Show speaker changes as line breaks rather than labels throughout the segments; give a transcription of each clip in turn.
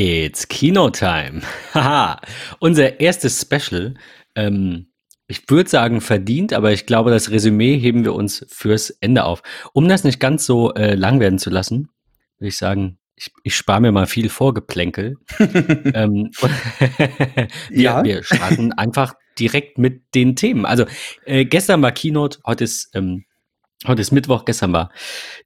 It's Kino Time. Haha, unser erstes Special. Ähm, ich würde sagen verdient, aber ich glaube, das Resümee heben wir uns fürs Ende auf. Um das nicht ganz so äh, lang werden zu lassen, würde ich sagen, ich, ich spare mir mal viel Vorgeplänkel. ähm, wir, ja. wir starten einfach direkt mit den Themen. Also äh, gestern war Keynote, heute ist ähm, Heute ist Mittwoch, gestern war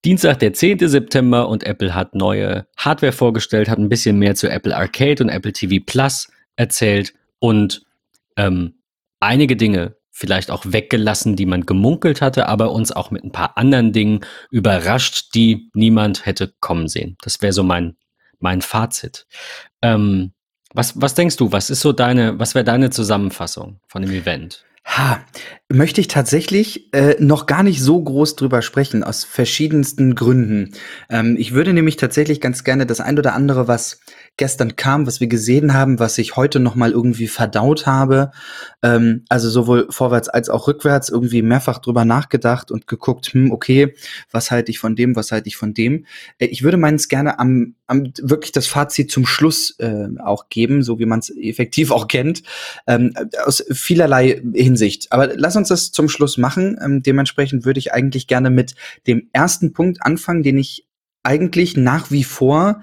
Dienstag, der 10. September und Apple hat neue Hardware vorgestellt, hat ein bisschen mehr zu Apple Arcade und Apple TV Plus erzählt und ähm, einige Dinge vielleicht auch weggelassen, die man gemunkelt hatte, aber uns auch mit ein paar anderen Dingen überrascht, die niemand hätte kommen sehen. Das wäre so mein, mein Fazit. Ähm, was, was denkst du, was ist so deine, was wäre deine Zusammenfassung von dem Event?
Ha, möchte ich tatsächlich äh, noch gar nicht so groß drüber sprechen, aus verschiedensten Gründen. Ähm, ich würde nämlich tatsächlich ganz gerne das ein oder andere, was gestern kam, was wir gesehen haben, was ich heute noch mal irgendwie verdaut habe. Ähm, also sowohl vorwärts als auch rückwärts irgendwie mehrfach drüber nachgedacht und geguckt, hm, okay, was halte ich von dem, was halte ich von dem. Äh, ich würde meins gerne am, am wirklich das Fazit zum Schluss äh, auch geben, so wie man es effektiv auch kennt, ähm, aus vielerlei Hinsicht. Aber lass uns das zum Schluss machen. Ähm, dementsprechend würde ich eigentlich gerne mit dem ersten Punkt anfangen, den ich eigentlich nach wie vor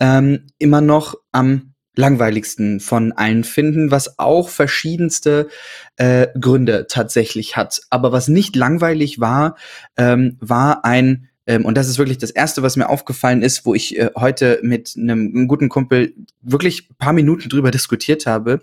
ähm, immer noch am langweiligsten von allen finden, was auch verschiedenste äh, Gründe tatsächlich hat. Aber was nicht langweilig war, ähm, war ein ähm, und das ist wirklich das Erste, was mir aufgefallen ist, wo ich äh, heute mit einem, guten Kumpel wirklich paar Minuten drüber diskutiert habe.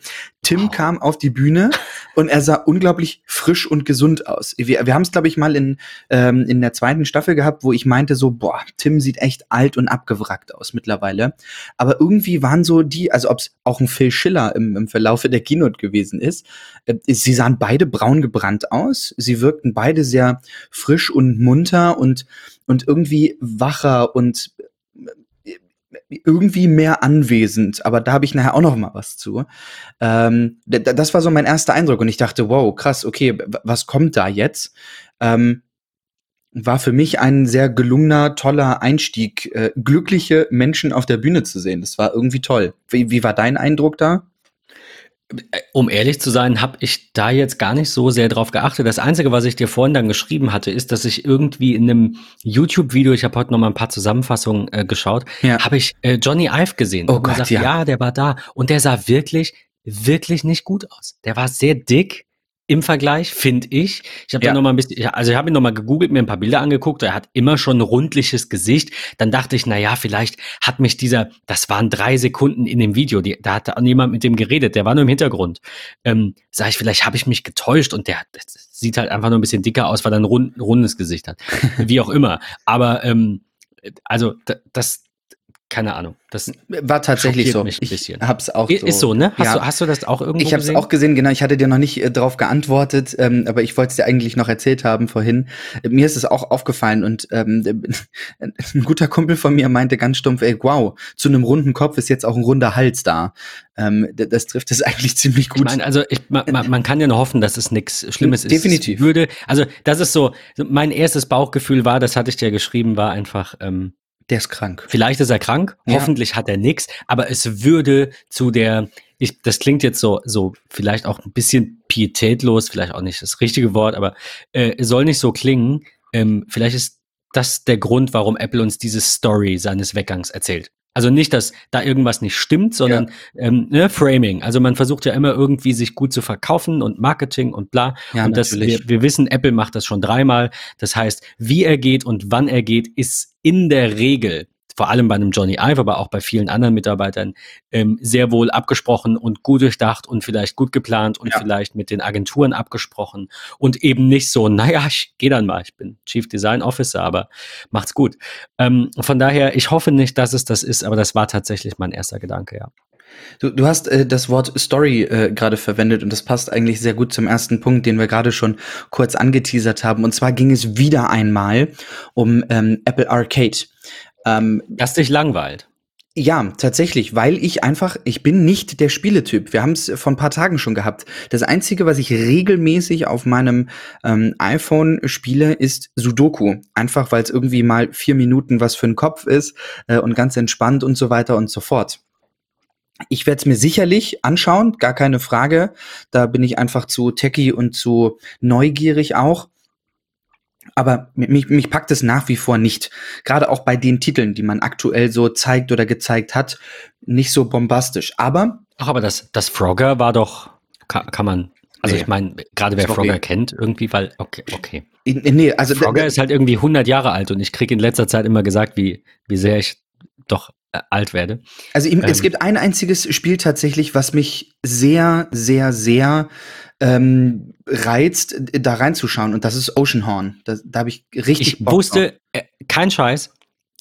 Tim wow. kam auf die Bühne und er sah unglaublich frisch und gesund aus. Wir, wir haben es, glaube ich, mal in, ähm, in der zweiten Staffel gehabt, wo ich meinte so, boah, Tim sieht echt alt und abgewrackt aus mittlerweile. Aber irgendwie waren so die, also ob es auch ein Phil Schiller im, im Verlaufe der Keynote gewesen ist, äh, sie sahen beide braun gebrannt aus. Sie wirkten beide sehr frisch und munter und und irgendwie wacher und irgendwie mehr anwesend, aber da habe ich nachher auch noch mal was zu. Ähm, das war so mein erster Eindruck und ich dachte, wow, krass, okay, was kommt da jetzt? Ähm, war für mich ein sehr gelungener, toller Einstieg, äh, glückliche Menschen auf der Bühne zu sehen. Das war irgendwie toll. Wie, wie war dein Eindruck da?
Um ehrlich zu sein, habe ich da jetzt gar nicht so sehr drauf geachtet. Das Einzige, was ich dir vorhin dann geschrieben hatte, ist, dass ich irgendwie in einem YouTube-Video, ich habe heute noch mal ein paar Zusammenfassungen äh, geschaut, ja. habe ich äh, Johnny Ive gesehen.
Oh Gott, gesagt, ja.
ja, der war da. Und der sah wirklich, wirklich nicht gut aus. Der war sehr dick, im Vergleich, finde ich. Ich habe ja. dann noch mal ein bisschen, also ich habe ihn noch mal gegoogelt, mir ein paar Bilder angeguckt. Er hat immer schon ein rundliches Gesicht. Dann dachte ich, na ja, vielleicht hat mich dieser, das waren drei Sekunden in dem Video, die, da hat niemand mit dem geredet, der war nur im Hintergrund. Ähm, sag ich, vielleicht habe ich mich getäuscht und der sieht halt einfach nur ein bisschen dicker aus, weil er ein rund, rundes Gesicht hat. Wie auch immer. Aber ähm, also das, keine Ahnung.
Das war tatsächlich so.
Mich ein
bisschen. Ich hab's auch
so. Ist so, ne? Hast, ja. du, hast du das auch irgendwo
Ich habe es auch gesehen, genau. Ich hatte dir noch nicht äh, drauf geantwortet, ähm, aber ich wollte es dir eigentlich noch erzählt haben vorhin. Äh, mir ist es auch aufgefallen und ähm, ein guter Kumpel von mir meinte ganz stumpf, ey, wow, zu einem runden Kopf ist jetzt auch ein runder Hals da. Ähm, das trifft es eigentlich ziemlich gut.
Ich meine, also ich, man, man, kann ja nur hoffen, dass es nichts Schlimmes
ist. Definitiv.
Würde, also das ist so, mein erstes Bauchgefühl war, das hatte ich dir geschrieben, war einfach, ähm,
der ist krank.
Vielleicht ist er krank, ja. hoffentlich hat er nichts, aber es würde zu der, ich, das klingt jetzt so, so vielleicht auch ein bisschen pietätlos, vielleicht auch nicht das richtige Wort, aber äh, es soll nicht so klingen. Ähm, vielleicht ist das der Grund, warum Apple uns diese Story seines Weggangs erzählt. Also nicht, dass da irgendwas nicht stimmt, sondern ja. ähm, ne, Framing. Also man versucht ja immer irgendwie sich gut zu verkaufen und Marketing und bla. Ja, und das, wir, wir wissen, Apple macht das schon dreimal. Das heißt, wie er geht und wann er geht, ist in der Regel vor allem bei einem Johnny Ive, aber auch bei vielen anderen Mitarbeitern, ähm, sehr wohl abgesprochen und gut durchdacht und vielleicht gut geplant und ja. vielleicht mit den Agenturen abgesprochen und eben nicht so, naja, ich gehe dann mal, ich bin Chief Design Officer, aber macht's gut. Ähm, von daher, ich hoffe nicht, dass es das ist, aber das war tatsächlich mein erster Gedanke, ja.
Du, du hast äh, das Wort Story äh, gerade verwendet und das passt eigentlich sehr gut zum ersten Punkt, den wir gerade schon kurz angeteasert haben. Und zwar ging es wieder einmal um ähm, Apple Arcade.
Ähm, Dass dich langweilt.
Ja, tatsächlich, weil ich einfach, ich bin nicht der Spieletyp. Wir haben es vor ein paar Tagen schon gehabt. Das Einzige, was ich regelmäßig auf meinem ähm, iPhone spiele, ist Sudoku. Einfach, weil es irgendwie mal vier Minuten was für den Kopf ist äh, und ganz entspannt und so weiter und so fort. Ich werde es mir sicherlich anschauen, gar keine Frage. Da bin ich einfach zu techy und zu neugierig auch. Aber mich, mich packt es nach wie vor nicht. Gerade auch bei den Titeln, die man aktuell so zeigt oder gezeigt hat, nicht so bombastisch. Aber.
Ach, aber das, das Frogger war doch, kann, kann man. Also nee. ich meine, gerade wer. Frogger kennt, irgendwie, weil, okay, okay.
Nee, also
Frogger ist halt irgendwie 100 Jahre alt und ich kriege in letzter Zeit immer gesagt, wie, wie sehr ich doch äh, alt werde.
Also ähm, es gibt ein einziges Spiel tatsächlich, was mich sehr, sehr, sehr ähm, reizt, da reinzuschauen und das ist Oceanhorn. Da, da habe ich richtig.
Ich Bock wusste, äh, kein Scheiß.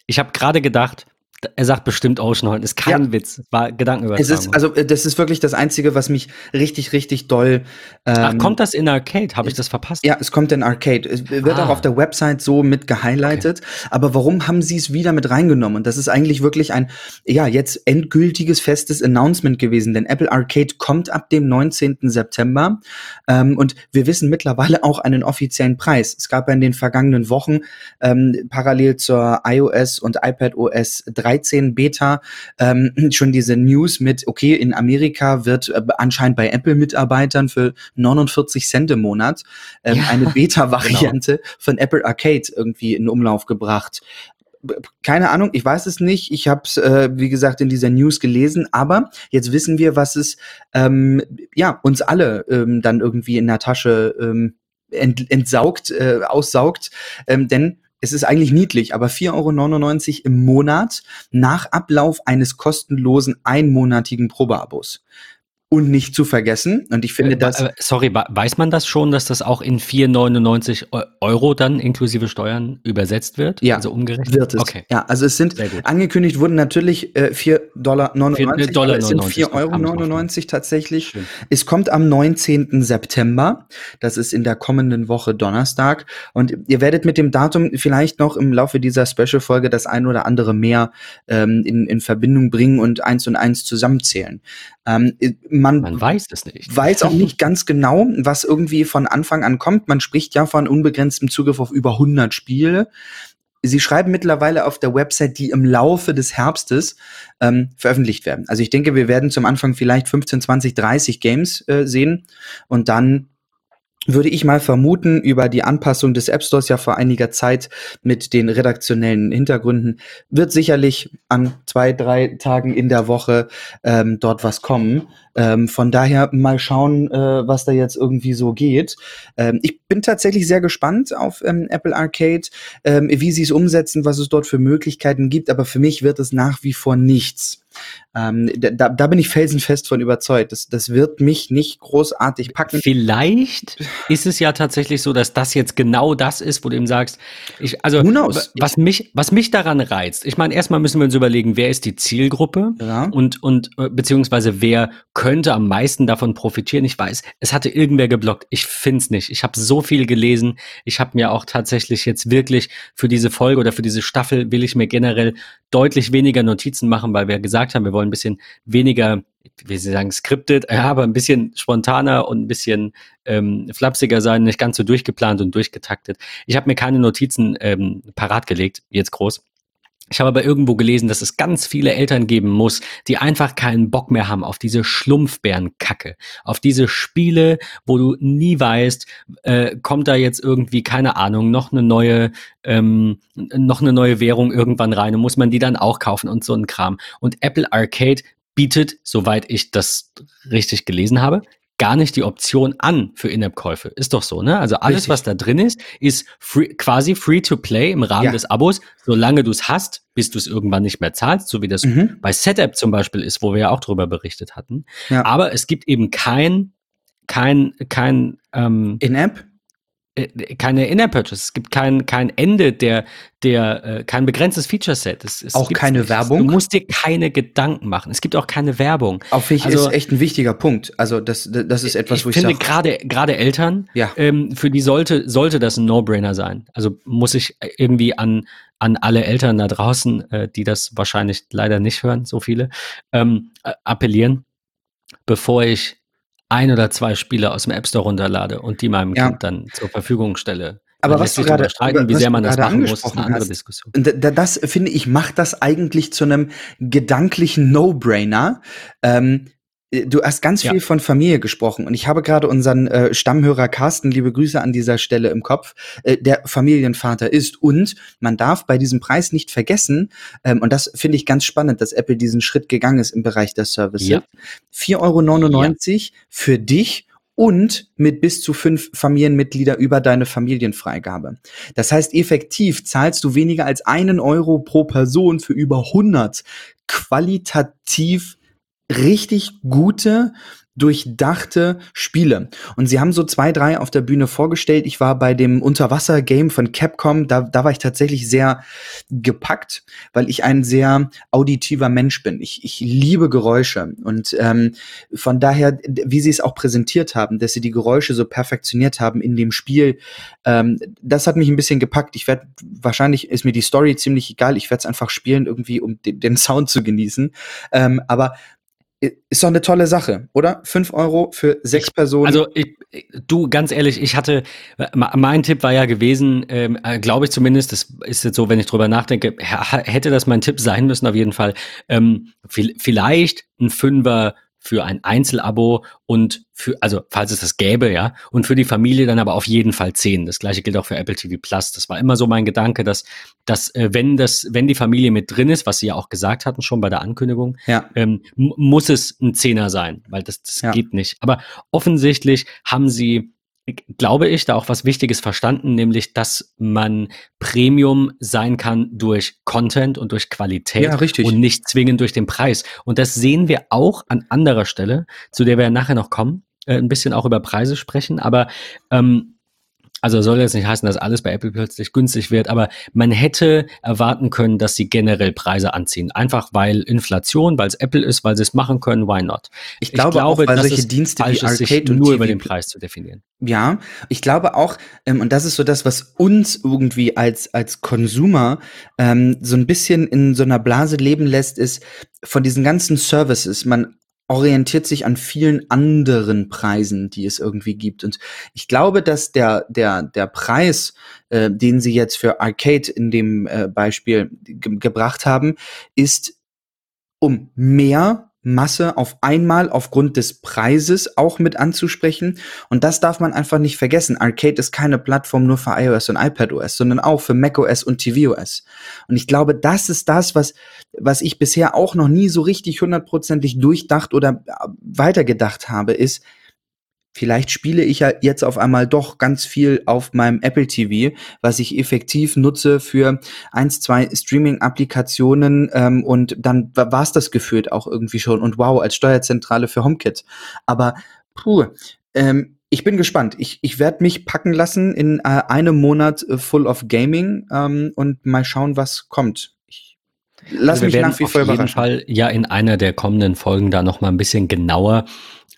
Ich habe gerade gedacht, er sagt bestimmt Oceanhorn, ist kein ja. Witz, war Gedankenübertragung.
Es ist, also äh, das ist wirklich das Einzige, was mich richtig, richtig doll.
Ähm, Ach, kommt das in Arcade? Habe ich das verpasst?
Ja, es kommt in Arcade. Es wird ah. auch auf der Website so mit gehighlightet. Okay. Aber warum haben sie es wieder mit reingenommen? Und das ist eigentlich wirklich ein, ja, jetzt endgültiges festes Announcement gewesen, denn Apple Arcade kommt ab dem 19. September. Ähm, und wir wissen mittlerweile auch einen offiziellen Preis. Es gab ja in den vergangenen Wochen ähm, parallel zur iOS und iPadOS 3 13 Beta ähm, schon diese News mit, okay, in Amerika wird äh, anscheinend bei Apple-Mitarbeitern für 49 Cent im Monat ähm, ja, eine Beta-Variante genau. von Apple Arcade irgendwie in Umlauf gebracht keine Ahnung, ich weiß es nicht. Ich habe es, äh, wie gesagt, in dieser News gelesen, aber jetzt wissen wir, was es ähm, ja uns alle ähm, dann irgendwie in der Tasche ähm, ent, entsaugt, äh, aussaugt. Ähm, denn es ist eigentlich niedlich, aber 4,99 Euro im Monat nach Ablauf eines kostenlosen einmonatigen Probeabos. Und nicht zu vergessen, und ich finde äh, das. Äh,
sorry, weiß man das schon, dass das auch in 4,99 Euro dann inklusive Steuern übersetzt wird?
Ja, also umgerechnet? Wird es.
Okay.
Ja, also es sind, angekündigt wurden natürlich äh, 4,99 Dollar, 99, Dollar es sind 4,99 Euro tatsächlich. Schön. Es kommt am 19. September. Das ist in der kommenden Woche Donnerstag. Und ihr werdet mit dem Datum vielleicht noch im Laufe dieser Special-Folge das ein oder andere mehr ähm, in, in Verbindung bringen und eins und eins zusammenzählen. Ähm, man,
man weiß es nicht.
Weiß auch nicht ganz genau, was irgendwie von Anfang an kommt. Man spricht ja von unbegrenztem Zugriff auf über 100 Spiele. Sie schreiben mittlerweile auf der Website, die im Laufe des Herbstes ähm, veröffentlicht werden. Also ich denke, wir werden zum Anfang vielleicht 15, 20, 30 Games äh, sehen und dann würde ich mal vermuten, über die Anpassung des App Stores ja vor einiger Zeit mit den redaktionellen Hintergründen wird sicherlich an zwei, drei Tagen in der Woche ähm, dort was kommen. Ähm, von daher mal schauen, äh, was da jetzt irgendwie so geht. Ähm, ich bin tatsächlich sehr gespannt auf ähm, Apple Arcade, ähm, wie sie es umsetzen, was es dort für Möglichkeiten gibt. Aber für mich wird es nach wie vor nichts. Ähm, da, da bin ich felsenfest von überzeugt. Das, das wird mich nicht großartig packen.
Vielleicht ist es ja tatsächlich so, dass das jetzt genau das ist, wo du eben sagst, ich, also was mich, was mich daran reizt. Ich meine, erstmal müssen wir uns überlegen, wer ist die Zielgruppe ja. und und äh, beziehungsweise wer könnte am meisten davon profitieren. Ich weiß, es hatte irgendwer geblockt. Ich find's nicht. Ich habe so viel gelesen. Ich habe mir auch tatsächlich jetzt wirklich für diese Folge oder für diese Staffel will ich mir generell deutlich weniger Notizen machen, weil wir gesagt haben, wir wollen ein bisschen weniger, wie Sie sagen, scripted, ja, aber ein bisschen spontaner und ein bisschen ähm, flapsiger sein, nicht ganz so durchgeplant und durchgetaktet. Ich habe mir keine Notizen ähm, parat gelegt, jetzt groß. Ich habe aber irgendwo gelesen, dass es ganz viele Eltern geben muss, die einfach keinen Bock mehr haben auf diese Schlumpfbärenkacke, auf diese Spiele, wo du nie weißt, äh, kommt da jetzt irgendwie keine Ahnung noch eine neue, ähm, noch eine neue Währung irgendwann rein und muss man die dann auch kaufen und so ein Kram. Und Apple Arcade bietet, soweit ich das richtig gelesen habe, gar nicht die Option an für In-App-Käufe. Ist doch so, ne? Also alles, Richtig. was da drin ist, ist free, quasi free to play im Rahmen ja. des Abos, solange du es hast, bis du es irgendwann nicht mehr zahlst, so wie das mhm. bei Setup zum Beispiel ist, wo wir ja auch drüber berichtet hatten. Ja. Aber es gibt eben kein, kein, kein
ähm, In-App?
Äh, keine In-App-Purchase. Es gibt kein, kein Ende der, der, äh, kein begrenztes Feature-Set. Es,
es auch keine
nicht.
Werbung.
Du musst dir keine Gedanken machen. Es gibt auch keine Werbung.
Auf mich also, ist echt ein wichtiger Punkt. Also das, das ist etwas,
ich wo ich finde gerade gerade Eltern, ja. ähm, für die sollte sollte das ein No-Brainer sein. Also muss ich irgendwie an an alle Eltern da draußen, äh, die das wahrscheinlich leider nicht hören, so viele, ähm, appellieren, bevor ich ein oder zwei Spiele aus dem App Store runterlade und die meinem ja. Kind dann zur Verfügung stelle.
Aber was du gerade
streiten, wie sehr man das machen muss, ist eine andere
hast,
Diskussion.
Das finde ich macht das eigentlich zu einem gedanklichen No-Brainer. Ähm, äh, du hast ganz viel ja. von Familie gesprochen und ich habe gerade unseren äh, Stammhörer Carsten, liebe Grüße an dieser Stelle im Kopf, äh, der Familienvater ist. Und man darf bei diesem Preis nicht vergessen, ähm, und das finde ich ganz spannend, dass Apple diesen Schritt gegangen ist im Bereich der Services. Ja. 4,99 Euro ja. für dich und mit bis zu fünf Familienmitglieder über deine Familienfreigabe. Das heißt, effektiv zahlst du weniger als einen Euro pro Person für über 100 qualitativ richtig gute durchdachte Spiele. Und sie haben so zwei, drei auf der Bühne vorgestellt. Ich war bei dem Unterwasser-Game von Capcom, da, da war ich tatsächlich sehr gepackt, weil ich ein sehr auditiver Mensch bin. Ich, ich liebe Geräusche. Und ähm, von daher, wie sie es auch präsentiert haben, dass sie die Geräusche so perfektioniert haben in dem Spiel, ähm, das hat mich ein bisschen gepackt. Ich werde, wahrscheinlich ist mir die Story ziemlich egal, ich werde es einfach spielen, irgendwie, um den, den Sound zu genießen. Ähm, aber ist doch eine tolle Sache, oder? Fünf Euro für sechs Personen.
Also ich, du, ganz ehrlich, ich hatte, mein Tipp war ja gewesen, ähm, äh, glaube ich zumindest, das ist jetzt so, wenn ich drüber nachdenke, hätte das mein Tipp sein müssen auf jeden Fall. Ähm, vielleicht ein Fünfer für ein Einzelabo und für, also falls es das gäbe, ja, und für die Familie dann aber auf jeden Fall zehn. Das gleiche gilt auch für Apple TV Plus. Das war immer so mein Gedanke, dass, dass äh, wenn das, wenn die Familie mit drin ist, was sie ja auch gesagt hatten schon bei der Ankündigung,
ja.
ähm, muss es ein Zehner sein, weil das, das ja. geht nicht. Aber offensichtlich haben sie glaube ich, da auch was Wichtiges verstanden, nämlich, dass man Premium sein kann durch Content und durch Qualität
ja,
und nicht zwingend durch den Preis. Und das sehen wir auch an anderer Stelle, zu der wir ja nachher noch kommen, äh, ein bisschen auch über Preise sprechen, aber ähm, also soll jetzt nicht heißen, dass alles bei Apple plötzlich günstig wird, aber man hätte erwarten können, dass sie generell Preise anziehen. Einfach weil Inflation, weil es Apple ist, weil sie es machen können, why not?
Ich glaube, ich glaube auch, weil solche Dienste
wie Arcade und nur TV über den Preis zu definieren.
Ja, ich glaube auch, ähm, und das ist so das, was uns irgendwie als, als Konsumer ähm, so ein bisschen in so einer Blase leben lässt, ist von diesen ganzen Services. Man orientiert sich an vielen anderen Preisen, die es irgendwie gibt. Und ich glaube, dass der, der, der Preis, äh, den sie jetzt für Arcade in dem äh, Beispiel ge gebracht haben, ist um mehr Masse auf einmal aufgrund des Preises auch mit anzusprechen. Und das darf man einfach nicht vergessen. Arcade ist keine Plattform nur für iOS und iPadOS, sondern auch für macOS und tvOS. Und ich glaube, das ist das, was, was ich bisher auch noch nie so richtig hundertprozentig durchdacht oder weitergedacht habe, ist, vielleicht spiele ich ja jetzt auf einmal doch ganz viel auf meinem Apple TV, was ich effektiv nutze für eins, zwei Streaming-Applikationen ähm, und dann war es das gefühlt auch irgendwie schon und wow, als Steuerzentrale für HomeKit. Aber puh, ähm, ich bin gespannt. Ich, ich werde mich packen lassen in äh, einem Monat äh, full of Gaming ähm, und mal schauen, was kommt.
Lass also mich nach wie vor überraschen. Auf jeden Fall ja in einer der kommenden Folgen da noch mal ein bisschen genauer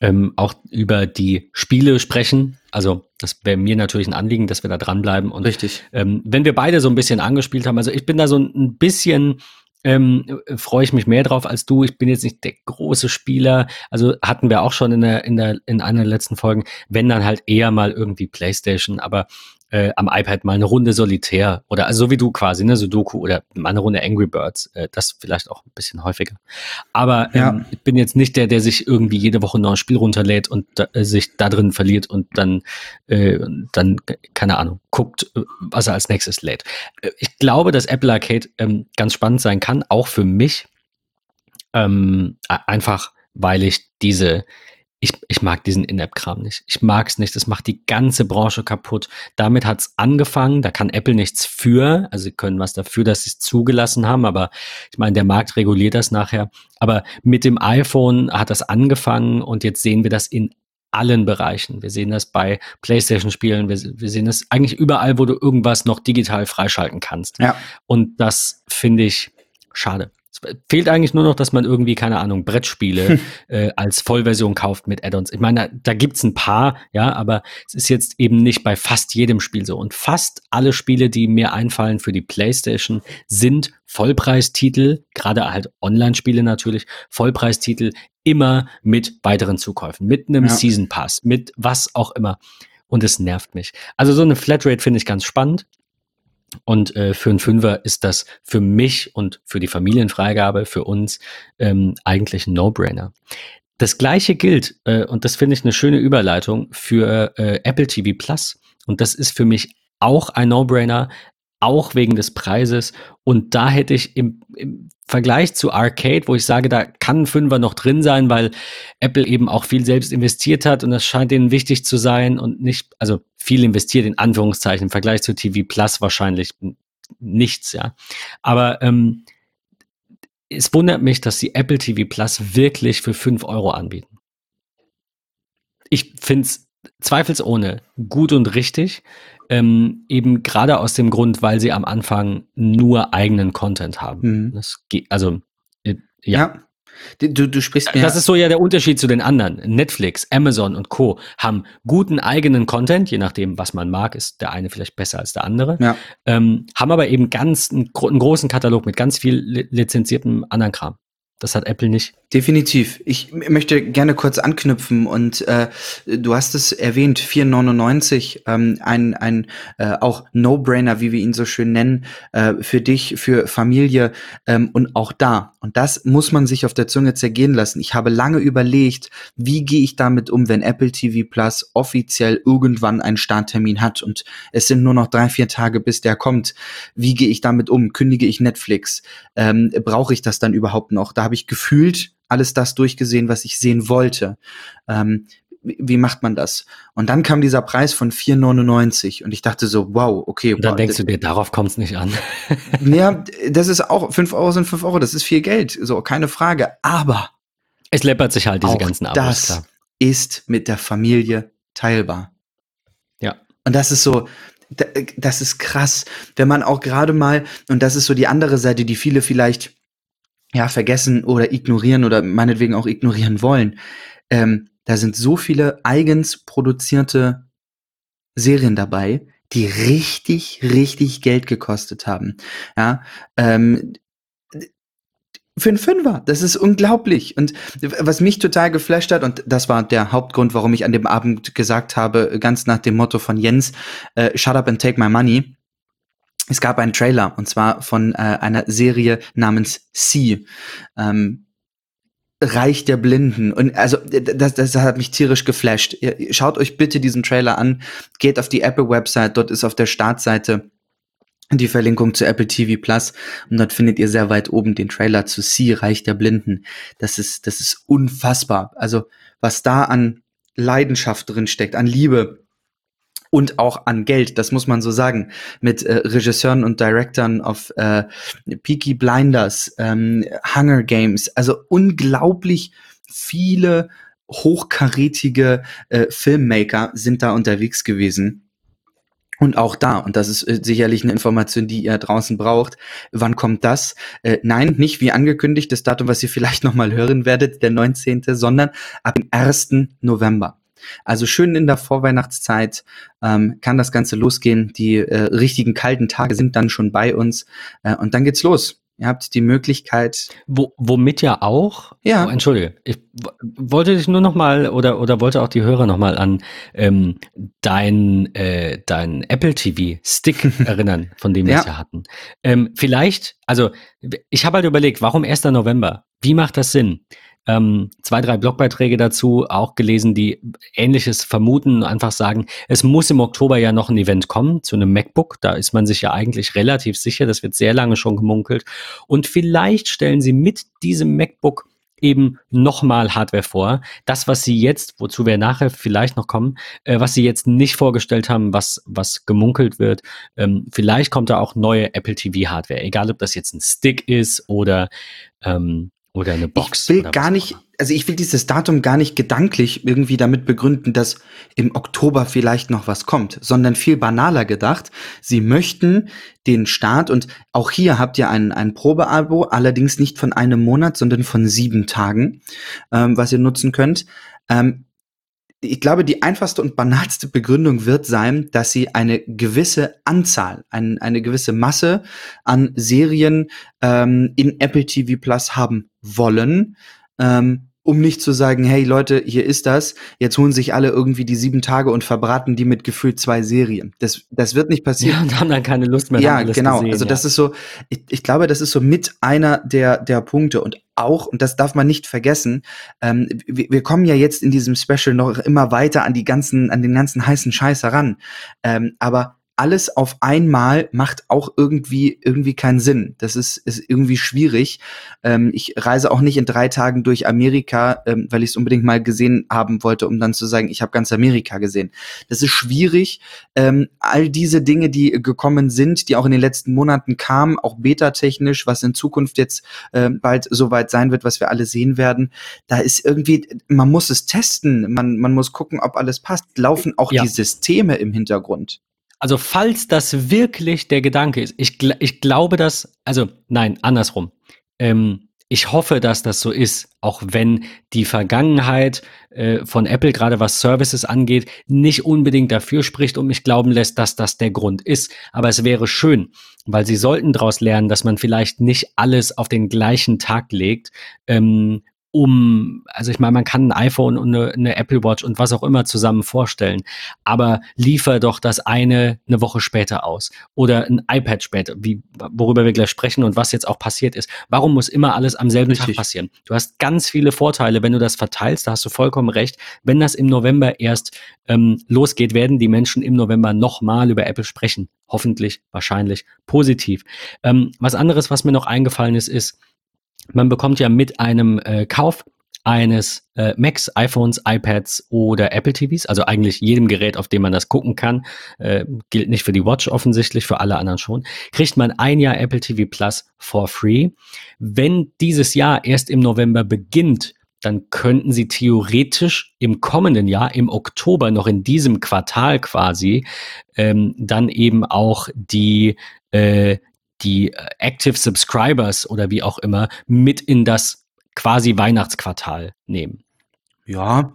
ähm, auch über die Spiele sprechen. Also das wäre mir natürlich ein Anliegen, dass wir da dranbleiben. Und
Richtig.
Ähm, wenn wir beide so ein bisschen angespielt haben, also ich bin da so ein bisschen ähm, freue ich mich mehr drauf als du. Ich bin jetzt nicht der große Spieler. Also hatten wir auch schon in der, in der, in einer der letzten Folgen, wenn dann halt eher mal irgendwie Playstation, aber äh, am iPad mal eine Runde Solitär oder also so wie du quasi, ne, Sudoku oder mal eine Runde Angry Birds, äh, das vielleicht auch ein bisschen häufiger. Aber ähm, ja. ich bin jetzt nicht der, der sich irgendwie jede Woche noch ein Spiel runterlädt und da, äh, sich da drin verliert und dann, äh, dann, keine Ahnung, guckt, äh, was er als nächstes lädt. Äh, ich glaube, dass Apple Arcade ähm, ganz spannend sein kann, auch für mich. Ähm, einfach, weil ich diese ich, ich mag diesen In-App-Kram nicht. Ich mag es nicht. Das macht die ganze Branche kaputt. Damit hat's angefangen. Da kann Apple nichts für. Also sie können was dafür, dass sie es zugelassen haben. Aber ich meine, der Markt reguliert das nachher. Aber mit dem iPhone hat das angefangen und jetzt sehen wir das in allen Bereichen. Wir sehen das bei PlayStation-Spielen. Wir, wir sehen das eigentlich überall, wo du irgendwas noch digital freischalten kannst.
Ja.
Und das finde ich schade fehlt eigentlich nur noch, dass man irgendwie, keine Ahnung, Brettspiele hm. äh, als Vollversion kauft mit Add-ons. Ich meine, da, da gibt's ein paar, ja, aber es ist jetzt eben nicht bei fast jedem Spiel so. Und fast alle Spiele, die mir einfallen für die PlayStation, sind Vollpreistitel, gerade halt Online-Spiele natürlich, Vollpreistitel immer mit weiteren Zukäufen, mit einem ja. Season Pass, mit was auch immer. und es nervt mich. Also so eine Flatrate finde ich ganz spannend. Und äh, für einen Fünfer ist das für mich und für die Familienfreigabe, für uns ähm, eigentlich ein No-Brainer. Das gleiche gilt, äh, und das finde ich eine schöne Überleitung, für äh, Apple TV Plus. Und das ist für mich auch ein No-Brainer, auch wegen des Preises. Und da hätte ich im, im, Vergleich zu Arcade, wo ich sage, da kann ein Fünfer noch drin sein, weil Apple eben auch viel selbst investiert hat und das scheint ihnen wichtig zu sein und nicht, also viel investiert in Anführungszeichen im Vergleich zu TV Plus wahrscheinlich nichts, ja. Aber ähm, es wundert mich, dass die Apple TV Plus wirklich für fünf Euro anbieten. Ich finde es zweifelsohne gut und richtig. Ähm, eben gerade aus dem Grund, weil sie am Anfang nur eigenen Content haben. Mhm. Das geht, also, äh, ja. ja.
Du, du sprichst mir.
Das ist so ja der Unterschied zu den anderen. Netflix, Amazon und Co. haben guten eigenen Content, je nachdem, was man mag, ist der eine vielleicht besser als der andere. Ja. Ähm, haben aber eben ganz einen, einen, großen Katalog mit ganz viel lizenziertem anderen Kram. Das hat Apple nicht.
Definitiv. Ich möchte gerne kurz anknüpfen und äh, du hast es erwähnt, 4,99, ähm, ein, ein äh, auch No-Brainer, wie wir ihn so schön nennen, äh, für dich, für Familie ähm, und auch da. Und das muss man sich auf der Zunge zergehen lassen. Ich habe lange überlegt, wie gehe ich damit um, wenn Apple TV Plus offiziell irgendwann einen Starttermin hat und es sind nur noch drei, vier Tage, bis der kommt. Wie gehe ich damit um? Kündige ich Netflix? Ähm, Brauche ich das dann überhaupt noch? Da habe ich gefühlt alles das durchgesehen, was ich sehen wollte. Ähm, wie, macht man das? Und dann kam dieser Preis von 4,99 und ich dachte so, wow, okay.
Und dann
wow,
denkst du dir, darauf kommt es nicht an.
ja, das ist auch, 5 Euro sind 5 Euro, das ist viel Geld, so, keine Frage. Aber
es läppert sich halt diese ganzen
Abos. Das klar. ist mit der Familie teilbar.
Ja.
Und das ist so, das ist krass, wenn man auch gerade mal, und das ist so die andere Seite, die viele vielleicht ja, vergessen oder ignorieren oder meinetwegen auch ignorieren wollen. Ähm, da sind so viele eigens produzierte Serien dabei, die richtig, richtig Geld gekostet haben. Ja, ähm, für einen Fünfer, das ist unglaublich. Und was mich total geflasht hat, und das war der Hauptgrund, warum ich an dem Abend gesagt habe, ganz nach dem Motto von Jens, äh, shut up and take my money, es gab einen Trailer und zwar von äh, einer Serie namens Sea. Ähm, Reich der Blinden. Und also das, das hat mich tierisch geflasht. Schaut euch bitte diesen Trailer an, geht auf die Apple-Website, dort ist auf der Startseite die Verlinkung zu Apple TV Plus und dort findet ihr sehr weit oben den Trailer zu Sea, Reich der Blinden. Das ist, das ist unfassbar. Also was da an Leidenschaft drin steckt, an Liebe, und auch an Geld, das muss man so sagen, mit äh, Regisseuren und Directern auf äh, Peaky Blinders, ähm, Hunger Games, also unglaublich viele hochkarätige äh, Filmmaker sind da unterwegs gewesen. Und auch da, und das ist äh, sicherlich eine Information, die ihr draußen braucht, wann kommt das? Äh, nein, nicht wie angekündigt, das Datum, was ihr vielleicht nochmal hören werdet, der 19., sondern ab dem 1. November. Also schön in der Vorweihnachtszeit ähm, kann das Ganze losgehen. Die äh, richtigen kalten Tage sind dann schon bei uns äh, und dann geht's los. Ihr habt die Möglichkeit.
Wo, womit ja auch.
Ja.
Oh, Entschuldige, ich wollte dich nur noch mal oder oder wollte auch die Hörer noch mal an ähm, dein äh, dein Apple TV Stick erinnern, von dem wir ja. es ja hatten. Ähm, vielleicht, also ich habe halt überlegt, warum 1. November? Wie macht das Sinn? Ähm, zwei, drei Blogbeiträge dazu auch gelesen, die Ähnliches vermuten, einfach sagen, es muss im Oktober ja noch ein Event kommen zu einem MacBook. Da ist man sich ja eigentlich relativ sicher, das wird sehr lange schon gemunkelt. Und vielleicht stellen sie mit diesem MacBook eben nochmal Hardware vor. Das, was sie jetzt, wozu wir nachher vielleicht noch kommen, äh, was sie jetzt nicht vorgestellt haben, was, was gemunkelt wird. Ähm, vielleicht kommt da auch neue Apple TV Hardware, egal ob das jetzt ein Stick ist oder ähm, oder eine Box.
Ich will gar nicht, also ich will dieses Datum gar nicht gedanklich irgendwie damit begründen, dass im Oktober vielleicht noch was kommt, sondern viel banaler gedacht. Sie möchten den Start und auch hier habt ihr ein, ein Probeabo, allerdings nicht von einem Monat, sondern von sieben Tagen, ähm, was ihr nutzen könnt. Ähm, ich glaube, die einfachste und banalste Begründung wird sein, dass sie eine gewisse Anzahl, ein, eine gewisse Masse an Serien ähm, in Apple TV Plus haben wollen, ähm, um nicht zu sagen, hey Leute, hier ist das, jetzt holen sich alle irgendwie die sieben Tage und verbraten die mit gefühlt zwei Serien. Das, das wird nicht passieren. Ja,
und haben dann keine Lust mehr.
Ja, genau. Gesehen, also das ist so, ich, ich glaube, das ist so mit einer der, der Punkte und auch, und das darf man nicht vergessen, ähm, wir, wir, kommen ja jetzt in diesem Special noch immer weiter an die ganzen, an den ganzen heißen Scheiß heran. Ähm, aber alles auf einmal macht auch irgendwie irgendwie keinen Sinn. Das ist, ist irgendwie schwierig. Ähm, ich reise auch nicht in drei Tagen durch Amerika, ähm, weil ich es unbedingt mal gesehen haben wollte, um dann zu sagen, ich habe ganz Amerika gesehen. Das ist schwierig. Ähm, all diese Dinge, die gekommen sind, die auch in den letzten Monaten kamen, auch beta-technisch, was in Zukunft jetzt äh, bald soweit sein wird, was wir alle sehen werden, da ist irgendwie, man muss es testen, man, man muss gucken, ob alles passt. Laufen auch ja. die Systeme im Hintergrund?
Also falls das wirklich der Gedanke ist, ich, ich glaube das, also nein, andersrum. Ähm, ich hoffe, dass das so ist, auch wenn die Vergangenheit äh, von Apple, gerade was Services angeht, nicht unbedingt dafür spricht und mich glauben lässt, dass das der Grund ist. Aber es wäre schön, weil sie sollten daraus lernen, dass man vielleicht nicht alles auf den gleichen Tag legt, ähm, um, also ich meine, man kann ein iPhone und eine, eine, Apple Watch und was auch immer zusammen vorstellen, aber liefer doch das eine eine Woche später aus oder ein iPad später, wie, worüber wir gleich sprechen und was jetzt auch passiert ist. Warum muss immer alles am selben Richtig. Tag passieren? Du hast ganz viele Vorteile, wenn du das verteilst, da hast du vollkommen recht. Wenn das im November erst ähm, losgeht, werden die Menschen im November nochmal über Apple sprechen. Hoffentlich, wahrscheinlich, positiv. Ähm, was anderes, was mir noch eingefallen ist, ist, man bekommt ja mit einem äh, Kauf eines äh, Macs, iPhones, iPads oder Apple TVs, also eigentlich jedem Gerät, auf dem man das gucken kann, äh, gilt nicht für die Watch offensichtlich, für alle anderen schon, kriegt man ein Jahr Apple TV Plus for free. Wenn dieses Jahr erst im November beginnt, dann könnten Sie theoretisch im kommenden Jahr, im Oktober, noch in diesem Quartal quasi, ähm, dann eben auch die äh, die äh, Active Subscribers oder wie auch immer mit in das quasi Weihnachtsquartal nehmen.
Ja.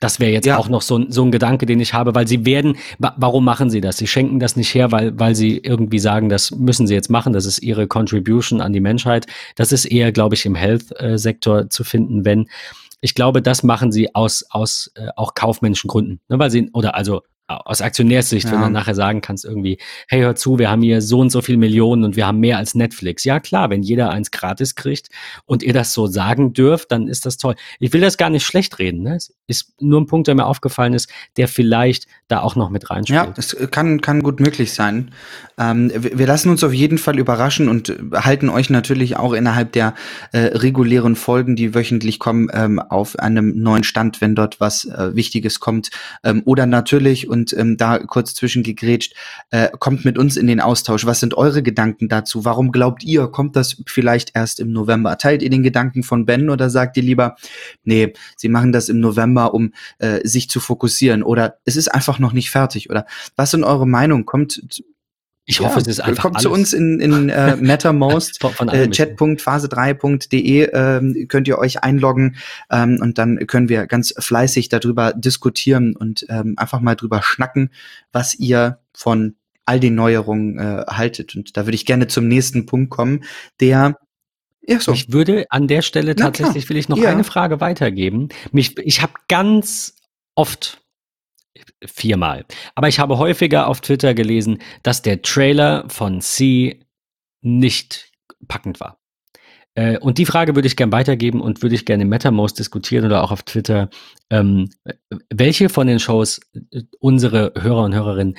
Das wäre jetzt ja. auch noch so, so ein Gedanke, den ich habe, weil sie werden, wa warum machen sie das? Sie schenken das nicht her, weil, weil sie irgendwie sagen, das müssen sie jetzt machen, das ist ihre Contribution an die Menschheit. Das ist eher, glaube ich, im Health-Sektor äh, zu finden, wenn ich glaube, das machen sie aus, aus äh, auch kaufmännischen Gründen. Ne, weil sie, oder also aus Aktionärssicht, ja. wenn du nachher sagen kannst irgendwie, hey, hör zu, wir haben hier so und so viel Millionen und wir haben mehr als Netflix. Ja, klar, wenn jeder eins gratis kriegt und ihr das so sagen dürft, dann ist das toll. Ich will das gar nicht schlecht reden. Ne? Es ist nur ein Punkt, der mir aufgefallen ist, der vielleicht da auch noch mit reinspielt.
Ja, das kann, kann gut möglich sein. Ähm, wir lassen uns auf jeden Fall überraschen und halten euch natürlich auch innerhalb der äh, regulären Folgen, die wöchentlich kommen, ähm, auf einem neuen Stand, wenn dort was äh, Wichtiges kommt. Ähm, oder natürlich, und ähm, da kurz zwischengegrätscht, äh, kommt mit uns in den Austausch. Was sind eure Gedanken dazu? Warum glaubt ihr, kommt das vielleicht erst im November? Teilt ihr den Gedanken von Ben oder sagt ihr lieber, nee, sie machen das im November, um äh, sich zu fokussieren? Oder es ist einfach noch nicht fertig? Oder was sind eure Meinung? Kommt
ich hoffe, ja, es ist einfach.
Kommt alles. zu uns in, in äh, MetterMost, äh, chat.phase3.de ähm, könnt ihr euch einloggen ähm, und dann können wir ganz fleißig darüber diskutieren und ähm, einfach mal drüber schnacken, was ihr von all den Neuerungen äh, haltet. Und da würde ich gerne zum nächsten Punkt kommen, der
ja, so. Ich würde an der Stelle tatsächlich will ich noch ja. eine Frage weitergeben. Mich, ich habe ganz oft viermal. Aber ich habe häufiger auf Twitter gelesen, dass der Trailer von C nicht packend war. Äh, und die Frage würde ich gerne weitergeben und würde ich gerne im MetaMost diskutieren oder auch auf Twitter. Ähm, welche von den Shows äh, unsere Hörer und Hörerinnen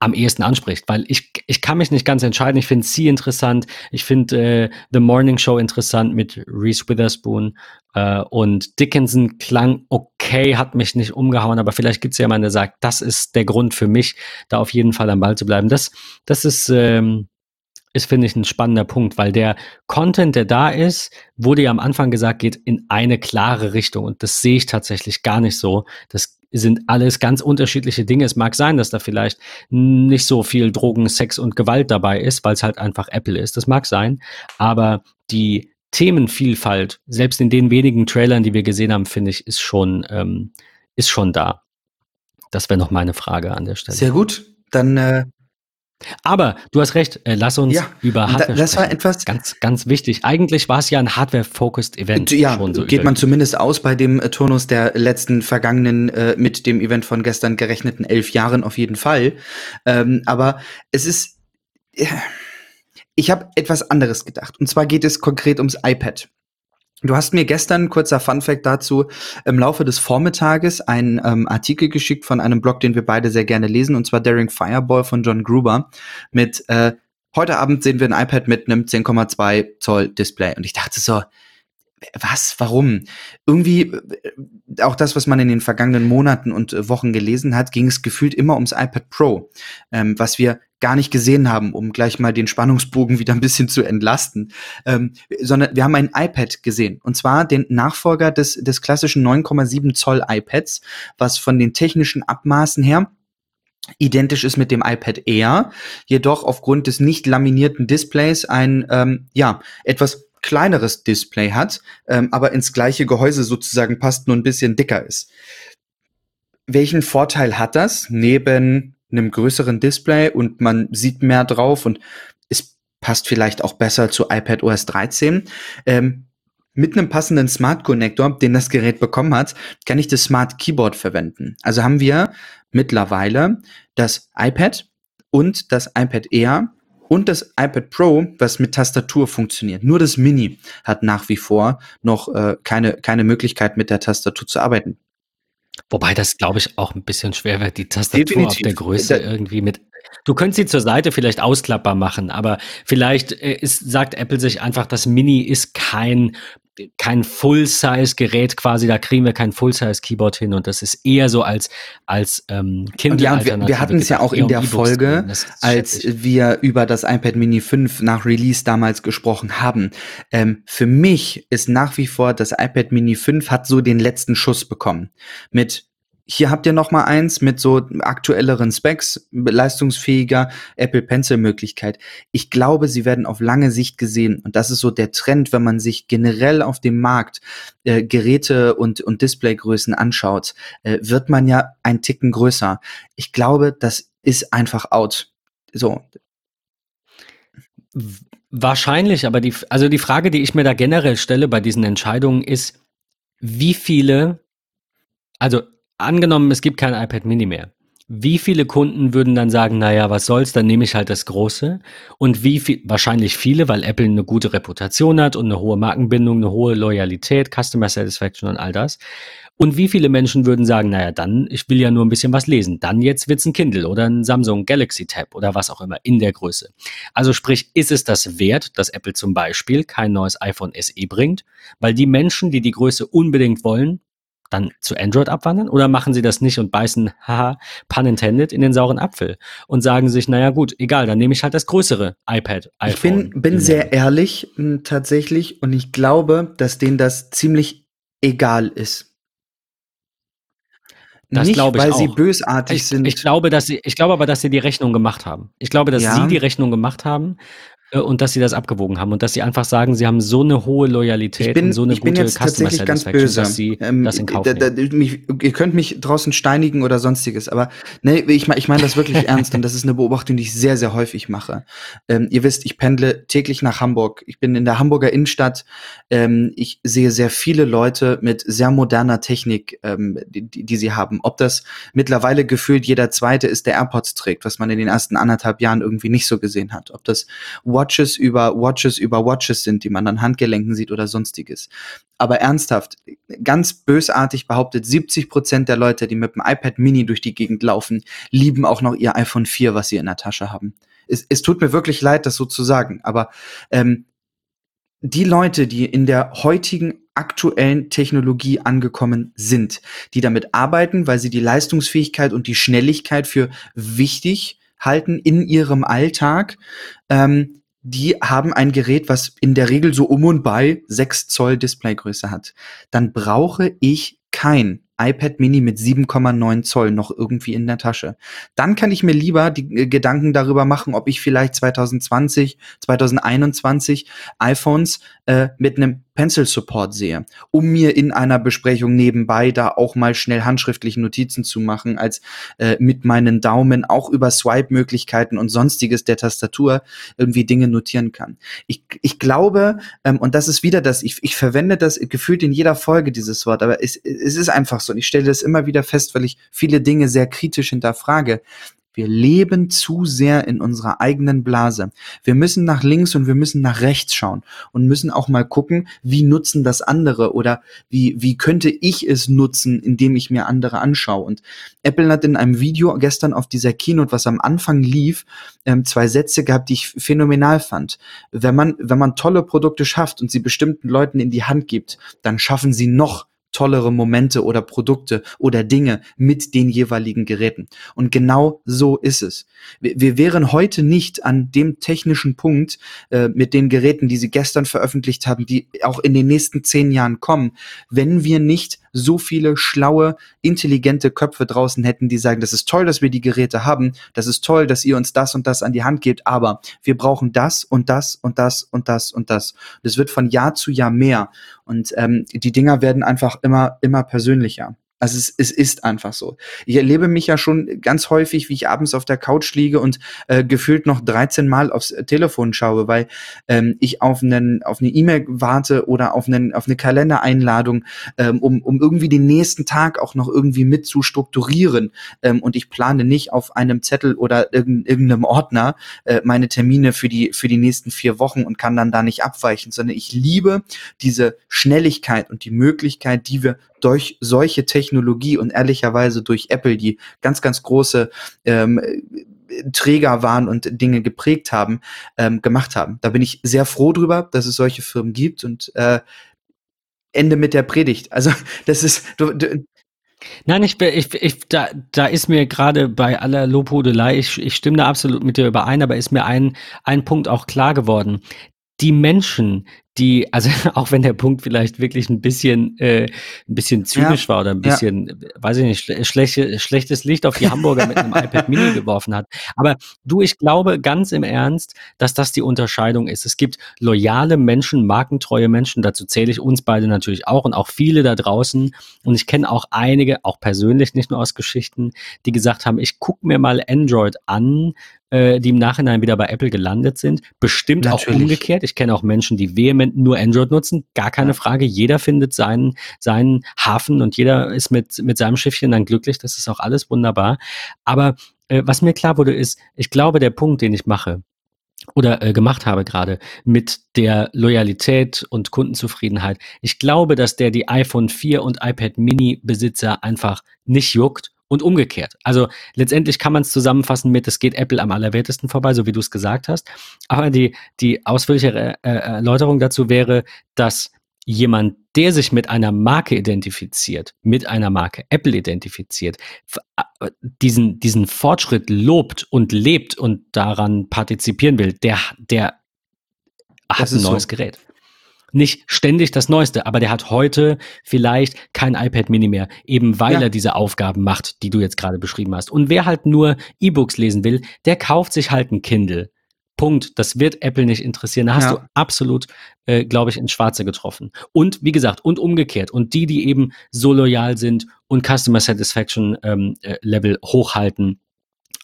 am ehesten anspricht, weil ich, ich kann mich nicht ganz entscheiden. Ich finde sie interessant, ich finde äh, The Morning Show interessant mit Reese Witherspoon äh, und Dickinson klang okay, hat mich nicht umgehauen, aber vielleicht gibt es ja jemanden, der sagt, das ist der Grund für mich, da auf jeden Fall am Ball zu bleiben. Das, das ist, ähm, ist, finde ich, ein spannender Punkt, weil der Content, der da ist, wurde ja am Anfang gesagt, geht in eine klare Richtung. Und das sehe ich tatsächlich gar nicht so. Das sind alles ganz unterschiedliche Dinge. Es mag sein, dass da vielleicht nicht so viel Drogen, Sex und Gewalt dabei ist, weil es halt einfach Apple ist. Das mag sein. Aber die Themenvielfalt, selbst in den wenigen Trailern, die wir gesehen haben, finde ich, ist schon, ähm, ist schon da. Das wäre noch meine Frage an der Stelle.
Sehr gut. Dann äh,
Aber du hast recht, äh, lass uns
Ja,
über Hardware
das war
sprechen.
etwas,
Ganz, ganz wichtig. Eigentlich war es ja ein Hardware-focused Event.
ja,
schon so
geht man zumindest aus bei dem äh, Turnus der letzten vergangenen, äh, mit dem Event von gestern gerechneten elf Jahren auf jeden Fall. Ähm, aber es ist, äh, ich habe etwas anderes gedacht. Und zwar geht es konkret ums iPad. Du hast mir gestern, kurzer Funfact dazu, im Laufe des Vormittages einen ähm, Artikel geschickt von einem Blog, den wir beide sehr gerne lesen, und zwar Daring Fireball von John Gruber mit äh, Heute Abend sehen wir ein iPad mit einem 10,2 Zoll Display. Und ich dachte so, was, warum? Irgendwie, äh, auch das, was man in den vergangenen Monaten und äh, Wochen gelesen hat, ging es gefühlt immer ums iPad Pro, ähm, was wir gar nicht gesehen haben, um gleich mal den Spannungsbogen wieder ein bisschen zu entlasten. Ähm, sondern wir haben ein iPad gesehen. Und zwar den Nachfolger des, des klassischen 9,7 Zoll iPads, was von den technischen Abmaßen her identisch ist mit dem iPad Air, jedoch aufgrund des nicht laminierten Displays ein ähm, ja etwas kleineres Display hat, ähm, aber ins gleiche Gehäuse sozusagen passt, nur ein bisschen dicker ist. Welchen Vorteil hat das neben einem größeren Display und man sieht mehr drauf und es passt vielleicht auch besser zu iPad OS 13? Ähm, mit einem passenden Smart Connector, den das Gerät bekommen hat, kann ich das Smart Keyboard verwenden. Also haben wir mittlerweile das iPad und das iPad Air und das iPad Pro, was mit Tastatur funktioniert. Nur das Mini hat nach wie vor noch äh, keine, keine Möglichkeit, mit der Tastatur zu arbeiten.
Wobei das, glaube ich, auch ein bisschen schwer wird, die Tastatur
Definitiv.
auf der Größe
Da-
irgendwie mit. Du könntest sie zur Seite vielleicht ausklappbar machen, aber vielleicht äh, ist, sagt Apple sich einfach, das Mini ist kein, kein Full-Size-Gerät quasi, da kriegen wir kein Full-Size-Keyboard hin und das ist eher so als, als ähm, Kindle.
Ja, wir, wir hatten es ja auch in der Folge, als wir über das iPad Mini 5 nach Release damals gesprochen haben. Ähm, für mich ist nach wie vor das iPad Mini 5 hat so den letzten Schuss bekommen. Mit hier habt ihr noch mal eins mit so aktuelleren Specs, leistungsfähiger Apple Pencil Möglichkeit. Ich glaube, sie werden auf lange Sicht gesehen und das ist so der Trend, wenn man sich generell auf dem Markt äh, Geräte und und Displaygrößen anschaut, äh, wird man ja ein Ticken größer. Ich glaube, das ist einfach out. So,
Wahrscheinlich, aber die, also die Frage, die ich mir da generell stelle bei diesen Entscheidungen ist, wie viele, also angenommen, es gibt kein iPad Mini mehr. Wie viele Kunden würden dann sagen, naja, was soll's, dann nehme ich halt das große? Und wie viel, wahrscheinlich viele, weil Apple eine gute Reputation hat und eine hohe Markenbindung, eine hohe Loyalität, Customer Satisfaction und all das. Und wie viele Menschen würden sagen, naja, dann, ich will ja nur ein bisschen was lesen. Dann jetzt wird's ein Kindle oder ein Samsung Galaxy Tab oder was auch immer in der Größe. Also sprich, ist es das wert, dass Apple zum Beispiel kein neues iPhone SE bringt, weil die Menschen, die die Größe unbedingt wollen, dann zu Android abwandern? Oder machen sie das nicht und beißen, haha, pun intended, in den sauren Apfel und sagen sich, naja gut, egal, dann nehme ich halt das größere iPad, iPhone.
Ich bin, bin sehr ehrlich mh, tatsächlich und ich glaube, dass denen das ziemlich egal ist.
Das
Nicht,
glaube ich
weil sie
auch.
bösartig
Ich,
sind.
ich glaube, dass sie, ich glaube aber, dass sie die Rechnung gemacht haben. Ich glaube, dass
Ja.
sie die Rechnung gemacht haben und dass sie das abgewogen haben und dass sie einfach sagen, sie haben so eine hohe Loyalität
ich bin,
und so eine
ich bin
gute
jetzt
Customer
tatsächlich ganz böse.
dass sie
Ähm,
das in Kauf
da, da, mich, ihr könnt mich draußen steinigen oder sonstiges, aber ne, ich meine ich mein das wirklich ernst und das ist eine Beobachtung, die ich sehr, sehr häufig mache. Ähm, ihr wisst, ich pendle täglich nach Hamburg. Ich bin in der Hamburger Innenstadt. Ähm, ich sehe sehr viele Leute mit sehr moderner Technik, ähm, die, die, die sie haben. Ob das mittlerweile gefühlt jeder Zweite ist, der AirPods trägt, was man in den ersten anderthalb Jahren irgendwie nicht so gesehen hat. Ob das Watches über Watches über Watches sind, die man an Handgelenken sieht oder sonstiges. Aber ernsthaft, ganz bösartig behauptet, 70 Prozent der Leute, die mit dem iPad Mini durch die Gegend laufen, lieben auch noch ihr iPhone 4, was sie in der Tasche haben. Es, es tut mir wirklich leid, das so zu sagen, aber ähm, die Leute, die in der heutigen aktuellen Technologie angekommen sind, die damit arbeiten, weil sie die Leistungsfähigkeit und die Schnelligkeit für wichtig halten in ihrem Alltag, ähm, die haben ein Gerät, was in der Regel so um und bei 6 Zoll Displaygröße hat. Dann brauche ich kein iPad Mini mit 7,9 Zoll noch irgendwie in der Tasche. Dann kann ich mir lieber die äh, Gedanken darüber machen, ob ich vielleicht 2020, 2021 iPhones äh, mit einem Pencil Support sehe, um mir in einer Besprechung nebenbei da auch mal schnell handschriftliche Notizen zu machen, als äh, mit meinen Daumen auch über Swipe-Möglichkeiten und sonstiges der Tastatur irgendwie Dinge notieren kann. Ich, ich glaube, ähm, und das ist wieder das, ich, ich verwende das gefühlt in jeder Folge dieses Wort, aber es, es ist einfach so. Und ich stelle das immer wieder fest, weil ich viele Dinge sehr kritisch hinterfrage. Wir leben zu sehr in unserer eigenen Blase. Wir müssen nach links und wir müssen nach rechts schauen und müssen auch mal gucken, wie nutzen das andere oder wie, wie könnte ich es nutzen, indem ich mir andere anschaue. Und Apple hat in einem Video gestern auf dieser Keynote, was am Anfang lief, ähm, zwei Sätze gehabt, die ich phänomenal fand. Wenn man, wenn man tolle Produkte schafft und sie bestimmten Leuten in die Hand gibt, dann schaffen sie noch tollere Momente oder Produkte oder Dinge mit den jeweiligen Geräten. Und genau so ist es. Wir, wir wären heute nicht an dem technischen Punkt äh, mit den Geräten, die sie gestern veröffentlicht haben, die auch in den nächsten zehn Jahren kommen, wenn wir nicht so viele schlaue, intelligente Köpfe draußen hätten, die sagen, das ist toll, dass wir die Geräte haben, das ist toll, dass ihr uns das und das an die Hand gebt, aber wir brauchen das und das und das und das und das. Das wird von Jahr zu Jahr mehr und ähm, die Dinger werden einfach immer, immer persönlicher. Also es, es ist einfach so. Ich erlebe mich ja schon ganz häufig, wie ich abends auf der Couch liege und äh, gefühlt noch 13 Mal aufs Telefon schaue, weil ähm, ich auf einen auf eine E-Mail warte oder auf einen auf eine Kalendereinladung, ähm, um um irgendwie den nächsten Tag auch noch irgendwie mit zu strukturieren. Ähm, und ich plane nicht auf einem Zettel oder irgendeinem Ordner äh, meine Termine für die für die nächsten vier Wochen und kann dann da nicht abweichen, sondern ich liebe diese Schnelligkeit und die Möglichkeit, die wir durch solche Technologie und ehrlicherweise durch Apple, die ganz, ganz große ähm, Träger waren und Dinge geprägt haben, ähm, gemacht haben. Da bin ich sehr froh drüber, dass es solche Firmen gibt und äh, Ende mit der Predigt. Also das ist, du, du,
Nein, ich, ich, ich, da, da ist mir gerade bei aller Lobhudelei, ich, ich stimme da absolut mit dir überein, aber ist mir ein, ein Punkt auch klar geworden. Die Menschen, die, also auch wenn der Punkt vielleicht wirklich ein bisschen, äh, ein bisschen zynisch ja, war oder ein bisschen, ja. weiß ich nicht, schle schlechte, schlechtes Licht auf die Hamburger mit einem iPad Mini geworfen hat. Aber du, ich glaube ganz im Ernst, dass das die Unterscheidung ist. Es gibt loyale Menschen, markentreue Menschen, dazu zähle ich uns beide natürlich auch und auch viele da draußen. Und ich kenne auch einige, auch persönlich, nicht nur aus Geschichten, die gesagt haben, ich gucke mir mal Android an, äh, die im Nachhinein wieder bei Apple gelandet sind. Bestimmt Natürlich. auch umgekehrt. Ich kenne auch Menschen, die vehement nur Android nutzen. Gar keine ja. Frage. Jeder findet seinen, seinen Hafen und jeder ist mit, mit seinem Schiffchen dann glücklich. Das ist auch alles wunderbar. Aber äh, was mir klar wurde, ist, ich glaube, der Punkt, den ich mache, oder äh, gemacht habe gerade mit der Loyalität und Kundenzufriedenheit. Ich glaube, dass der die iPhone 4 und iPad Mini Besitzer einfach nicht juckt und umgekehrt. Also letztendlich kann man es zusammenfassen mit, es geht Apple am allerwertesten vorbei, so wie du es gesagt hast. Aber die, die ausführliche äh, Erläuterung dazu wäre, dass jemand, der sich mit einer Marke identifiziert, mit einer Marke Apple identifiziert, äh, diesen, diesen Fortschritt lobt und lebt und daran partizipieren will, der, der hat ein neues so. Gerät nicht ständig das Neueste, aber der hat heute vielleicht kein iPad Mini mehr, eben weil ja. er diese Aufgaben macht, die du jetzt gerade beschrieben hast. Und wer halt nur E-Books lesen will, der kauft sich halt ein Kindle. Punkt. Das wird Apple nicht interessieren. Da hast ja. du absolut, äh, glaube ich, ins Schwarze getroffen. Und wie gesagt, und umgekehrt. Und die, die eben so loyal sind und Customer Satisfaction ähm, äh, Level hochhalten,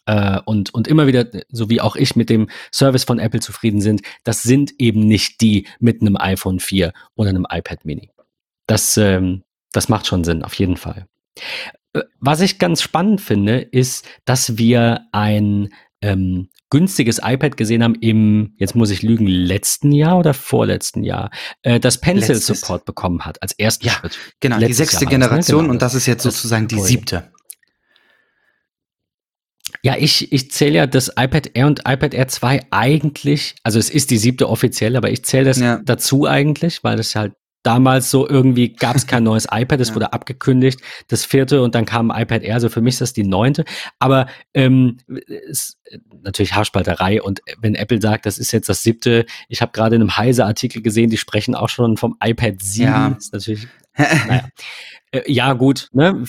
äh, und, und immer wieder, so wie auch ich mit dem Service von Apple zufrieden sind, das sind eben nicht die mit einem iPhone 4 oder einem iPad Mini. Das, ähm, das macht schon Sinn, auf jeden Fall. Äh, was ich ganz spannend finde, ist, dass wir ein ähm, günstiges iPad gesehen haben im, jetzt muss ich lügen, letzten Jahr oder vorletzten Jahr, äh, das Pencil Letztes. Support bekommen hat als ersten
ja,
Schritt.
Genau, Letztes die sechste ne? Generation genau, und das ist jetzt sozusagen die siebte.
Ja, ich, ich zähle ja das iPad Air und iPad Air 2 eigentlich, also es ist die siebte offiziell, aber ich zähle das ja. dazu eigentlich, weil das halt damals so irgendwie gab es kein neues iPad, es ja. wurde abgekündigt, das vierte und dann kam iPad Air, also für mich ist das die neunte. Aber ähm, es, natürlich Haarspalterei und wenn Apple sagt, das ist jetzt das siebte, ich habe gerade in einem Heise-Artikel gesehen, die sprechen auch schon vom iPad 7, ja. ist natürlich naja. Äh, ja, gut, ne?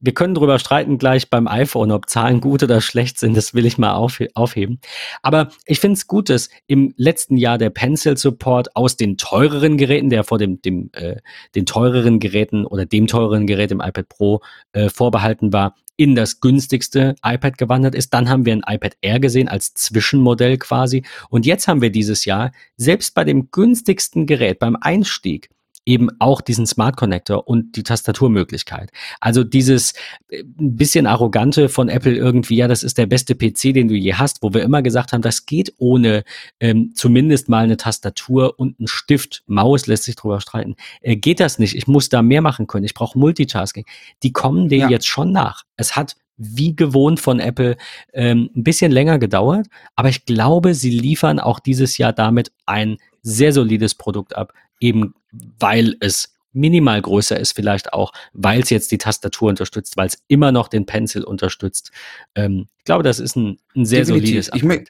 Wir können darüber streiten gleich beim iPhone, ob Zahlen gut oder schlecht sind. Das will ich mal auf, aufheben. Aber ich finde es gut, dass im letzten Jahr der Pencil Support aus den teureren Geräten, der vor dem, dem äh, den teureren Geräten oder dem teureren Gerät im iPad Pro äh, vorbehalten war, in das günstigste iPad gewandert ist. Dann haben wir ein iPad Air gesehen als Zwischenmodell quasi. Und jetzt haben wir dieses Jahr selbst bei dem günstigsten Gerät beim Einstieg eben auch diesen Smart Connector und die Tastaturmöglichkeit. Also dieses äh, ein bisschen arrogante von Apple irgendwie, ja, das ist der beste PC, den du je hast, wo wir immer gesagt haben, das geht ohne ähm, zumindest mal eine Tastatur und einen Stift, Maus lässt sich drüber streiten. Äh, geht das nicht? Ich muss da mehr machen können. Ich brauche Multitasking. Die kommen dem ja. jetzt schon nach. Es hat wie gewohnt von Apple ähm, ein bisschen länger gedauert, aber ich glaube, sie liefern auch dieses Jahr damit ein sehr solides Produkt ab, eben weil es minimal größer ist, vielleicht auch, weil es jetzt die Tastatur unterstützt, weil es immer noch den Pencil unterstützt. Ähm, ich glaube, das ist ein, ein sehr Definitiv. solides
Upgrade.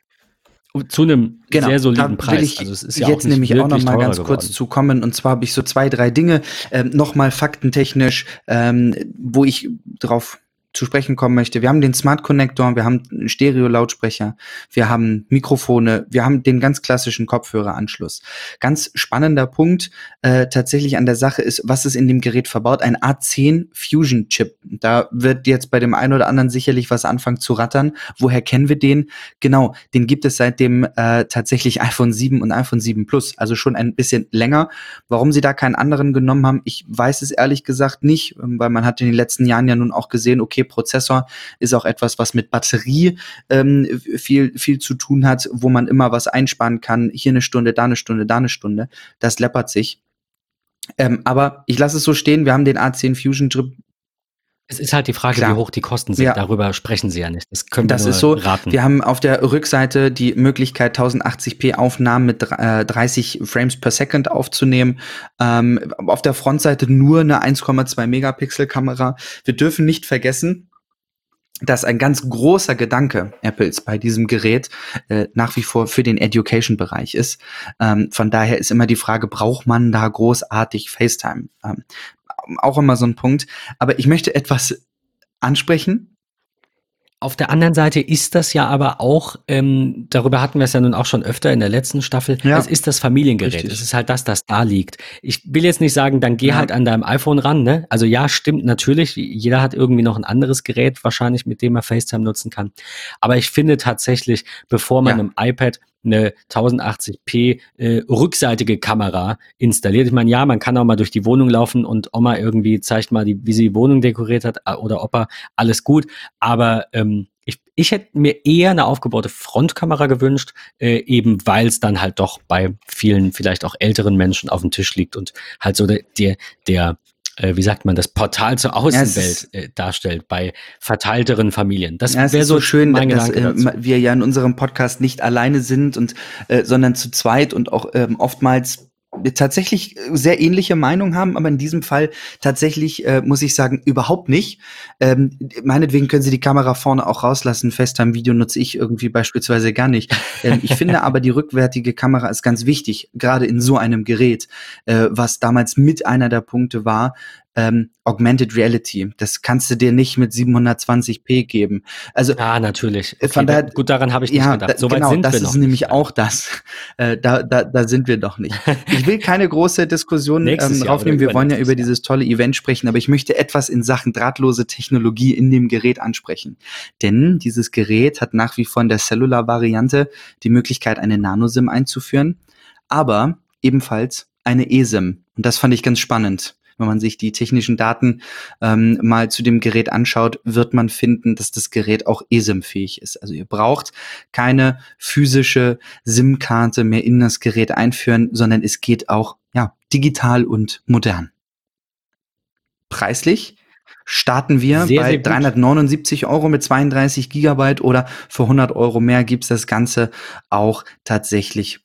Zu einem genau, sehr soliden Preis. Ich
also es ist ja jetzt nämlich auch noch mal ganz geworden. kurz zu kommen. Und zwar habe ich so zwei, drei Dinge ähm, noch mal faktentechnisch, ähm, wo ich drauf zu sprechen kommen möchte. Wir haben den Smart Connector, wir haben einen Stereo-Lautsprecher, wir haben Mikrofone, wir haben den ganz klassischen Kopfhöreranschluss. Ganz spannender Punkt äh, tatsächlich an der Sache ist, was ist in dem Gerät verbaut? Ein A10 Fusion Chip. Da wird jetzt bei dem einen oder anderen sicherlich was anfangen zu rattern. Woher kennen wir den? Genau, den gibt es seit dem äh, tatsächlich iPhone 7 und iPhone 7 Plus, also schon ein bisschen länger. Warum sie da keinen anderen genommen haben, ich weiß es ehrlich gesagt nicht, weil man hat in den letzten Jahren ja nun auch gesehen, okay, Prozessor ist auch etwas, was mit Batterie ähm, viel, viel zu tun hat, wo man immer was einsparen kann. Hier eine Stunde, da eine Stunde, da eine Stunde. Das läppert sich. Ähm, aber ich lasse es so stehen. Wir haben den A10 Fusion
es ist halt die Frage, Klar. wie hoch die Kosten sind. Ja. Darüber sprechen Sie ja nicht.
Das können wir das ist so. raten. Wir haben auf der Rückseite die Möglichkeit, 1080p Aufnahmen mit äh, 30 Frames per Second aufzunehmen. Ähm, auf der Frontseite nur eine 1,2 Megapixel Kamera. Wir dürfen nicht vergessen, dass ein ganz großer Gedanke Apples bei diesem Gerät äh, nach wie vor für den Education-Bereich ist. Ähm, von daher ist immer die Frage, braucht man da großartig FaceTime? Ähm, auch immer so ein Punkt. Aber ich möchte etwas ansprechen,
auf der anderen Seite ist das ja aber auch, ähm, darüber hatten wir es ja nun auch schon öfter in der letzten Staffel, ja. es ist das Familiengerät. Richtig. Es ist halt das, das da liegt. Ich will jetzt nicht sagen, dann geh ja. halt an deinem iPhone ran, ne? Also ja, stimmt natürlich. Jeder hat irgendwie noch ein anderes Gerät, wahrscheinlich, mit dem er FaceTime nutzen kann. Aber ich finde tatsächlich, bevor man ja. einem iPad eine 1080p äh, rückseitige Kamera installiert. Ich meine, ja, man kann auch mal durch die Wohnung laufen und Oma irgendwie zeigt mal, die, wie sie die Wohnung dekoriert hat oder Opa, alles gut. Aber ähm, ich, ich hätte mir eher eine aufgebaute Frontkamera gewünscht, äh, eben weil es dann halt doch bei vielen, vielleicht auch älteren Menschen auf dem Tisch liegt und halt so der, der, der äh, wie sagt man, das Portal zur Außenwelt ja, äh, darstellt bei verteilteren Familien.
Das ja, wäre so, so schön, dass äh, wir ja in unserem Podcast nicht alleine sind und äh, sondern zu zweit und auch ähm, oftmals tatsächlich sehr ähnliche Meinung haben, aber in diesem Fall tatsächlich, äh, muss ich sagen, überhaupt nicht. Ähm, meinetwegen können Sie die Kamera vorne auch rauslassen. FaceTime-Video nutze ich irgendwie beispielsweise gar nicht. Ähm, ich finde aber, die rückwärtige Kamera ist ganz wichtig, gerade in so einem Gerät, äh, was damals mit einer der Punkte war, ähm, Augmented Reality. Das kannst du dir nicht mit 720p geben. Also
ja, natürlich.
Okay, von daher, gut, daran habe ich nicht ja, gedacht. So genau, sind das wir ist nämlich nicht. auch das. Äh, da, da, da sind wir doch nicht. Ich will keine große Diskussion ähm, aufnehmen. Wir wollen ja über dieses tolle Event sprechen, aber ich möchte etwas in Sachen drahtlose Technologie in dem Gerät ansprechen. Denn dieses Gerät hat nach wie vor in der Cellular-Variante die Möglichkeit, eine Nano-SIM einzuführen, aber ebenfalls eine eSIM. Und das fand ich ganz spannend wenn man sich die technischen Daten ähm, mal zu dem Gerät anschaut, wird man finden, dass das Gerät auch eSIM-fähig ist. Also ihr braucht keine physische SIM-Karte mehr in das Gerät einführen, sondern es geht auch ja, digital und modern. Preislich starten wir sehr, bei sehr 379 Euro mit 32 Gigabyte oder für 100 Euro mehr gibt's das Ganze auch tatsächlich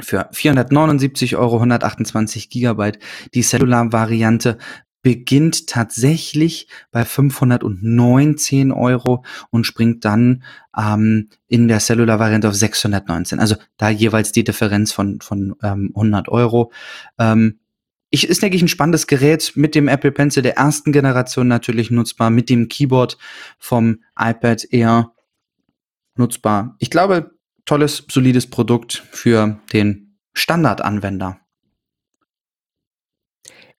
für 479 Euro 128 Gigabyte. Die Cellular-Variante beginnt tatsächlich bei 519 Euro und springt dann ähm, in der Cellular-Variante auf 619. Also da jeweils die Differenz von, von ähm, 100 Euro. Ähm, ich, ist, denke ich, ein spannendes Gerät mit dem Apple Pencil der ersten Generation natürlich nutzbar, mit dem Keyboard vom iPad Air nutzbar. Ich glaube, tolles, solides Produkt für den Standardanwender.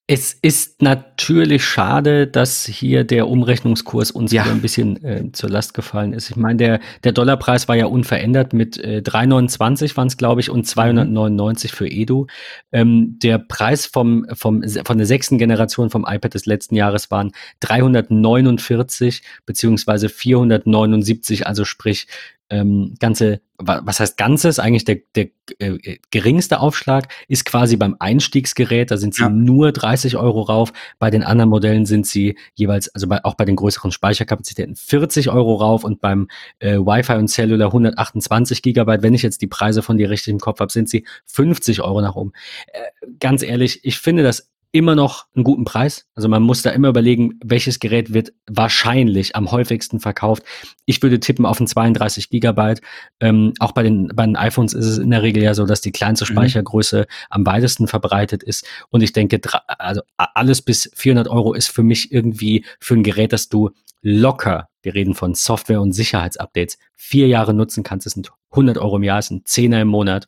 Es ist natürlich schade, dass hier der Umrechnungskurs uns ja. ein bisschen äh, zur Last gefallen ist. Ich meine, der, der Dollarpreis war ja unverändert mit äh, 3,29 waren es, glaube ich, und 299 mhm. für Edu. Ähm, der Preis vom, vom, von der sechsten Generation vom iPad des letzten Jahres waren 349 beziehungsweise 479, also sprich ähm, ganze, was heißt ganzes? Eigentlich der, der äh, geringste Aufschlag ist quasi beim Einstiegsgerät, da sind sie ja. nur 30 Euro rauf. Bei den anderen Modellen sind sie jeweils, also bei, auch bei den größeren Speicherkapazitäten 40 Euro rauf und beim äh, Wi-Fi und Cellular 128 Gigabyte. Wenn ich jetzt die Preise von dir richtig im Kopf habe, sind sie 50 Euro nach oben. Äh, ganz ehrlich, ich finde das immer noch einen guten Preis. Also man muss da immer überlegen, welches Gerät wird wahrscheinlich am häufigsten verkauft. Ich würde tippen auf ein 32 Gigabyte. Ähm, auch bei den, bei den iPhones ist es in der Regel ja so, dass die kleinste mhm. Speichergröße mhm. am weitesten verbreitet ist. Und ich denke, also alles bis 400 Euro ist für mich irgendwie für ein Gerät, das du locker, wir reden von Software- und Sicherheitsupdates, vier Jahre nutzen kannst. Das sind 100 Euro im Jahr, das sind Zehner im Monat.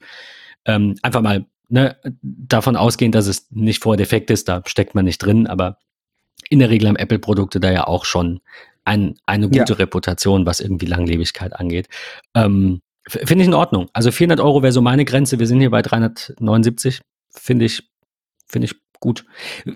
Ähm, einfach mal ne, davon ausgehend, dass es nicht vor defekt ist, da steckt man nicht drin, aber in der Regel haben Apple-Produkte da ja auch schon ein, eine gute ja. Reputation, was irgendwie Langlebigkeit angeht. Ähm, Finde ich in Ordnung. Also 400 Euro wäre so meine Grenze. Wir sind hier bei 379. Finde ich, finde ich gut.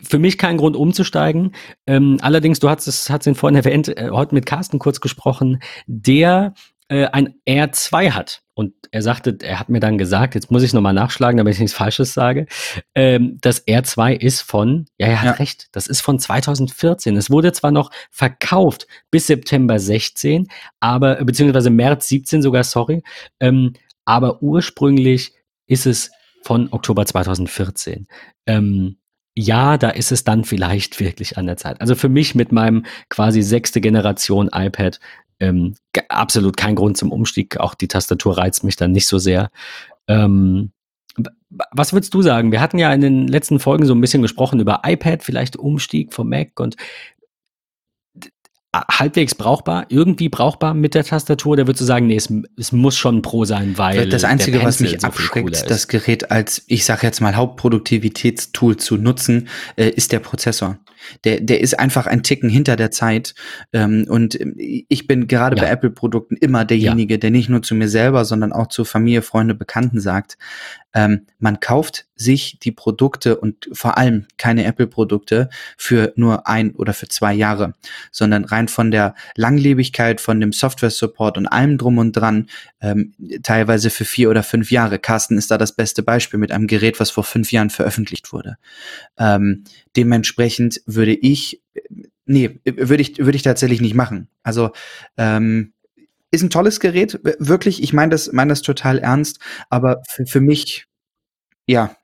Für mich kein Grund umzusteigen. Ähm, allerdings, du hast es, hast ihn vorhin erwähnt, äh, heute mit Carsten kurz gesprochen, der äh, ein R2 hat. Und er sagte, er hat mir dann gesagt, jetzt muss ich nochmal nachschlagen, damit ich nichts Falsches sage, ähm, das R2 ist von, ja, er hat ja. recht, das ist von 2014. Es wurde zwar noch verkauft bis September 16, aber, beziehungsweise März 17 sogar, sorry, ähm, aber ursprünglich ist es von Oktober 2014. Ähm, ja, da ist es dann vielleicht wirklich an der Zeit. Also für mich mit meinem quasi sechste Generation iPad ähm, absolut kein Grund zum Umstieg. Auch die Tastatur reizt mich dann nicht so sehr. Ähm, was würdest du sagen? Wir hatten ja in den letzten Folgen so ein bisschen gesprochen über iPad, vielleicht Umstieg vom Mac und halbwegs brauchbar, irgendwie brauchbar mit der Tastatur, da würdest du sagen, nee, es, es muss schon Pro sein, weil
das Einzige, was mich so abschreckt, das Gerät als, ich sage jetzt mal, Hauptproduktivitätstool zu nutzen, äh, ist der Prozessor. Der, der ist einfach ein Ticken hinter der Zeit. Ähm, und ähm, ich bin gerade ja. bei Apple-Produkten immer derjenige, ja. der nicht nur zu mir selber, sondern auch zu Familie, Freunde, Bekannten sagt, ähm, man kauft sich die Produkte und vor allem keine Apple-Produkte für nur ein oder für zwei Jahre, sondern rein von der Langlebigkeit, von dem Software-Support und allem drum und dran, ähm, teilweise für vier oder fünf Jahre. Carsten ist da das beste Beispiel mit einem Gerät, was vor fünf Jahren veröffentlicht wurde. Ähm, dementsprechend würde ich, nee, würde ich, würde ich tatsächlich nicht machen. Also, ähm, ist ein tolles Gerät, wirklich. Ich meine das, meine das total ernst, aber für, für mich, ja,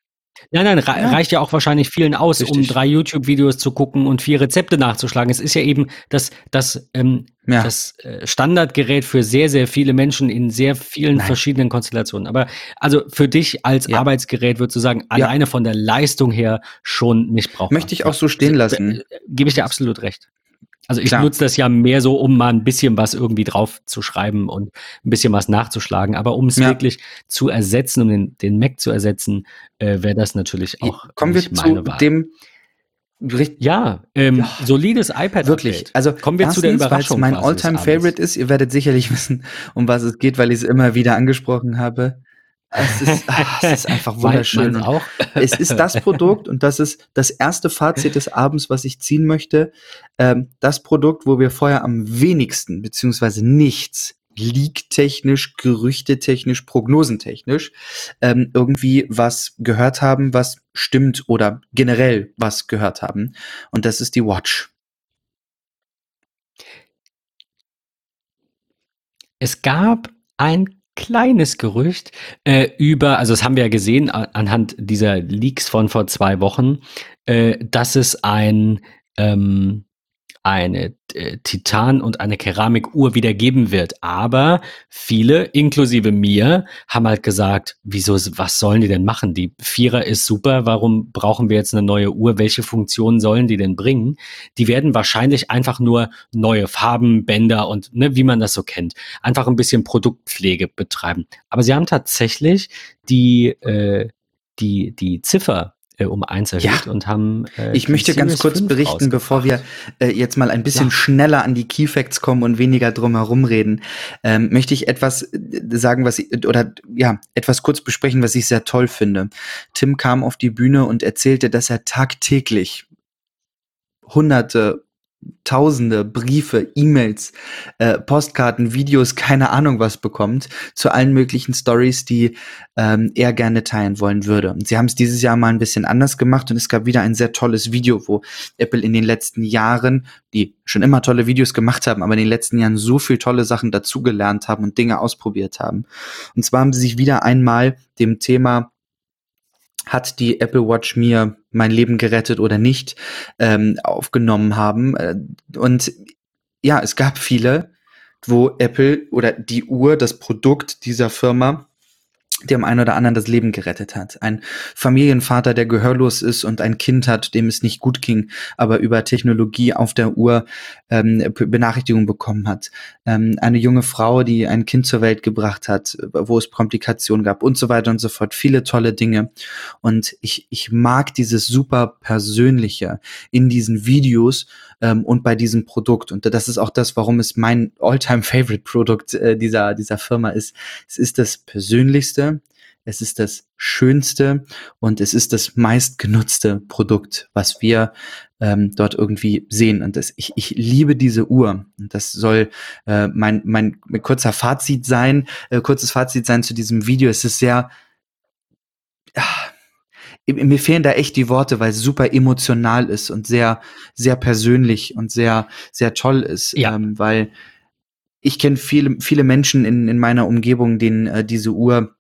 Nein, nein, ja. reicht ja auch wahrscheinlich vielen aus, Richtig. um drei YouTube-Videos zu gucken und vier Rezepte nachzuschlagen. Es ist ja eben das, das, ähm, ja. das äh, Standardgerät für sehr, sehr viele Menschen in sehr vielen nein. verschiedenen Konstellationen. Aber also für dich als ja. Arbeitsgerät würdest du sagen, alleine von der Leistung her schon nicht brauchbar.
Möchte ich auch so stehen lassen.
Äh, Gebe ich dir absolut recht. Also ich Klar. nutze das ja mehr so, um mal ein bisschen was irgendwie drauf zu schreiben und ein bisschen was nachzuschlagen. Aber um es ja. wirklich zu ersetzen, um den, den Mac zu ersetzen, äh, wäre das natürlich auch
Kommen wir zu Wahl. dem
ja, ähm, ja, solides iPad.
Wirklich. Also kommen wir zu der Überraschung. Mein Alltime Favorite ist. Ihr werdet sicherlich wissen, um was es geht, weil ich es immer wieder angesprochen habe. Es ist, ach, es ist einfach wunderschön. auch. es ist das Produkt und das ist das erste Fazit des Abends, was ich ziehen möchte. Ähm, das Produkt, wo wir vorher am wenigsten beziehungsweise nichts leak-technisch, gerüchtetechnisch, prognosentechnisch ähm, irgendwie was gehört haben, was stimmt oder generell was gehört haben. Und das ist die Watch.
Es gab ein kleines Gerücht äh, über, also das haben wir ja gesehen anhand dieser Leaks von vor zwei Wochen, äh, dass es ein, ähm, eine äh, Titan- und eine Keramikuhr wieder geben wird. Aber viele, inklusive mir, haben halt gesagt, wieso, was sollen die denn machen? Die Vierer ist super, warum brauchen wir jetzt eine neue Uhr? Welche Funktionen sollen die denn bringen? Die werden wahrscheinlich einfach nur neue Farben, Bänder und ne, wie man das so kennt, einfach ein bisschen Produktpflege betreiben. Aber sie haben tatsächlich die, äh, die, die Ziffer äh, um eins erhöht ja. und haben.
Äh, ich möchte ganz kurz berichten, bevor wir äh, jetzt mal ein bisschen ja. schneller an die Key Facts kommen und weniger drum herum reden, ähm, möchte ich etwas äh, sagen, was ich, oder ja, etwas kurz besprechen, was ich sehr toll finde. Tim kam auf die Bühne und erzählte, dass er tagtäglich hunderte Tausende Briefe, E-Mails, äh, Postkarten, Videos, keine Ahnung was bekommt zu allen möglichen Stories, die ähm, er gerne teilen wollen würde. Und sie haben es dieses Jahr mal ein bisschen anders gemacht und es gab wieder ein sehr tolles Video, wo Apple in den letzten Jahren, die schon immer tolle Videos gemacht haben, aber in den letzten Jahren so viel tolle Sachen dazugelernt haben und Dinge ausprobiert haben. Und zwar haben sie sich wieder einmal dem Thema hat die Apple Watch mir mein Leben gerettet oder nicht ähm, aufgenommen haben. Äh, und ja, es gab viele, wo Apple oder die Uhr, das Produkt dieser Firma, dem einen oder anderen das Leben gerettet hat. Ein Familienvater, der gehörlos ist und ein Kind hat, dem es nicht gut ging, aber über Technologie auf der Uhr ähm, Benachrichtigung bekommen hat. Ähm, eine junge Frau, die ein Kind zur Welt gebracht hat, wo es Komplikationen gab und so weiter und so fort. Viele tolle Dinge. Und ich, ich mag dieses super Persönliche in diesen Videos ähm, und bei diesem Produkt. Und das ist auch das, warum es mein all-time favorite Produkt äh, dieser, dieser Firma ist. Es ist das Persönlichste, es ist das schönste und es ist das meistgenutzte Produkt, was wir ähm, dort irgendwie sehen. Und das, ich, ich liebe diese Uhr. Und das soll äh, mein, mein, mein kurzer Fazit sein, äh, kurzes Fazit sein zu diesem Video. Es ist sehr, ah, mir fehlen da echt die Worte, weil es super emotional ist und sehr, sehr persönlich und sehr, sehr toll ist. Ja. Ähm, weil ich kenne viele, viele Menschen in, in meiner Umgebung, denen äh, diese Uhr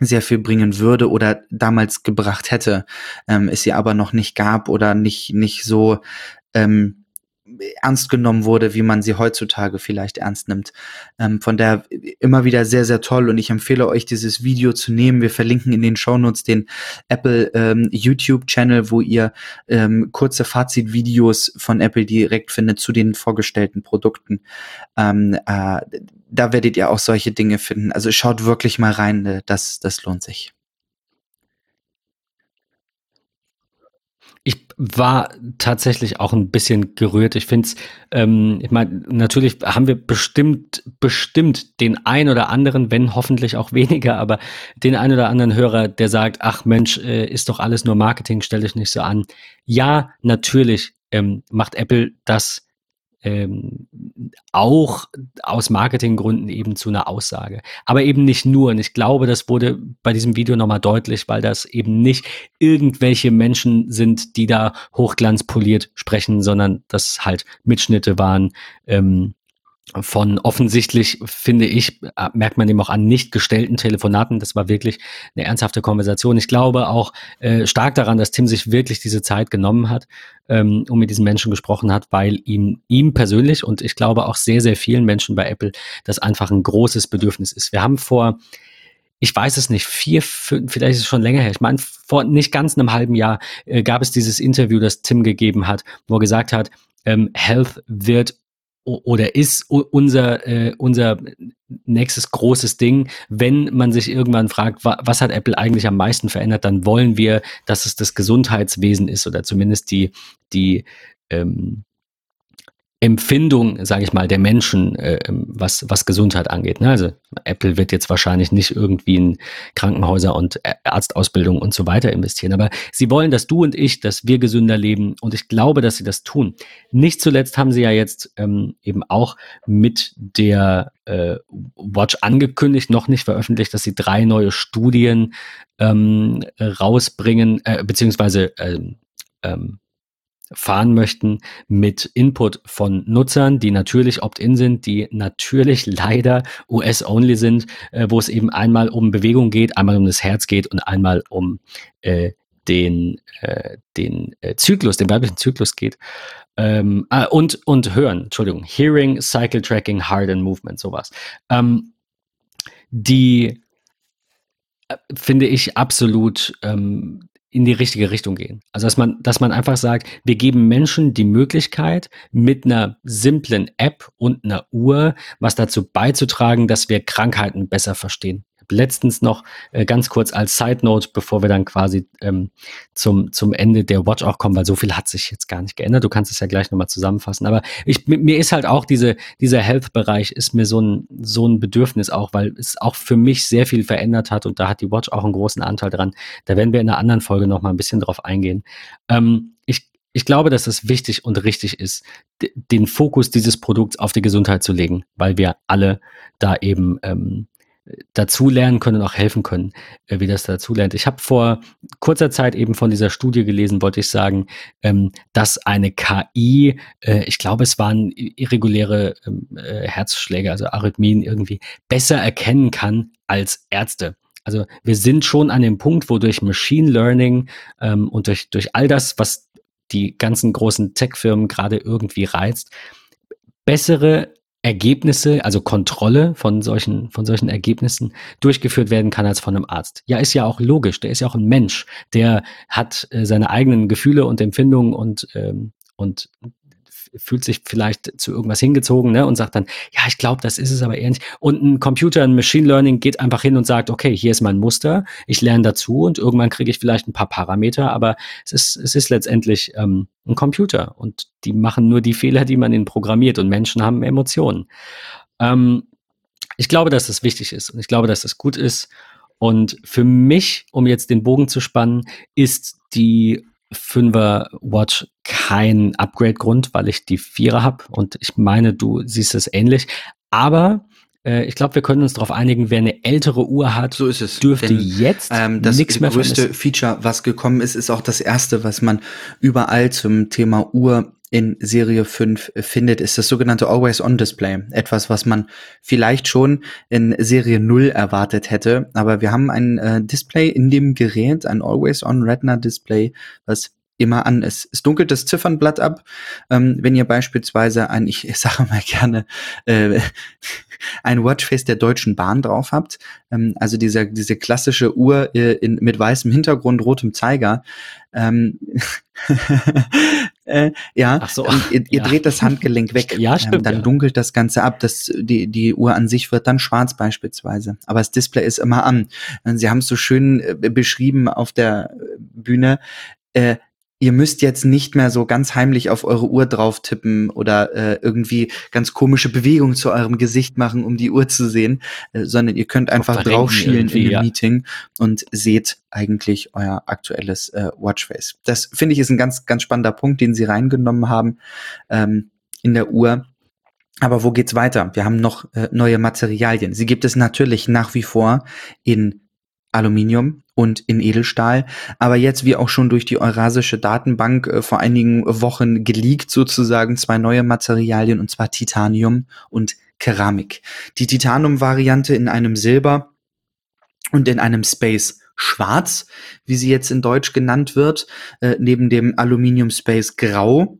sehr viel bringen würde oder damals gebracht hätte, ähm, es sie aber noch nicht gab oder nicht, nicht so ähm, ernst genommen wurde, wie man sie heutzutage vielleicht ernst nimmt. Ähm, von der immer wieder sehr, sehr toll und ich empfehle euch, dieses Video zu nehmen. Wir verlinken in den Shownotes den Apple ähm, YouTube-Channel, wo ihr ähm, kurze Fazitvideos von Apple direkt findet zu den vorgestellten Produkten. Ähm, äh, da werdet ihr auch solche Dinge finden. Also schaut wirklich mal rein, äh, das, das lohnt sich.
Ich war tatsächlich auch ein bisschen gerührt. Ich finde es, ähm, ich meine, natürlich haben wir bestimmt, bestimmt den ein oder anderen, wenn hoffentlich auch weniger, aber den ein oder anderen Hörer, der sagt, ach Mensch, äh, ist doch alles nur Marketing, stell dich nicht so an. Ja, natürlich ähm, macht Apple das ähm, auch aus Marketinggründen eben zu einer Aussage. Aber eben nicht nur. Und ich glaube, das wurde bei diesem Video nochmal deutlich, weil das eben nicht irgendwelche Menschen sind, die da hochglanzpoliert sprechen, sondern das halt Mitschnitte waren, ähm, von offensichtlich, finde ich, äh, merkt man dem auch an nicht gestellten Telefonaten. Das war wirklich eine ernsthafte Konversation. Ich glaube auch äh, stark daran, dass Tim sich wirklich diese Zeit genommen hat ähm, und mit diesen Menschen gesprochen hat, weil ihm, ihm persönlich und ich glaube auch sehr, sehr vielen Menschen bei Apple das einfach ein großes Bedürfnis ist. Wir haben vor, ich weiß es nicht, vier, fünf, vielleicht ist es schon länger her. Ich meine, vor nicht ganz einem halben Jahr äh, gab es dieses Interview, das Tim gegeben hat, wo er gesagt hat, ähm, Health wird oder ist unser, äh, unser nächstes großes Ding. Wenn man sich irgendwann fragt, wa was hat Apple eigentlich am meisten verändert, dann wollen wir, dass es das Gesundheitswesen ist oder zumindest die, die ähm, Empfindung, sage ich mal, der Menschen, äh, was, was Gesundheit angeht. Ne? Also Apple wird jetzt wahrscheinlich nicht irgendwie in Krankenhäuser und Arztausbildung und so weiter investieren, aber sie wollen, dass du und ich, dass wir gesünder leben und ich glaube, dass sie das tun. Nicht zuletzt haben sie ja jetzt ähm, eben auch mit der äh, Watch angekündigt, noch nicht veröffentlicht, dass sie drei neue Studien ähm, rausbringen, äh, beziehungsweise ähm, ähm, fahren möchten mit Input von Nutzern, die natürlich opt-in sind, die natürlich leider US-only sind, äh, wo es eben einmal um Bewegung geht, einmal um das Herz geht und einmal um äh, den, äh, den äh, Zyklus, den weiblichen Zyklus geht. Ähm, ah, und, und hören, Entschuldigung, Hearing, Cycle Tracking, Heart and Movement, sowas. Ähm, die äh, finde ich absolut ähm, in die richtige Richtung gehen. Also dass man, dass man einfach sagt, wir geben Menschen die Möglichkeit, mit einer simplen App und einer Uhr was dazu beizutragen, dass wir Krankheiten besser verstehen letztens noch äh, ganz kurz als Side Note, bevor wir dann quasi ähm, zum, zum Ende der Watch auch kommen, weil so viel hat sich jetzt gar nicht geändert. Du kannst es ja gleich nochmal zusammenfassen. Aber ich, mir ist halt auch diese, dieser Health-Bereich ist mir so ein, so ein Bedürfnis auch, weil es auch für mich sehr viel verändert hat und da hat die Watch auch einen großen Anteil dran. Da werden wir in einer anderen Folge nochmal ein bisschen drauf eingehen. Ähm, ich, ich glaube, dass es wichtig und richtig ist, den Fokus dieses Produkts auf die Gesundheit zu legen, weil wir alle da eben ähm, dazulernen können und auch helfen können, äh, wie das dazulernt. Ich habe vor kurzer Zeit eben von dieser Studie gelesen, wollte ich sagen, ähm, dass eine KI, äh, ich glaube, es waren irreguläre ähm, äh, Herzschläge, also Arrhythmien irgendwie, besser erkennen kann als Ärzte. Also wir sind schon an dem Punkt, wo durch Machine Learning ähm, und durch, durch all das, was die ganzen großen Tech-Firmen gerade irgendwie reizt, bessere Ergebnisse, also Kontrolle von solchen, von solchen Ergebnissen durchgeführt werden kann als von einem Arzt. Ja, ist ja auch logisch. Der ist ja auch ein Mensch. Der hat äh, seine eigenen Gefühle und Empfindungen und, ähm, und fühlt sich vielleicht zu irgendwas hingezogen ne, und sagt dann, ja, ich glaube, das ist es aber nicht. Und ein Computer, ein Machine Learning geht einfach hin und sagt, okay, hier ist mein Muster, ich lerne dazu und irgendwann kriege ich vielleicht ein paar Parameter, aber es ist, es ist letztendlich ähm, ein Computer und die machen nur die Fehler, die man ihnen programmiert und Menschen haben Emotionen. Ähm, ich glaube, dass das wichtig ist und ich glaube, dass das gut ist. Und für mich, um jetzt den Bogen zu spannen, ist die 5er Watch kein Upgrade-Grund, weil ich die Vierer habe und ich meine, du siehst es ähnlich. Aber äh, ich glaube, wir können uns darauf einigen, wer eine ältere Uhr hat,
so ist es.
dürfte Denn, jetzt
ähm, das nichts mehr größte vermissen. Feature, was gekommen ist, ist auch das erste, was man überall zum Thema Uhr in Serie 5 findet, ist das sogenannte Always-On-Display. Etwas, was man vielleicht schon in Serie 0 erwartet hätte. Aber wir haben ein äh, Display in dem Gerät, ein Always-On-Retina-Display, was immer an ist. Es dunkelt das Ziffernblatt ab. Ähm, wenn ihr beispielsweise ein, ich sage mal gerne, äh, ein Watchface der Deutschen Bahn drauf habt, ähm, also dieser, diese klassische Uhr äh, in, mit weißem Hintergrund, rotem Zeiger, ähm, äh, ja,
so,
ihr, ihr ja. dreht das Handgelenk weg,
ja, stimmt,
ähm, dann
ja.
dunkelt das Ganze ab, das, die, die Uhr an sich wird dann schwarz beispielsweise, aber das Display ist immer an. Sie haben es so schön äh, beschrieben auf der Bühne, äh, ihr müsst jetzt nicht mehr so ganz heimlich auf eure Uhr drauf tippen oder äh, irgendwie ganz komische Bewegungen zu eurem Gesicht machen, um die Uhr zu sehen, äh, sondern ihr könnt einfach drauf schielen in dem ja. Meeting und seht eigentlich euer aktuelles äh, Watchface. Das finde ich ist ein ganz, ganz spannender Punkt, den sie reingenommen haben ähm, in der Uhr. Aber wo geht's weiter? Wir haben noch äh, neue Materialien. Sie gibt es natürlich nach wie vor in Aluminium und in Edelstahl, aber jetzt wie auch schon durch die Eurasische Datenbank äh, vor einigen Wochen geleakt sozusagen zwei neue Materialien und zwar Titanium und Keramik. Die Titanium-Variante in einem Silber und in einem Space Schwarz, wie sie jetzt in Deutsch genannt wird, äh, neben dem Aluminium Space Grau.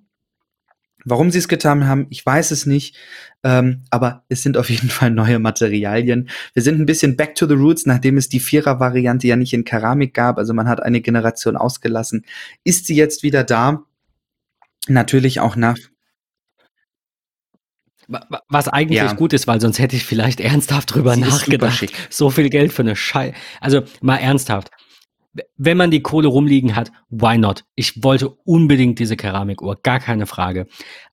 Warum sie es getan haben, ich weiß es nicht. Ähm, aber es sind auf jeden Fall neue Materialien. Wir sind ein bisschen back to the roots, nachdem es die Vierer-Variante ja nicht in Keramik gab. Also man hat eine Generation ausgelassen. Ist sie jetzt wieder da? Natürlich auch nach.
Was eigentlich ja. gut ist, weil sonst hätte ich vielleicht ernsthaft drüber sie nachgedacht. So viel Geld für eine Scheiße. Also mal ernsthaft wenn man die Kohle rumliegen hat, why not? Ich wollte unbedingt diese Keramikuhr, gar keine Frage.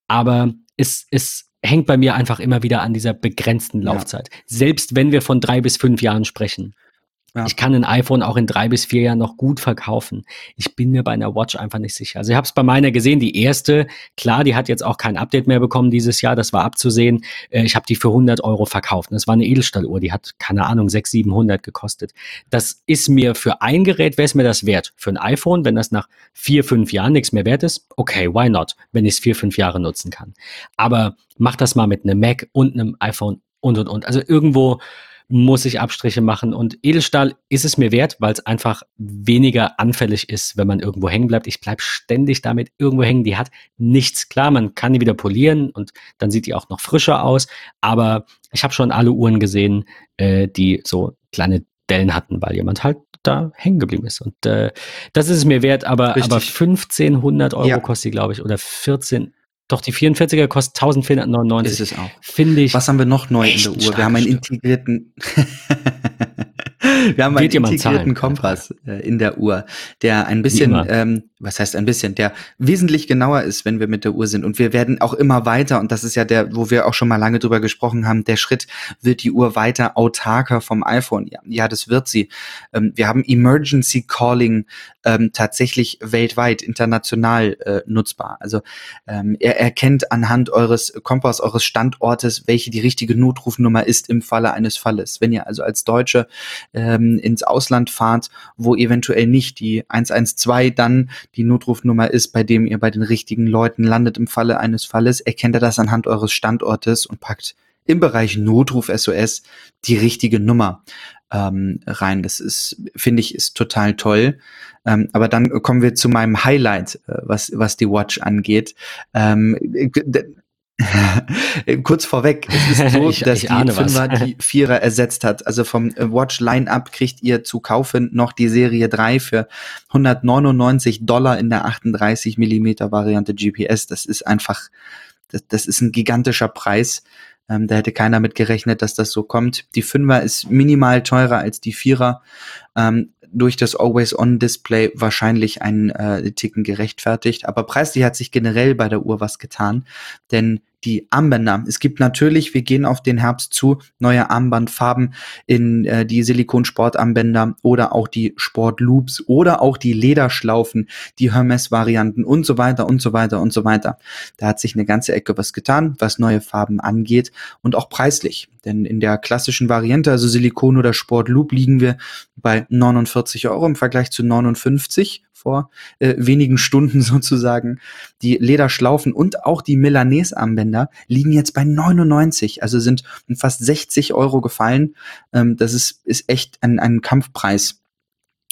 Aber es, es hängt bei mir einfach immer wieder an dieser begrenzten Laufzeit. Ja. Selbst wenn wir von drei bis fünf Jahren sprechen. Ja. Ich kann ein iPhone auch in drei bis vier Jahren noch gut verkaufen. Ich bin mir bei einer Watch einfach nicht sicher. Also ich habe es bei meiner gesehen, die erste, klar, die hat jetzt auch kein Update mehr bekommen dieses Jahr, das war abzusehen. Äh, ich habe die für 100 Euro verkauft. Das war eine Edelstahluhr, die hat, keine Ahnung, 600, 700 gekostet. Das ist mir für ein Gerät, wäre es mir das wert. Für ein iPhone, wenn das nach vier, fünf Jahren nichts mehr wert ist, okay, why not, wenn ich es vier, fünf Jahre nutzen kann. Aber mach das mal mit einem Mac und einem iPhone und, und, und. Also irgendwo muss ich Abstriche machen. Und Edelstahl ist es mir wert, weil es einfach weniger anfällig ist, wenn man irgendwo hängen bleibt. Ich bleib ständig damit irgendwo hängen. Die hat nichts. Klar, man kann die wieder polieren und dann sieht die auch noch frischer aus. Aber ich habe schon alle Uhren gesehen, äh, die so kleine Dellen hatten, weil jemand halt da hängen geblieben ist. Und äh, das ist es mir wert, aber, aber 1500 Euro ja. kostet die, glaube ich, oder 14, doch, die 44er kostet 1499.
Ist es auch.
Finde ich.
Was haben wir noch neu in der Uhr? Wir haben einen integrierten. wir haben einen integrierten zahlen, Kompass äh, in der Uhr, der ein bisschen, ähm, was heißt ein bisschen, der wesentlich genauer ist, wenn wir mit der Uhr sind. Und wir werden auch immer weiter, und das ist ja der, wo wir auch schon mal lange drüber gesprochen haben, der Schritt, wird die Uhr weiter autarker vom iPhone? Ja, ja das wird sie. Ähm, wir haben Emergency Calling ähm, tatsächlich weltweit, international äh, nutzbar. Also ähm, er erkennt anhand eures Kompass, eures Standortes, welche die richtige Notrufnummer ist im Falle eines Falles. Wenn ihr also als Deutsche ähm, ins Ausland fahrt, wo eventuell nicht die 112 dann die Notrufnummer ist, bei dem ihr bei den richtigen Leuten landet im Falle eines Falles, erkennt er das anhand eures Standortes und packt im Bereich Notruf SOS die richtige Nummer ähm, rein. Das ist, finde ich, ist total toll. Ähm, aber dann kommen wir zu meinem Highlight, äh, was, was die Watch angeht. Ähm, Kurz vorweg, es ist so, ich, dass ich die Fünfer die Vierer ersetzt hat. Also vom äh, Watch Line-Up kriegt ihr zu kaufen noch die Serie 3 für 199 Dollar in der 38 Millimeter Variante GPS. Das ist einfach, das, das ist ein gigantischer Preis. Ähm, da hätte keiner mit gerechnet, dass das so kommt. Die Fünfer ist minimal teurer als die Vierer. Ähm, durch das Always-On-Display wahrscheinlich einen äh, Ticken gerechtfertigt. Aber preislich hat sich generell bei der Uhr was getan, denn die Armbänder. Es gibt natürlich, wir gehen auf den Herbst zu, neue Armbandfarben in äh, die Silikon-Sportarmbänder oder auch die Sportloops oder auch die Lederschlaufen, die Hermes-Varianten und so weiter und so weiter und so weiter. Da hat sich eine ganze Ecke was getan, was neue Farben angeht und auch preislich. Denn in der klassischen Variante, also Silikon oder Sportloop, liegen wir bei 49 Euro im Vergleich zu 59 vor äh, wenigen Stunden sozusagen. Die Lederschlaufen und auch die Milanese-Armbänder liegen jetzt bei 99, also sind um fast 60 Euro gefallen. Ähm, das ist, ist echt ein, ein Kampfpreis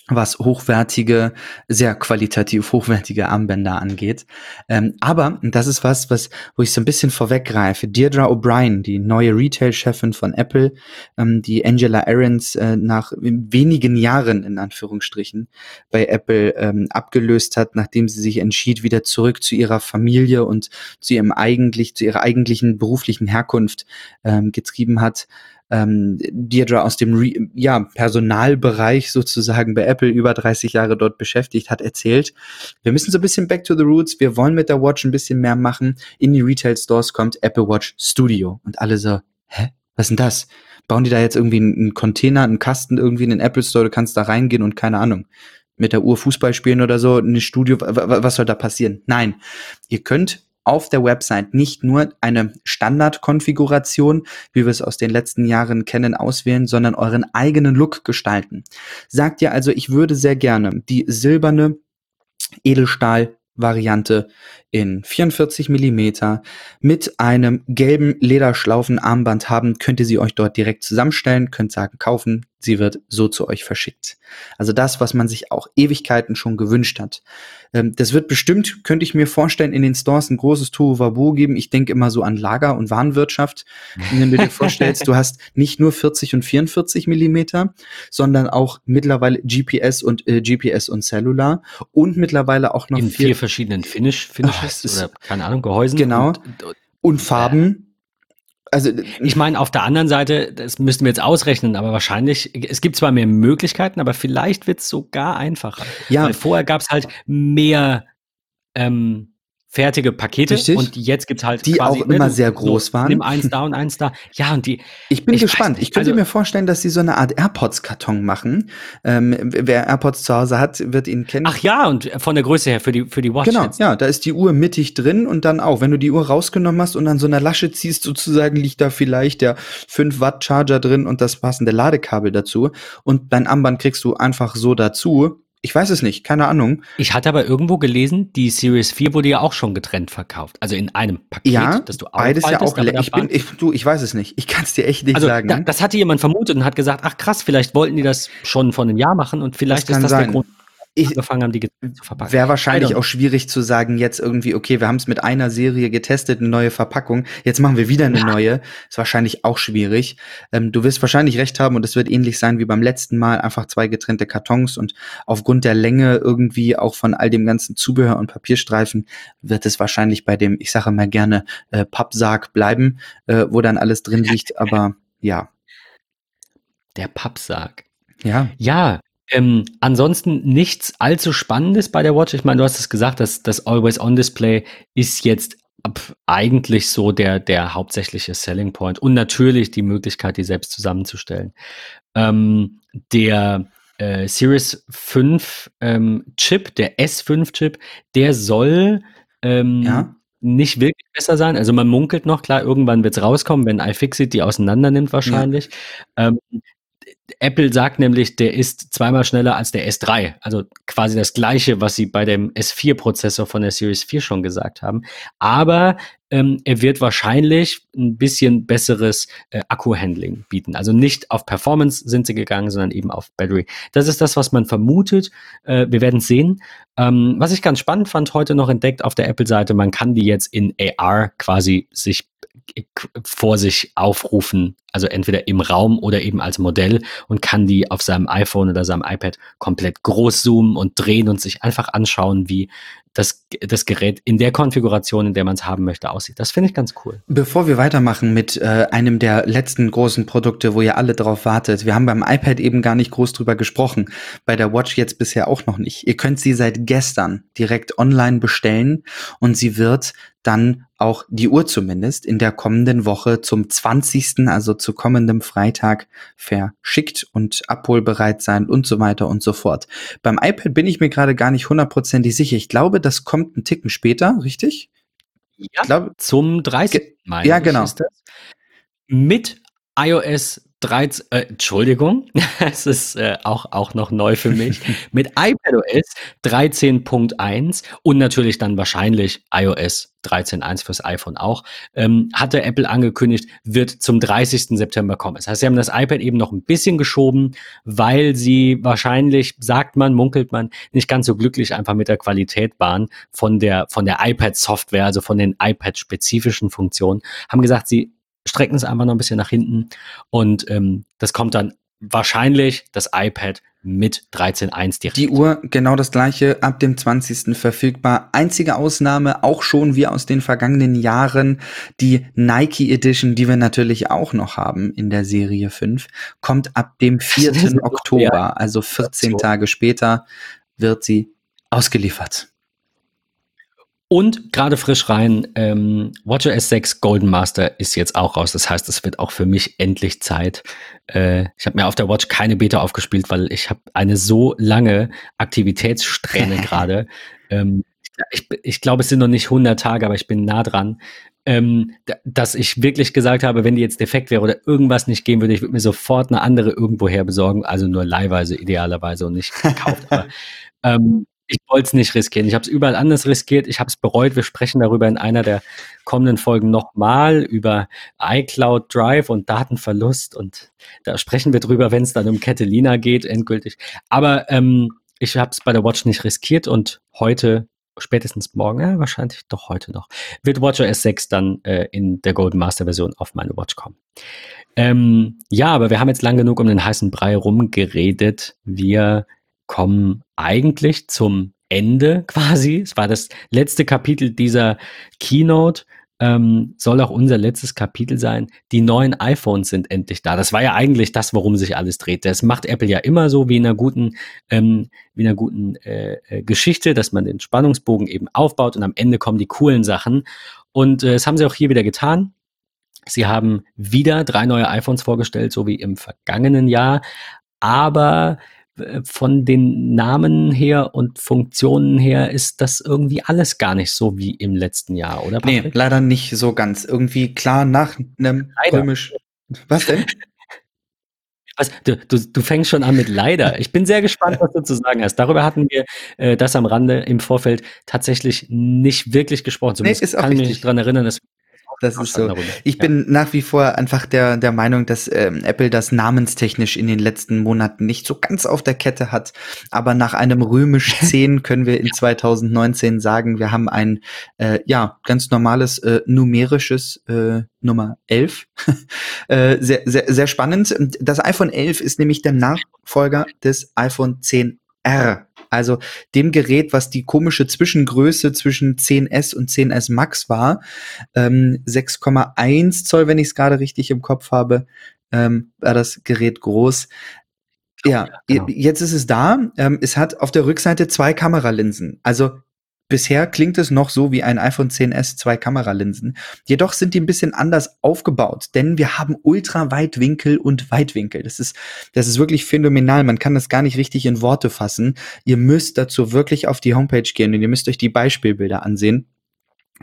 was hochwertige, sehr qualitativ hochwertige Armbänder angeht. Ähm, aber, das ist was, was, wo ich so ein bisschen vorweggreife. Deirdre O'Brien, die neue Retail-Chefin von Apple, ähm, die Angela Ahrens äh, nach wenigen Jahren, in Anführungsstrichen, bei Apple ähm, abgelöst hat, nachdem sie sich entschied, wieder zurück zu ihrer Familie und zu ihrem eigentlich, zu ihrer eigentlichen beruflichen Herkunft ähm, getrieben hat, ähm, Deirdre aus dem Re ja, Personalbereich sozusagen bei Apple über 30 Jahre dort beschäftigt hat, erzählt, wir müssen so ein bisschen back to the roots, wir wollen mit der Watch ein bisschen mehr machen. In die Retail Stores kommt Apple Watch Studio und alle so, hä, was denn das? Bauen die da jetzt irgendwie einen Container, einen Kasten irgendwie in den Apple Store, du kannst da reingehen und keine Ahnung, mit der Uhr Fußball spielen oder so, ein Studio, was soll da passieren? Nein, ihr könnt auf der Website nicht nur eine Standardkonfiguration, wie wir es aus den letzten Jahren kennen, auswählen, sondern euren eigenen Look gestalten. Sagt ihr also, ich würde sehr gerne die silberne Edelstahl Variante in 44 Millimeter mit einem gelben Lederschlaufenarmband haben, könnt ihr sie euch dort direkt zusammenstellen, könnt sagen, kaufen, sie wird so zu euch verschickt. Also das, was man sich auch Ewigkeiten schon gewünscht hat. Ähm, das wird bestimmt, könnte ich mir vorstellen, in den Stores ein großes Tohuwabohu geben. Ich denke immer so an Lager- und Warenwirtschaft. Wenn du dir vorstellst, du hast nicht nur 40 und 44 Millimeter, sondern auch mittlerweile GPS und äh, GPS und Cellular und mittlerweile auch noch
in vier, vier verschiedenen Finish, Finishes oh, oder keine Ahnung, Gehäusen.
Genau. Und, und Farben
also ich meine, auf der anderen Seite, das müssten wir jetzt ausrechnen, aber wahrscheinlich, es gibt zwar mehr Möglichkeiten, aber vielleicht wird es sogar einfacher. Ja. Weil vorher gab es halt mehr ähm, fertige Pakete
Richtig.
und jetzt gibt's halt
die auch ne, immer sehr groß so, waren.
Nimm eins da und eins da. Ja, und die.
Ich bin ich gespannt. Ich könnte also, mir vorstellen, dass sie so eine Art AirPods-Karton machen. Ähm, wer AirPods zu Hause hat, wird ihn kennen.
Ach ja, und von der Größe her für die für die Watch.
Genau, jetzt. ja, da ist die Uhr mittig drin und dann auch, wenn du die Uhr rausgenommen hast und an so einer Lasche ziehst, sozusagen liegt da vielleicht der 5 Watt Charger drin und das passende Ladekabel dazu und dein Armband kriegst du einfach so dazu Ich weiß es nicht, keine Ahnung.
Ich hatte aber irgendwo gelesen, die Series 4 wurde ja auch schon getrennt verkauft. Also in einem Paket,
Ja,
das du
beides ja auch. Ich bin, ich, du, ich weiß es nicht. Ich kann es dir echt nicht
also
sagen.
da, das hatte jemand vermutet und hat gesagt, ach krass, vielleicht wollten die das schon vor einem Jahr machen und vielleicht
kann
ist das
sein.
der Grund,
Ich-
angefangen haben, die zu verpacken.
Wäre wahrscheinlich auch schwierig zu sagen, jetzt irgendwie, okay, wir haben es mit einer Serie getestet, eine neue Verpackung, jetzt machen wir wieder eine neue. Ist wahrscheinlich auch schwierig. Ähm, du wirst wahrscheinlich recht haben und es wird ähnlich sein wie beim letzten Mal, einfach zwei getrennte Kartons und aufgrund der Länge irgendwie auch von all dem ganzen Zubehör und Papierstreifen wird es wahrscheinlich bei dem, ich sage mal gerne, äh, Pappsarg bleiben, äh, wo dann alles drin liegt, aber ja.
Der Pappsarg.
Ja,
Ja, ähm, ansonsten nichts allzu Spannendes bei der Watch. Ich meine, du hast es gesagt, dass das Always-On-Display ist jetzt eigentlich so der, der hauptsächliche Selling Point und natürlich die Möglichkeit, die selbst zusammenzustellen. Ähm, der äh, Series 5 ähm, Chip, der S5 Chip, der soll ähm,
Ja.
nicht wirklich besser sein. Also man munkelt noch, klar, irgendwann wird es rauskommen, wenn iFixit die auseinander nimmt wahrscheinlich. Ähm, Apple sagt nämlich, der ist zweimal schneller als der S3. Also quasi das gleiche, was sie bei dem S4-Prozessor von der Series 4 schon gesagt haben. Aber ähm, er wird wahrscheinlich ein bisschen besseres äh, Akku-Handling bieten. Also nicht auf Performance sind sie gegangen, sondern eben auf Battery. Das ist das, was man vermutet. Äh, wir werden sehen. Ähm, was ich ganz spannend fand, heute noch entdeckt auf der Apple-Seite, man kann die jetzt in AR quasi sich vor sich aufrufen, also entweder im Raum oder eben als Modell und kann die auf seinem iPhone oder seinem iPad komplett groß zoomen und drehen und sich einfach anschauen, wie das, das Gerät in der Konfiguration, in der man es haben möchte, aussieht. Das finde ich ganz cool.
Bevor wir weitermachen mit äh, einem der letzten großen Produkte, wo ihr alle drauf wartet, wir haben beim iPad eben gar nicht groß drüber gesprochen, bei der Watch jetzt bisher auch noch nicht. Ihr könnt sie seit gestern direkt online bestellen und sie wird dann auch die Uhr zumindest in der kommenden Woche zum 20., also zu kommendem Freitag verschickt und abholbereit sein und so weiter und so fort. Beim iPad bin ich mir gerade gar nicht hundertprozentig sicher. Ich glaube, das kommt einen Ticken später, richtig?
Ja,
Ich glaube,
zum 30. Mai.
ja, genau.
Mit iOS 13, äh, Entschuldigung, es ist äh, auch, auch noch neu für mich, mit iPadOS 13.1 und natürlich dann wahrscheinlich iOS 13.1 fürs iPhone auch, ähm, hatte Apple angekündigt, wird zum 30. September kommen. Das heißt, sie haben das iPad eben noch ein bisschen geschoben, weil sie wahrscheinlich, sagt man, munkelt man, nicht ganz so glücklich einfach mit der Qualität waren von der, von der iPad-Software, also von den iPad-spezifischen Funktionen, haben gesagt, sie strecken es einfach noch ein bisschen nach hinten und ähm, das kommt dann wahrscheinlich das iPad mit 13.1 direkt.
Die Uhr genau das gleiche, ab dem 20. verfügbar. Einzige Ausnahme, auch schon wie aus den vergangenen Jahren, die Nike Edition, die wir natürlich auch noch haben in der Serie 5, kommt ab dem 4. Oktober, also 14 Tage später, wird sie ausgeliefert.
Und gerade frisch rein, ähm, WatchOS 6 Golden Master ist jetzt auch raus. Das heißt, es wird auch für mich endlich Zeit. Äh, ich habe mir auf der Watch keine Beta aufgespielt, weil ich habe eine so lange Aktivitätssträhne gerade. Ähm, ich, ich glaube, es sind noch nicht 100 Tage, aber ich bin nah dran. Ähm, da- dass ich wirklich gesagt habe, wenn die jetzt defekt wäre oder irgendwas nicht gehen würde, ich würde mir sofort eine andere irgendwoher besorgen, also nur leihweise idealerweise und nicht gekauft. aber ähm, ich wollte es nicht riskieren. Ich habe es überall anders riskiert. Ich habe es bereut. Wir sprechen darüber in einer der kommenden Folgen nochmal über iCloud Drive und Datenverlust. Und da sprechen wir drüber, wenn es dann um Catalina geht, endgültig. Aber ähm, ich habe es bei der Watch nicht riskiert und heute, spätestens morgen, ja, wahrscheinlich doch heute noch, wird WatchOS 6 dann äh, in der Golden Master Version auf meine Watch kommen. Ähm, ja, aber wir haben jetzt lang genug um den heißen Brei rumgeredet. Wir kommen eigentlich zum Ende quasi. Es war das letzte Kapitel dieser Keynote. Ähm, soll auch unser letztes Kapitel sein. Die neuen iPhones sind endlich da. Das war ja eigentlich das, worum sich alles dreht. Das macht Apple ja immer so wie in einer guten, ähm, wie in einer guten äh, äh, Geschichte, dass man den Spannungsbogen eben aufbaut und am Ende kommen die coolen Sachen. Und äh, das haben sie auch hier wieder getan. Sie haben wieder drei neue iPhones vorgestellt, so wie im vergangenen Jahr. Aber von den Namen her und Funktionen her ist das irgendwie alles gar nicht so wie im letzten Jahr, oder?
Nee,
Patrick?
leider nicht so ganz. Irgendwie klar nach einem
Leider.
römisch. Was denn?
Was, du, du, du fängst schon an mit leider. Ich bin sehr gespannt, was du zu sagen hast. Darüber hatten wir äh, das am Rande im Vorfeld tatsächlich nicht wirklich gesprochen.
Nee, ist
kann ich mich dran erinnern, dass
Das ist so. Ich bin nach wie vor einfach der, der Meinung, dass ähm, Apple das namenstechnisch in den letzten Monaten nicht so ganz auf der Kette hat. Aber nach einem römisch 10 können wir in 2019 sagen, wir haben ein äh, ja ganz normales äh, numerisches äh, Nummer 11. äh, sehr, sehr, sehr spannend. Das iPhone 11 ist nämlich der Nachfolger des iPhone 10R. Also dem Gerät, was die komische Zwischengröße zwischen 10S und 10S Max war. Ähm, 6,1 Zoll, wenn ich es gerade richtig im Kopf habe, ähm, war das Gerät groß. Ja,
genau.
je- jetzt ist es da. Ähm, es hat auf der Rückseite zwei Kameralinsen. Also bisher klingt es noch so wie ein iPhone 10s zwei Kameralinsen. Jedoch sind die ein bisschen anders aufgebaut, denn wir haben Ultraweitwinkel und Weitwinkel. Das ist, das ist wirklich phänomenal. Man kann das gar nicht richtig in Worte fassen. Ihr müsst dazu wirklich auf die Homepage gehen und ihr müsst euch die Beispielbilder ansehen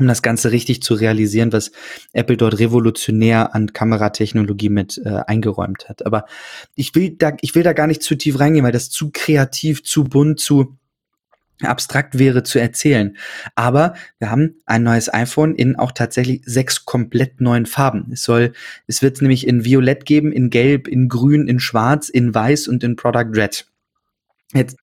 um das Ganze richtig zu realisieren, was Apple dort revolutionär an Kameratechnologie mit äh, eingeräumt hat. Aber ich will da, ich will da gar nicht zu tief reingehen, weil das zu kreativ, zu bunt, zu abstrakt wäre zu erzählen. Aber wir haben ein neues iPhone in auch tatsächlich sechs komplett neuen Farben. Es soll, es wird es nämlich in Violett geben, in Gelb, in Grün, in Schwarz, in Weiß und in Product Red. Jetzt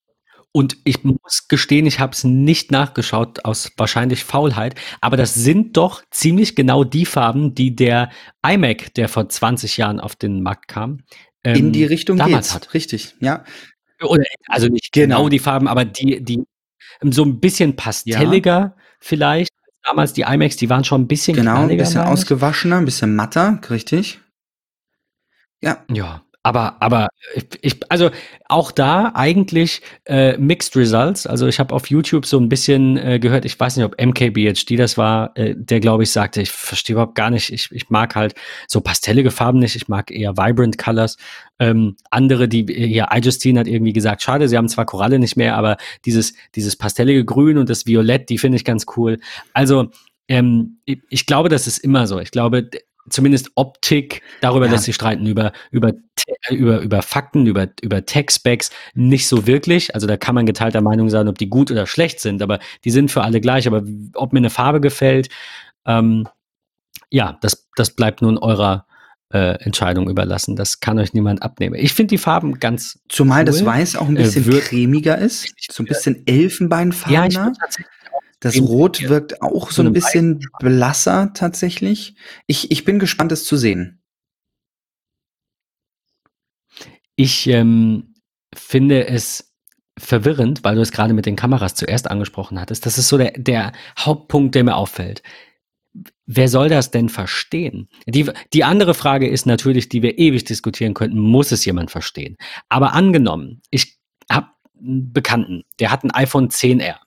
Und ich muss gestehen, ich habe es nicht nachgeschaut, aus wahrscheinlich Faulheit, aber das sind doch ziemlich genau die Farben, die der iMac, der vor 20 Jahren auf den Markt kam, ähm,
in die Richtung
damals
geht's.
hat.
Richtig, ja.
Oder, also nicht
Genau.
genau. die Farben, aber die, die ähm, so ein bisschen pastelliger vielleicht. Damals die iMacs, die waren schon ein bisschen
Genau, ein bisschen ausgewaschener, ein bisschen matter, richtig. Ja,
Ja, aber, aber ich, also auch da eigentlich äh, Mixed Results. Also ich habe auf YouTube so ein bisschen äh, gehört, ich weiß nicht, ob MKBHD das war, äh, der glaube ich sagte, ich verstehe überhaupt gar nicht, ich, ich mag halt so pastellige Farben nicht, ich mag eher Vibrant Colors. Ähm, andere, die hier, iJustine hat irgendwie gesagt, schade, sie haben zwar Koralle nicht mehr, aber dieses, dieses pastellige Grün und das Violett, die finde ich ganz cool. Also ähm, ich, ich glaube, das ist immer so. Ich glaube, zumindest Optik, darüber
Ja.
lässt sich streiten, über, über, äh, über, über Fakten, über, über Tech-Specs nicht so wirklich. Also da kann man geteilter Meinung sein, ob die gut oder schlecht sind, aber die sind für alle gleich. Aber ob mir eine Farbe gefällt, ähm, ja, das, das bleibt nun eurer äh, Entscheidung überlassen. Das kann euch niemand abnehmen. Ich finde die Farben ganz
zumal das
cool.
Weiß auch ein
Äh,
bisschen
wird-
cremiger ist, so ein bisschen
Ja, ich
elfenbeinfarbener.
würde tatsächlich
das Rot wirkt auch so ein bisschen blasser tatsächlich. Ich, ich bin gespannt, es zu sehen.
Ich ähm, finde es verwirrend, weil du es gerade mit den Kameras zuerst angesprochen hattest. Das ist so der, der Hauptpunkt, der mir auffällt. Wer soll das denn verstehen? Die, die andere Frage ist natürlich, die wir ewig diskutieren könnten, muss es jemand verstehen? Aber angenommen, ich habe einen Bekannten, der hat ein iPhone 10R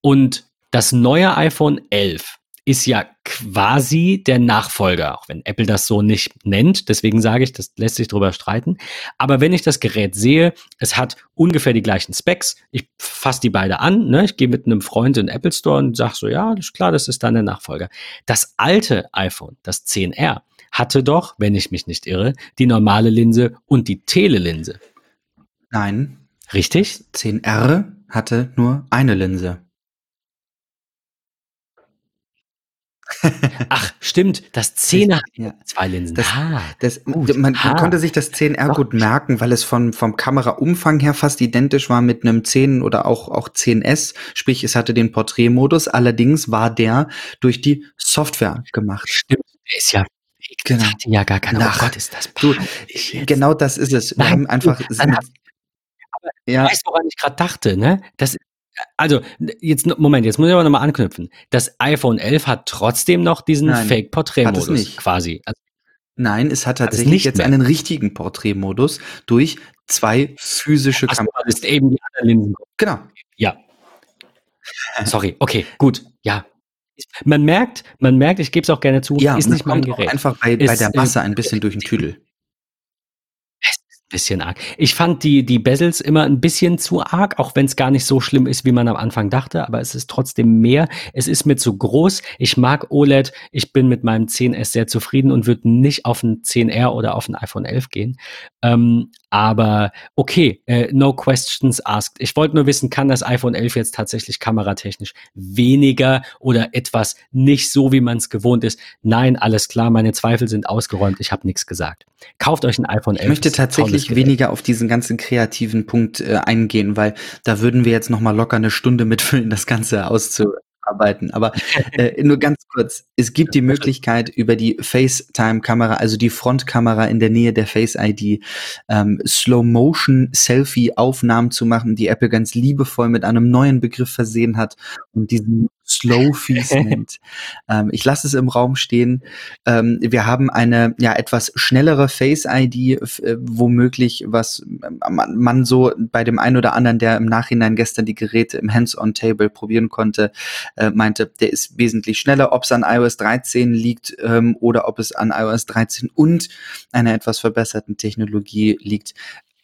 und das neue iPhone 11 ist ja quasi der Nachfolger, auch wenn Apple das so nicht nennt. Deswegen sage ich, das lässt sich drüber streiten. Aber wenn ich das Gerät sehe, es hat ungefähr die gleichen Specs. Ich fasse die beide an. Ne? Ich gehe mit einem Freund in den Apple Store und sage so, ja, ist klar, das ist dann der Nachfolger. Das alte iPhone, das 10R, hatte doch, wenn ich mich nicht irre, die normale Linse und die Telelinse.
Nein,
Richtig?
10R hatte nur eine Linse.
Ach, stimmt. Das 10er hat
Ja.
zwei Linsen.
Das-
ah,
Das, man, man konnte sich das 10R
Doch.
gut merken, weil es von, vom Kameraumfang her fast identisch war mit einem 10 oder auch, auch 10S. Sprich, es hatte den Porträtmodus. Allerdings war der durch die Software gemacht.
stimmt. Der ist ja.
Genau.
Das hatte ja gar keine.
Ach,
oh Gott, ist das
Du,
jetzt.
genau das ist es. Wir
Nein,
haben einfach.
dann
ja,
Weißt du, woran ich gerade dachte, ne? Das, also, jetzt, Moment, jetzt muss ich aber nochmal anknüpfen. Das iPhone 11 hat trotzdem noch diesen
hat es nicht.
quasi. Also,
nein, es hat
es
tatsächlich
nicht
jetzt
mehr.
einen richtigen Porträtmodus durch zwei physische
ach
Kameras.
das ist eben die anderen Linsen.
Genau.
Ja. Sorry, okay, gut, ja. Man merkt, man merkt, ich gebe es auch gerne zu,
Ja,
ist nicht mein Gerät.
einfach bei, bei
Ist,
der
äh,
Masse ein bisschen durch den Tüdel.
Bisschen arg. Ich fand die, die Bezels immer ein bisschen zu arg, auch wenn es gar nicht so schlimm ist, wie man am Anfang dachte, aber es ist trotzdem mehr. Es ist mir zu groß. Ich mag OLED. Ich bin mit meinem 10S sehr zufrieden und würde nicht auf ein 10R oder auf ein iPhone 11 gehen. Ähm, aber okay, äh, no questions asked. Ich wollte nur wissen, kann das iPhone 11 jetzt tatsächlich kameratechnisch weniger oder etwas nicht so, wie man es gewohnt ist? Nein, alles klar, meine Zweifel sind ausgeräumt. Ich habe nichts gesagt. Kauft euch ein iPhone 11.
Ich möchte tatsächlich weniger auf diesen ganzen kreativen Punkt äh, eingehen, weil da würden wir jetzt noch mal locker eine Stunde mitfüllen, das Ganze auszu arbeiten. Aber äh, nur ganz kurz, es gibt die Möglichkeit über die FaceTime-Kamera, also die Frontkamera in der Nähe der Face-ID, ähm, Slow-Motion-Selfie-Aufnahmen zu machen, die Apple ganz liebevoll mit einem neuen Begriff versehen hat und diesen Slow Fees nennt. Ähm, ich lasse es im Raum stehen. Ähm, wir haben eine ja etwas schnellere Face ID, äh, womöglich, was man, man, so bei dem einen oder anderen, der im Nachhinein gestern die Geräte im Hands-on-Table probieren konnte, äh, meinte, der ist wesentlich schneller. Ob es an iOS 13 liegt ähm, oder ob es an iOS 13 und einer etwas verbesserten Technologie liegt,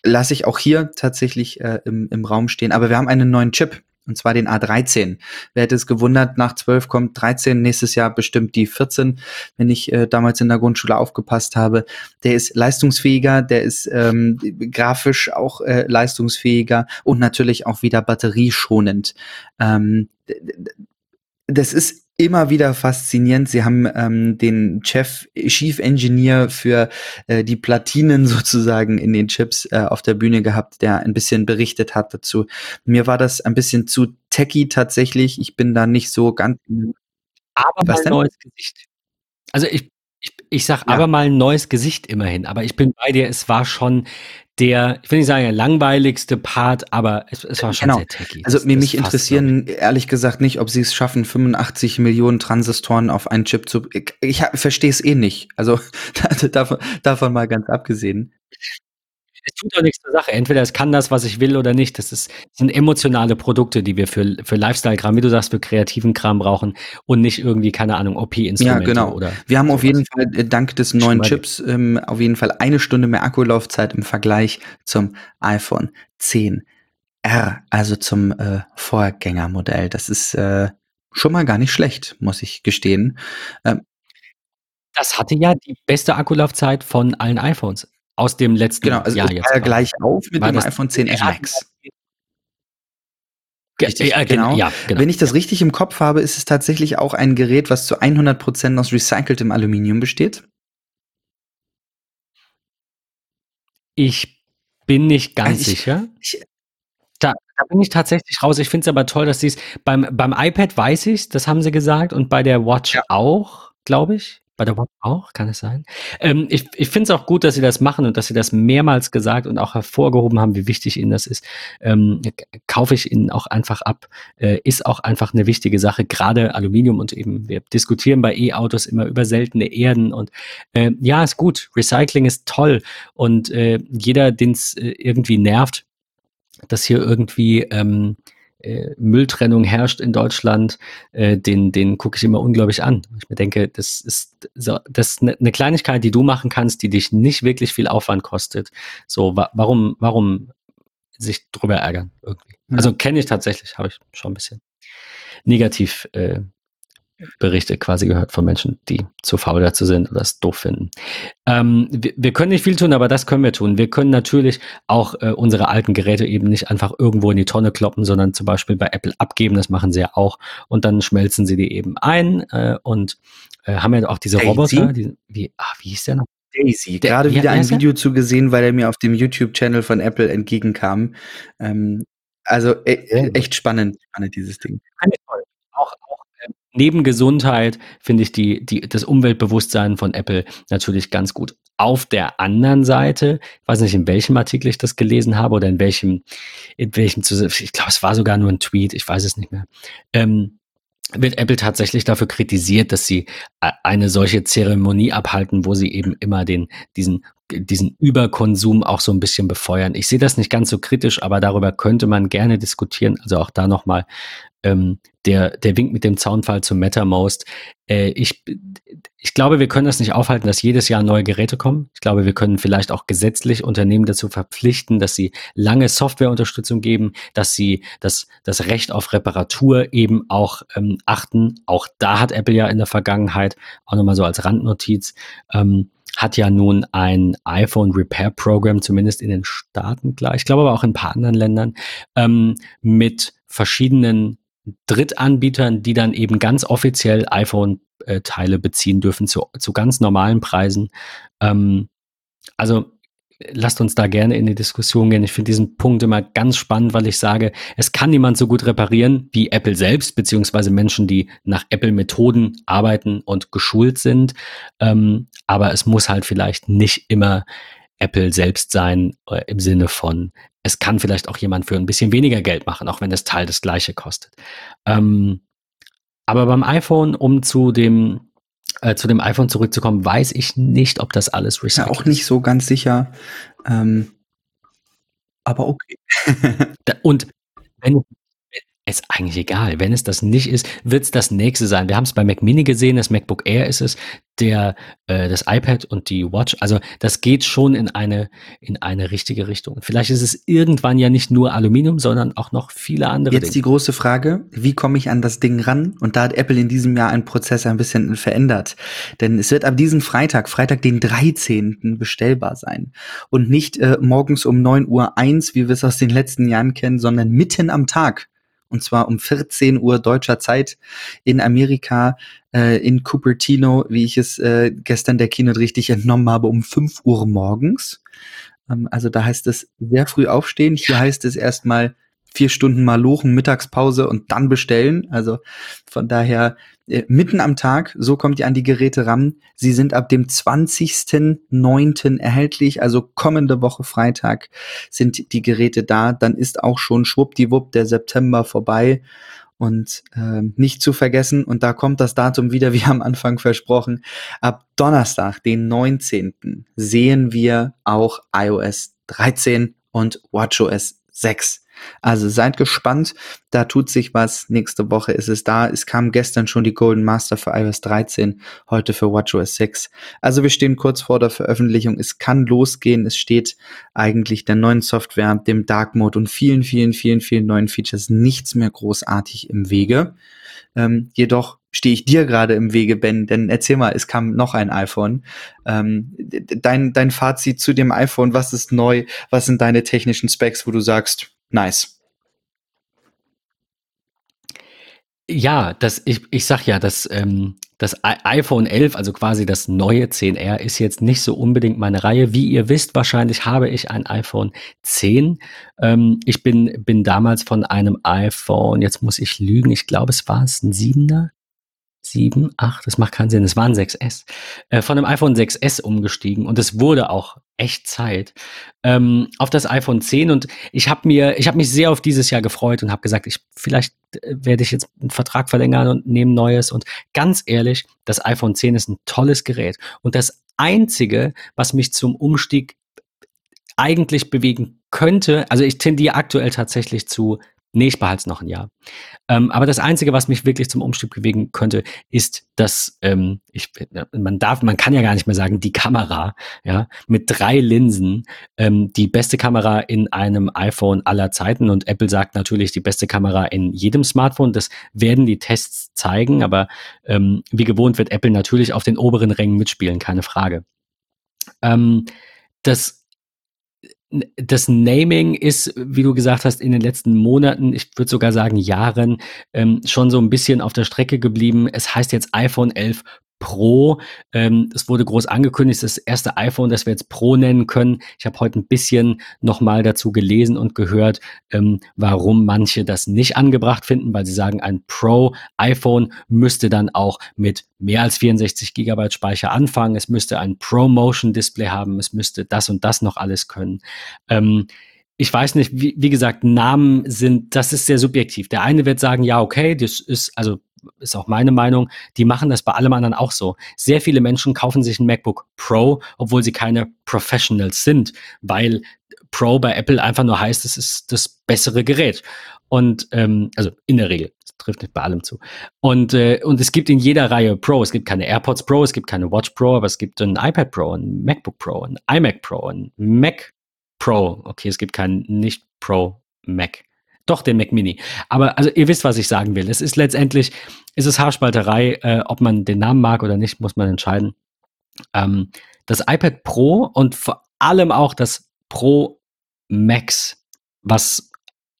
lasse ich auch hier tatsächlich äh, im, im Raum stehen. Aber wir haben einen neuen Chip und zwar den A13. Wer hätte es gewundert, nach 12 kommt 13, nächstes Jahr bestimmt die 14, wenn ich äh, damals in der Grundschule aufgepasst habe. Der ist leistungsfähiger, der ist ähm, grafisch auch äh, leistungsfähiger und natürlich auch wieder batterieschonend. Ähm, das ist immer wieder faszinierend. Sie haben ähm, den Chef, Chief Engineer für äh, die Platinen sozusagen in den Chips äh, auf der Bühne gehabt, der ein bisschen berichtet hat dazu. Mir war das ein bisschen zu techy tatsächlich. Ich bin da nicht so ganz.
Aber was mal ein neues Gesicht. Also ich, ich, ich sag ja. aber mal ein neues Gesicht immerhin. Aber ich bin bei dir, es war schon der, ich will nicht sagen, der langweiligste Part, aber es, es war schon genau. sehr techy.
Also das, mich interessieren ehrlich gesagt nicht, ob sie es schaffen, 85 Millionen Transistoren auf einen Chip zu. Ich, ich verstehe es eh nicht. Also davon, davon mal ganz abgesehen
es tut auch nichts zur Sache. Entweder es kann das, was ich will oder nicht. Das, ist, das sind emotionale Produkte, die wir für, für Lifestyle-Kram, wie du sagst, für kreativen Kram brauchen und nicht irgendwie, keine Ahnung, OP-Instrumente.
Ja, genau. Oder wir haben auf jeden Fall, äh, dank des neuen Chips, ähm, auf jeden Fall eine Stunde mehr Akkulaufzeit im Vergleich zum iPhone 10R, also zum äh, Vorgängermodell. Das ist äh, schon mal gar nicht schlecht, muss ich gestehen. Ähm,
das hatte ja die beste Akkulaufzeit von allen iPhones aus dem letzten
genau, also Jahr jetzt. War ja gleich auf mit dem iPhone 10 Max. Richtig, ja, genau. Ja, genau. Wenn ich das richtig im Kopf habe, ist es tatsächlich auch ein Gerät, was zu 100% aus recyceltem Aluminium besteht.
Ich bin nicht ganz also ich, sicher. Ich, da, da, bin ich tatsächlich raus. Ich finde es aber toll, dass sie es beim, beim iPad weiß ich das haben sie gesagt, und bei der Watch ja. auch, glaube ich. Bei der WAP auch, kann es sein? Ähm, ich ich finde es auch gut, dass sie das machen und dass sie das mehrmals gesagt und auch hervorgehoben haben, wie wichtig ihnen das ist. Ähm, kaufe ich ihnen auch einfach ab. Äh, ist auch einfach eine wichtige Sache, gerade Aluminium und eben, wir diskutieren bei E-Autos immer über seltene Erden und äh, ja, ist gut. Recycling ist toll und äh, jeder, den es äh, irgendwie nervt, dass hier irgendwie ähm, äh, Mülltrennung herrscht in Deutschland, äh, den, den gucke ich immer unglaublich an. Ich mir denke, das ist so, das ist eine ne Kleinigkeit, die du machen kannst, die dich nicht wirklich viel Aufwand kostet. So, wa warum, warum sich drüber ärgern irgendwie? Mhm. Also kenne ich tatsächlich, habe ich schon ein bisschen negativ äh, Berichte quasi gehört von Menschen, die zu faul dazu sind oder es doof finden. Ähm, wir, wir, können nicht viel tun, aber das können wir tun. Wir können natürlich auch äh, unsere alten Geräte eben nicht einfach irgendwo in die Tonne kloppen, sondern zum Beispiel bei Apple abgeben. Das machen sie ja auch. Und dann schmelzen sie die eben ein äh, und äh, haben ja auch diese Daisy? Roboter. Die, wie, ach, wie hieß der noch?
Daisy. Gerade wieder ein Video zu gesehen, weil er mir auf dem YouTube-Channel von Apple entgegenkam. Ähm, also e echt spannend, spannend dieses Ding. Toll.
Neben Gesundheit finde ich die, die, das Umweltbewusstsein von Apple natürlich ganz gut. Auf der anderen Seite, ich weiß nicht, in welchem Artikel ich das gelesen habe oder in welchem, in welchem, ich glaube, es war sogar nur ein Tweet, ich weiß es nicht mehr. Ähm, wird Apple tatsächlich dafür kritisiert, dass sie eine solche Zeremonie abhalten, wo sie eben immer den, diesen diesen Überkonsum auch so ein bisschen befeuern. Ich sehe das nicht ganz so kritisch, aber darüber könnte man gerne diskutieren. Also auch da nochmal ähm, der, der Wink mit dem Zaunfall zum MetaMost. Äh, ich, ich glaube, wir können das nicht aufhalten, dass jedes Jahr neue Geräte kommen. Ich glaube, wir können vielleicht auch gesetzlich Unternehmen dazu verpflichten, dass sie lange Softwareunterstützung geben, dass sie das, das Recht auf Reparatur eben auch ähm, achten. Auch da hat Apple ja in der Vergangenheit, auch nochmal so als Randnotiz, ähm, hat ja nun ein iPhone Repair Program, zumindest in den Staaten klar, ich glaube aber auch in ein paar anderen Ländern, ähm, mit verschiedenen Drittanbietern, die dann eben ganz offiziell iPhone-Teile beziehen dürfen zu, zu ganz normalen Preisen. Ähm, also lasst uns da gerne in die Diskussion gehen. Ich finde diesen Punkt immer ganz spannend, weil ich sage, es kann niemand so gut reparieren wie Apple selbst, beziehungsweise Menschen, die nach Apple-Methoden arbeiten und geschult sind. Ähm, aber es muss halt vielleicht nicht immer Apple selbst sein, äh, im Sinne von, es kann vielleicht auch jemand für ein bisschen weniger Geld machen, auch wenn das Teil das gleiche kostet. Ähm, aber beim iPhone, um zu dem äh, zu dem iPhone zurückzukommen, weiß ich nicht, ob das alles
recycelt Ja, auch nicht so ganz sicher. Ähm, aber okay.
und wenn, ist eigentlich egal. Wenn es das nicht ist, wird es das nächste sein. Wir haben es bei Mac Mini gesehen, das MacBook Air ist es, der, äh, das iPad und die Watch. Also das geht schon in eine, in eine richtige Richtung. Vielleicht ist es irgendwann ja nicht nur Aluminium, sondern auch noch viele andere
Jetzt Dinge. die große Frage, wie komme ich an das Ding ran? Und da hat Apple in diesem Jahr einen Prozess ein bisschen verändert. Denn es wird ab diesem Freitag, Freitag den 13. bestellbar sein. Und nicht äh, morgens um 9 Uhr eins, wie wir es aus den letzten Jahren kennen, sondern mitten am Tag und zwar um 14 Uhr deutscher Zeit in Amerika, äh, in Cupertino, wie ich es äh, gestern der Keynote richtig entnommen habe, um 5 Uhr morgens. Ähm, also da heißt es sehr früh aufstehen. Hier heißt es erstmal vier Stunden mal lochen, Mittagspause und dann bestellen. Also von daher äh, mitten am Tag, so kommt ihr an die Geräte ran. Sie sind ab dem 20.09. erhältlich, also kommende Woche Freitag sind die Geräte da. Dann ist auch schon schwuppdiwupp der September vorbei. Und äh, nicht zu vergessen, und da kommt das Datum wieder, wie am Anfang versprochen, ab Donnerstag, den 19. sehen wir auch iOS 13 und WatchOS 6. Also seid gespannt, da tut sich was. Nächste Woche ist es da. Es kam gestern schon die Golden Master für iOS 13, heute für WatchOS 6. Also wir stehen kurz vor der Veröffentlichung. Es kann losgehen. Es steht eigentlich der neuen Software, dem Dark Mode und vielen, vielen, vielen, vielen neuen Features nichts mehr großartig im Wege. Ähm, jedoch stehe ich dir gerade im Wege, Ben, denn erzähl mal, es kam noch ein iPhone. Ähm, dein, dein Fazit zu dem iPhone, was ist neu? Was sind deine technischen Specs, wo du sagst, Nice.
Ja, das, ich, ich sag ja, das, ähm, das iPhone 11, also quasi das neue 10R, ist jetzt nicht so unbedingt meine Reihe. Wie ihr wisst, wahrscheinlich habe ich ein iPhone 10. Ähm, ich bin, bin damals von einem iPhone, jetzt muss ich lügen, ich glaube, es war es ein 7er, 7, 8, das macht keinen Sinn, es war ein 6S, äh, von dem iPhone 6S umgestiegen und es wurde auch echt Zeit ähm, auf das iPhone 10 und ich habe mir, ich habe mich sehr auf dieses Jahr gefreut und habe gesagt, ich vielleicht äh, werde ich jetzt einen Vertrag verlängern und nehme neues und ganz ehrlich, das iPhone 10 ist ein tolles Gerät und das einzige, was mich zum Umstieg eigentlich bewegen könnte, also ich tendiere aktuell tatsächlich zu Nee, ich behalte es noch ein Jahr. Ähm, aber das Einzige, was mich wirklich zum Umstieg bewegen könnte, ist, dass ähm, ich, man darf, man kann ja gar nicht mehr sagen, die Kamera, ja, mit drei Linsen, ähm, die beste Kamera in einem iPhone aller Zeiten und Apple sagt natürlich die beste Kamera in jedem Smartphone. Das werden die Tests zeigen, aber ähm, wie gewohnt wird Apple natürlich auf den oberen Rängen mitspielen, keine Frage. Ähm, das das Naming ist, wie du gesagt hast, in den letzten Monaten, ich würde sogar sagen Jahren, ähm, schon so ein bisschen auf der Strecke geblieben. Es heißt jetzt iPhone 11 Pro. Ähm, es wurde groß angekündigt, das erste iPhone, das wir jetzt Pro nennen können. Ich habe heute ein bisschen nochmal dazu gelesen und gehört, ähm, warum manche das nicht angebracht finden, weil sie sagen, ein Pro-iPhone müsste dann auch mit mehr als 64 Gigabyte Speicher anfangen. Es müsste ein Pro-Motion-Display haben. Es müsste das und das noch alles können. Ähm, ich weiß nicht, wie, wie gesagt, Namen sind, das ist sehr subjektiv. Der eine wird sagen, ja, okay, das ist, also ist auch meine Meinung, die machen das bei allem anderen auch so. Sehr viele Menschen kaufen sich ein MacBook Pro, obwohl sie keine Professionals sind, weil Pro bei Apple einfach nur heißt, es ist das bessere Gerät. Und ähm, also in der Regel, das trifft nicht bei allem zu. Und, äh, und es gibt in jeder Reihe Pro. Es gibt keine AirPods Pro, es gibt keine Watch Pro, aber es gibt ein iPad Pro, ein MacBook Pro, ein iMac Pro, ein Mac Pro. Okay, es gibt kein nicht Pro Mac. Doch, den Mac Mini. Aber also ihr wisst, was ich sagen will. Es ist letztendlich, es ist Haarspalterei, äh, ob man den Namen mag oder nicht, muss man entscheiden. Ähm, das iPad Pro und vor allem auch das Pro Max, was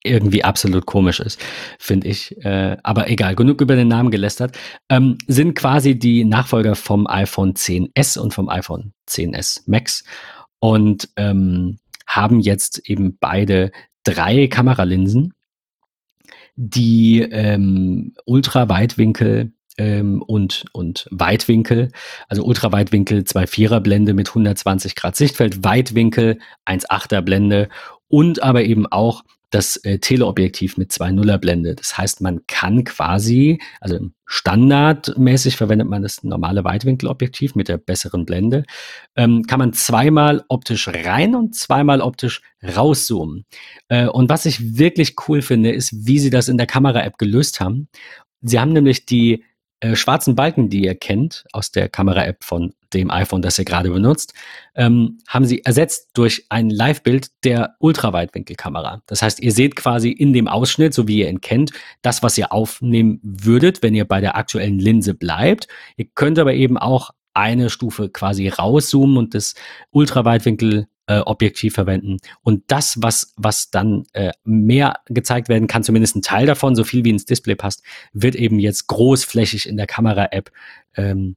irgendwie absolut komisch ist, finde ich. Äh, aber egal, genug über den Namen gelästert. Ähm, sind quasi die Nachfolger vom iPhone 10s und vom iPhone 10s Max und ähm, haben jetzt eben beide drei Kameralinsen, die ähm, Ultraweitwinkel ähm, und, und Weitwinkel, also Ultraweitwinkel 2,4er Blende mit 120 Grad Sichtfeld, Weitwinkel 1,8er Blende und aber eben auch das äh, Teleobjektiv mit 2.0er Blende. Das heißt, man kann quasi, also standardmäßig verwendet man das normale Weitwinkelobjektiv mit der besseren Blende, ähm, kann man zweimal optisch rein und zweimal optisch rauszoomen. Äh, und was ich wirklich cool finde, ist, wie sie das in der Kamera-App gelöst haben. Sie haben nämlich die äh, schwarzen Balken, die ihr kennt aus der Kamera-App von dem iPhone, das ihr gerade benutzt, ähm, haben sie ersetzt durch ein Live-Bild der Ultraweitwinkelkamera. Das heißt, ihr seht quasi in dem Ausschnitt, so wie ihr ihn kennt, das, was ihr aufnehmen würdet, wenn ihr bei der aktuellen Linse bleibt. Ihr könnt aber eben auch eine Stufe quasi rauszoomen und das Ultraweitwinkel äh, Objektiv verwenden. Und das, was, was dann äh, mehr gezeigt werden kann, zumindest ein Teil davon, so viel wie ins Display passt, wird eben jetzt großflächig in der Kamera-App ähm,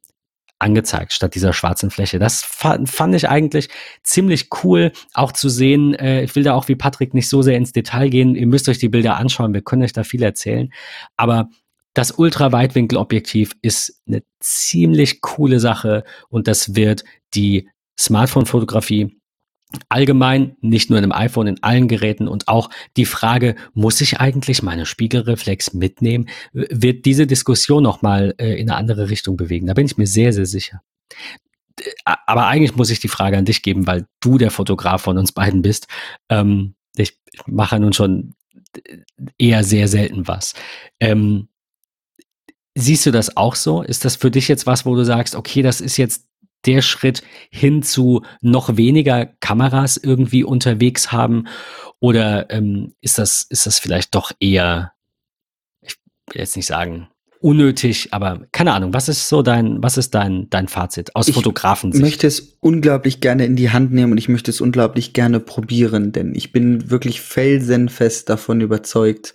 angezeigt, statt dieser schwarzen Fläche. Das fand, ich eigentlich ziemlich cool, auch zu sehen. Äh, ich will da auch wie Patrick nicht so sehr ins Detail gehen. Ihr müsst euch die Bilder anschauen, wir können euch da viel erzählen. Aber das Ultraweitwinkelobjektiv ist eine ziemlich coole Sache und das wird die Smartphone-Fotografie allgemein, nicht nur in einem iPhone, in allen Geräten und auch die Frage, muss ich eigentlich meine Spiegelreflex mitnehmen, wird diese Diskussion nochmal äh, in eine andere Richtung bewegen. Da bin ich mir sehr, sehr sicher. Aber eigentlich muss ich die Frage an dich geben, weil du der Fotograf von uns beiden bist. Ähm, ich mache nun schon eher sehr selten was. Ähm, siehst du das auch so? Ist das für dich jetzt was, wo du sagst, okay, das ist jetzt der Schritt hin zu noch weniger Kameras irgendwie unterwegs haben? Oder ähm, ist, das, ist das vielleicht doch eher, ich will jetzt nicht sagen, unnötig, aber keine Ahnung, was ist so dein, was ist dein, dein Fazit aus Fotografen?
Ich möchte es unglaublich gerne in die Hand nehmen und ich möchte es unglaublich gerne probieren, denn ich bin wirklich felsenfest davon überzeugt,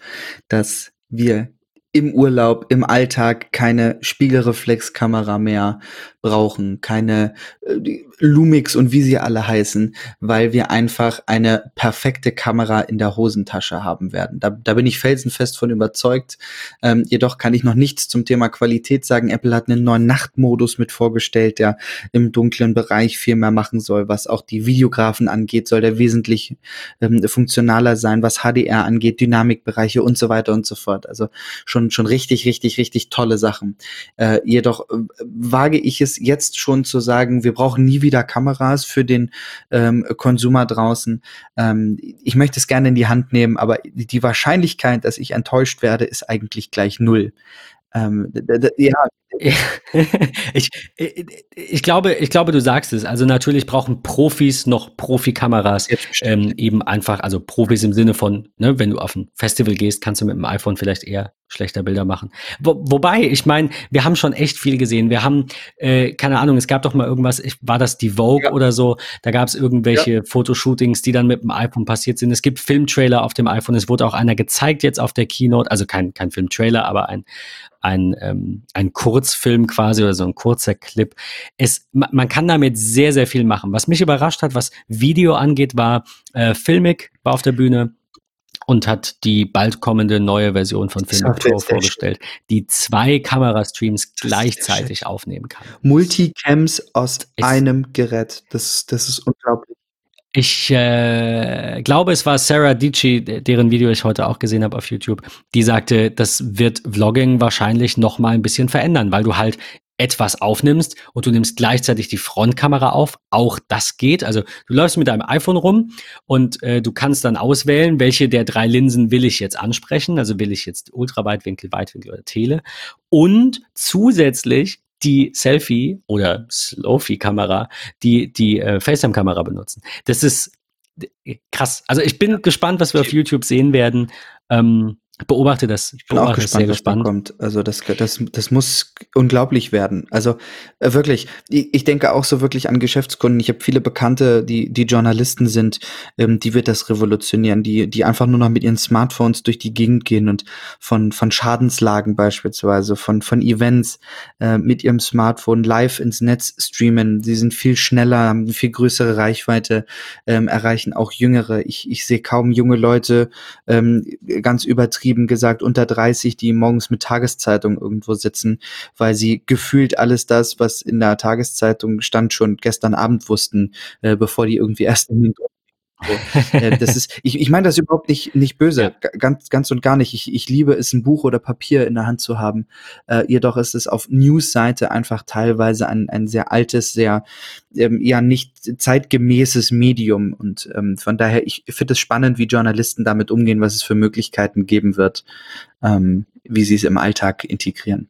dass wir im Urlaub, im Alltag keine Spiegelreflexkamera mehr brauchen, keine äh, Lumix und wie sie alle heißen, weil wir einfach eine perfekte Kamera in der Hosentasche haben werden. Da, da bin ich felsenfest von überzeugt. Ähm, jedoch kann ich noch nichts zum Thema Qualität sagen. Apple hat einen neuen Nachtmodus mit vorgestellt, der im dunklen Bereich viel mehr machen soll. Was auch die Videografen angeht, soll der wesentlich ähm, funktionaler sein, was HDR angeht, Dynamikbereiche und so weiter und so fort. Also schon, schon richtig, richtig, richtig tolle Sachen. Äh, jedoch äh, wage ich es jetzt schon zu sagen, wir brauchen nie wieder Kameras für den ähm, Konsumer draußen. Ähm, ich möchte es gerne in die Hand nehmen, aber die Wahrscheinlichkeit, dass ich enttäuscht werde, ist eigentlich gleich null. Ähm,
ja. ich, ich, glaube, ich glaube, du sagst es. Also natürlich brauchen Profis noch Profikameras. Ähm, eben einfach, also Profis im Sinne von, ne, wenn du auf ein Festival gehst, kannst du mit dem iPhone vielleicht eher schlechter Bilder machen. Wo, wobei, ich meine, wir haben schon echt viel gesehen. Wir haben, äh, keine Ahnung, es gab doch mal irgendwas, ich, war das die Vogue ja. oder so? Da gab es irgendwelche ja. Fotoshootings, die dann mit dem iPhone passiert sind. Es gibt Filmtrailer auf dem iPhone. Es wurde auch einer gezeigt jetzt auf der Keynote, also kein, kein Filmtrailer, aber ein, ein, ähm, ein Kurzfilm quasi oder so ein kurzer Clip. Es, man kann damit sehr, sehr viel machen. Was mich überrascht hat, was Video angeht, war äh, Filmic war auf der Bühne und hat die bald kommende neue Version von Film Pro vorgestellt, die zwei Kamerastreams gleichzeitig aufnehmen kann.
Multicams aus ist einem Gerät. Das, das ist unglaublich.
Ich äh, glaube, es war Sarah Dici, deren Video ich heute auch gesehen habe auf YouTube, die sagte, das wird Vlogging wahrscheinlich noch mal ein bisschen verändern, weil du halt etwas aufnimmst und du nimmst gleichzeitig die Frontkamera auf. Auch das geht. Also du läufst mit deinem iPhone rum und äh, du kannst dann auswählen, welche der drei Linsen will ich jetzt ansprechen. Also will ich jetzt Ultraweitwinkel, Weitwinkel oder Tele. Und zusätzlich die Selfie oder Slowfie-Kamera, die die äh, FaceTime-Kamera benutzen. Das ist krass. Also ich bin gespannt, was wir auf YouTube sehen werden. Ähm, beobachte das.
Ich bin auch gespannt, was da kommt. Also das, das, das muss unglaublich werden. Also äh, wirklich, ich, ich denke auch so wirklich an Geschäftskunden. Ich habe viele Bekannte, die, die Journalisten sind, ähm, die wird das revolutionieren, die, die einfach nur noch mit ihren Smartphones durch die Gegend gehen und von, von Schadenslagen beispielsweise, von, von Events äh, mit ihrem Smartphone live ins Netz streamen. Sie sind viel schneller, haben eine viel größere Reichweite, ähm, erreichen auch Jüngere. Ich, ich sehe kaum junge Leute ähm, ganz übertrieben übertrieben gesagt unter 30, die morgens mit Tageszeitung irgendwo sitzen, weil sie gefühlt alles das, was in der Tageszeitung stand, schon gestern Abend wussten, äh, bevor die irgendwie erst in den so, äh, das ist, ich, ich meine das überhaupt nicht, nicht böse, ja. ganz, ganz und gar nicht. Ich, ich liebe es, ein Buch oder Papier in der Hand zu haben. Äh, jedoch ist es auf News-Seite einfach teilweise ein, ein sehr altes, sehr ähm, ja nicht zeitgemäßes Medium. Und ähm, von daher, ich finde es spannend, wie Journalisten damit umgehen, was es für Möglichkeiten geben wird, ähm, wie sie es im Alltag integrieren.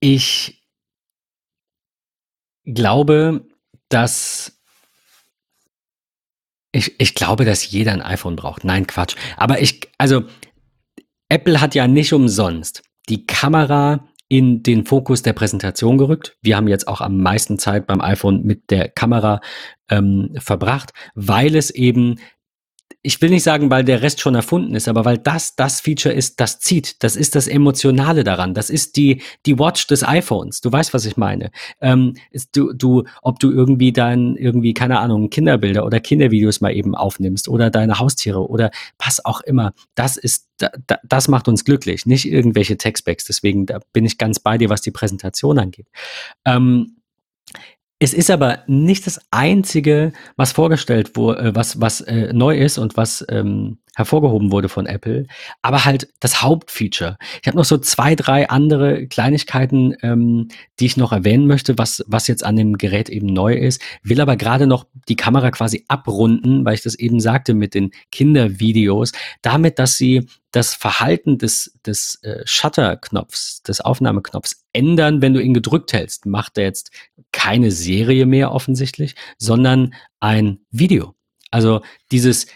Ich glaube, dass ich, ich glaube, dass jeder ein iPhone braucht. Nein, Quatsch. Aber ich, also Apple hat ja nicht umsonst die Kamera in den Fokus der Präsentation gerückt. Wir haben jetzt auch am meisten Zeit beim iPhone mit der Kamera ähm, verbracht, weil es eben ich will nicht sagen, weil der Rest schon erfunden ist, aber weil das das Feature ist, das zieht. Das ist das Emotionale daran. Das ist die, die Watch des iPhones. Du weißt, was ich meine. Ähm, du, du, ob du irgendwie dein, irgendwie, keine Ahnung, Kinderbilder oder Kindervideos mal eben aufnimmst oder deine Haustiere oder was auch immer. Das ist, da, da, das macht uns glücklich, nicht irgendwelche Textbacks. Deswegen, bin ich ganz bei dir, was die Präsentation angeht. Ähm, es ist aber nicht das einzige, was vorgestellt wurde, äh, was, was äh, neu ist und was ähm, hervorgehoben wurde von Apple, aber halt das Hauptfeature. Ich habe noch so zwei, drei andere Kleinigkeiten, ähm, die ich noch erwähnen möchte, was, was jetzt an dem Gerät eben neu ist, will aber gerade noch die Kamera quasi abrunden, weil ich das eben sagte mit den Kindervideos, damit, dass sie das Verhalten des, des äh, Shutter-Knopfs, des Aufnahmeknopfs ändern, wenn du ihn gedrückt hältst. Macht er jetzt keine Serie mehr offensichtlich, sondern ein Video. Also dieses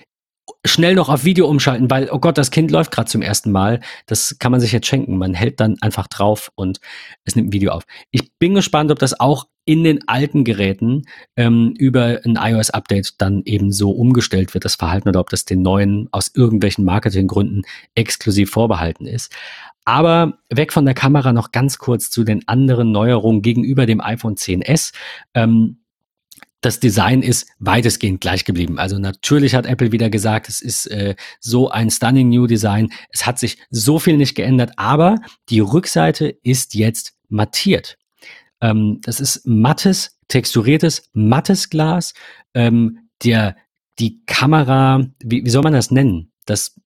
schnell noch auf Video umschalten, weil, oh Gott, das Kind läuft gerade zum ersten Mal. Das kann man sich jetzt schenken. Man hält dann einfach drauf und es nimmt ein Video auf. Ich bin gespannt, ob das auch in den alten Geräten ähm, über ein iOS-Update dann eben so umgestellt wird, das Verhalten, oder ob das den neuen aus irgendwelchen Marketinggründen exklusiv vorbehalten ist. Aber weg von der Kamera noch ganz kurz zu den anderen Neuerungen gegenüber dem iPhone 10s. Ähm, das Design ist weitestgehend gleich geblieben. Also natürlich hat Apple wieder gesagt, es ist äh, so ein stunning New Design. Es hat sich so viel nicht geändert, aber die Rückseite ist jetzt mattiert. Ähm, das ist mattes, texturiertes, mattes Glas. Ähm, der, die Kamera, wie, wie soll man das nennen? Das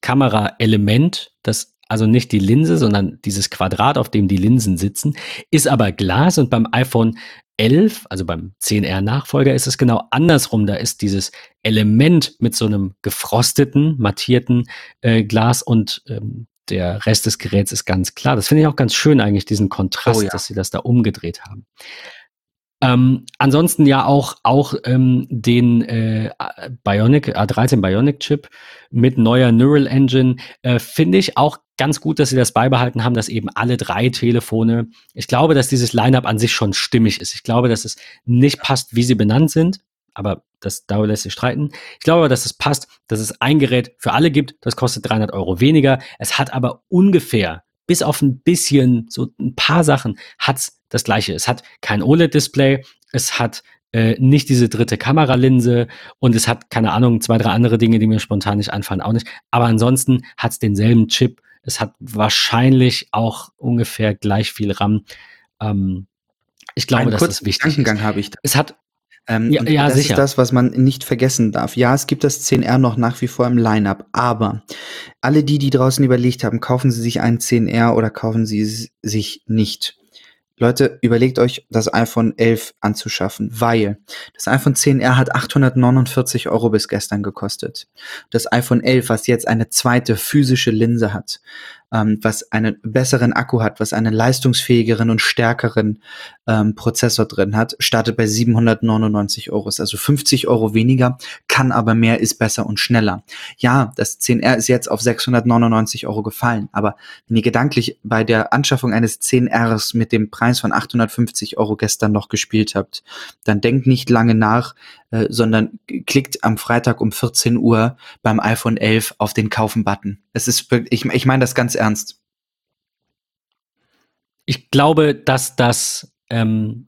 Kameraelement, das also nicht die Linse, sondern dieses Quadrat, auf dem die Linsen sitzen, ist aber Glas und beim iPhone 11, also beim 10R Nachfolger, ist es genau andersrum. Da ist dieses Element mit so einem gefrosteten, mattierten äh, Glas und ähm, der Rest des Geräts ist ganz klar. Das finde ich auch ganz schön eigentlich, diesen Kontrast, oh ja. dass sie das da umgedreht haben. Ähm, ansonsten ja auch, auch ähm, den äh, Bionic, A13 Bionic Chip mit neuer Neural Engine äh, finde ich auch ganz gut, dass sie das beibehalten haben, dass eben alle drei Telefone, ich glaube, dass dieses Lineup an sich schon stimmig ist. Ich glaube, dass es nicht passt, wie sie benannt sind, aber das darüber lässt sich streiten. Ich glaube aber, dass es passt, dass es ein Gerät für alle gibt, das kostet 300 Euro weniger. Es hat aber ungefähr, bis auf ein bisschen, so ein paar Sachen, hat's das gleiche. Es hat kein OLED-Display, es hat äh, nicht diese dritte Kameralinse und es hat, keine Ahnung, zwei, drei andere Dinge, die mir spontan nicht einfallen, auch nicht. Aber ansonsten hat es denselben Chip es hat wahrscheinlich auch ungefähr gleich viel RAM. Ähm, ich glaube,
Einen
dass das wichtig
Gedankengang
ist.
habe ich da.
Es hat,
Ähm,
ja, ja
das
sicher.
ist das, was man nicht vergessen darf. Ja, es gibt das 10R noch nach wie vor im Line-Up, aber alle die, die draußen überlegt haben, kaufen sie sich einen 10R oder kaufen sie es sich nicht. Leute, überlegt euch, das iPhone 11 anzuschaffen, weil das iPhone 10R hat 849 Euro bis gestern gekostet. Das iPhone 11, was jetzt eine zweite physische Linse hat, ähm, was einen besseren Akku hat, was einen leistungsfähigeren und stärkeren ähm, Prozessor drin hat, startet bei 799 Euro. Ist also 50 Euro weniger, kann aber mehr, ist besser und schneller. Ja, das 10R ist jetzt auf 699 Euro gefallen, aber wenn ihr gedanklich bei der Anschaffung eines 10Rs mit dem Preis von 850 Euro gestern noch gespielt habt, dann denkt nicht lange nach, äh, sondern klickt am Freitag um 14 Uhr beim iPhone 11 auf den Kaufen-Button. Es ist ich, ich meine das ganz ernst.
Ich glaube, dass das ähm, äh,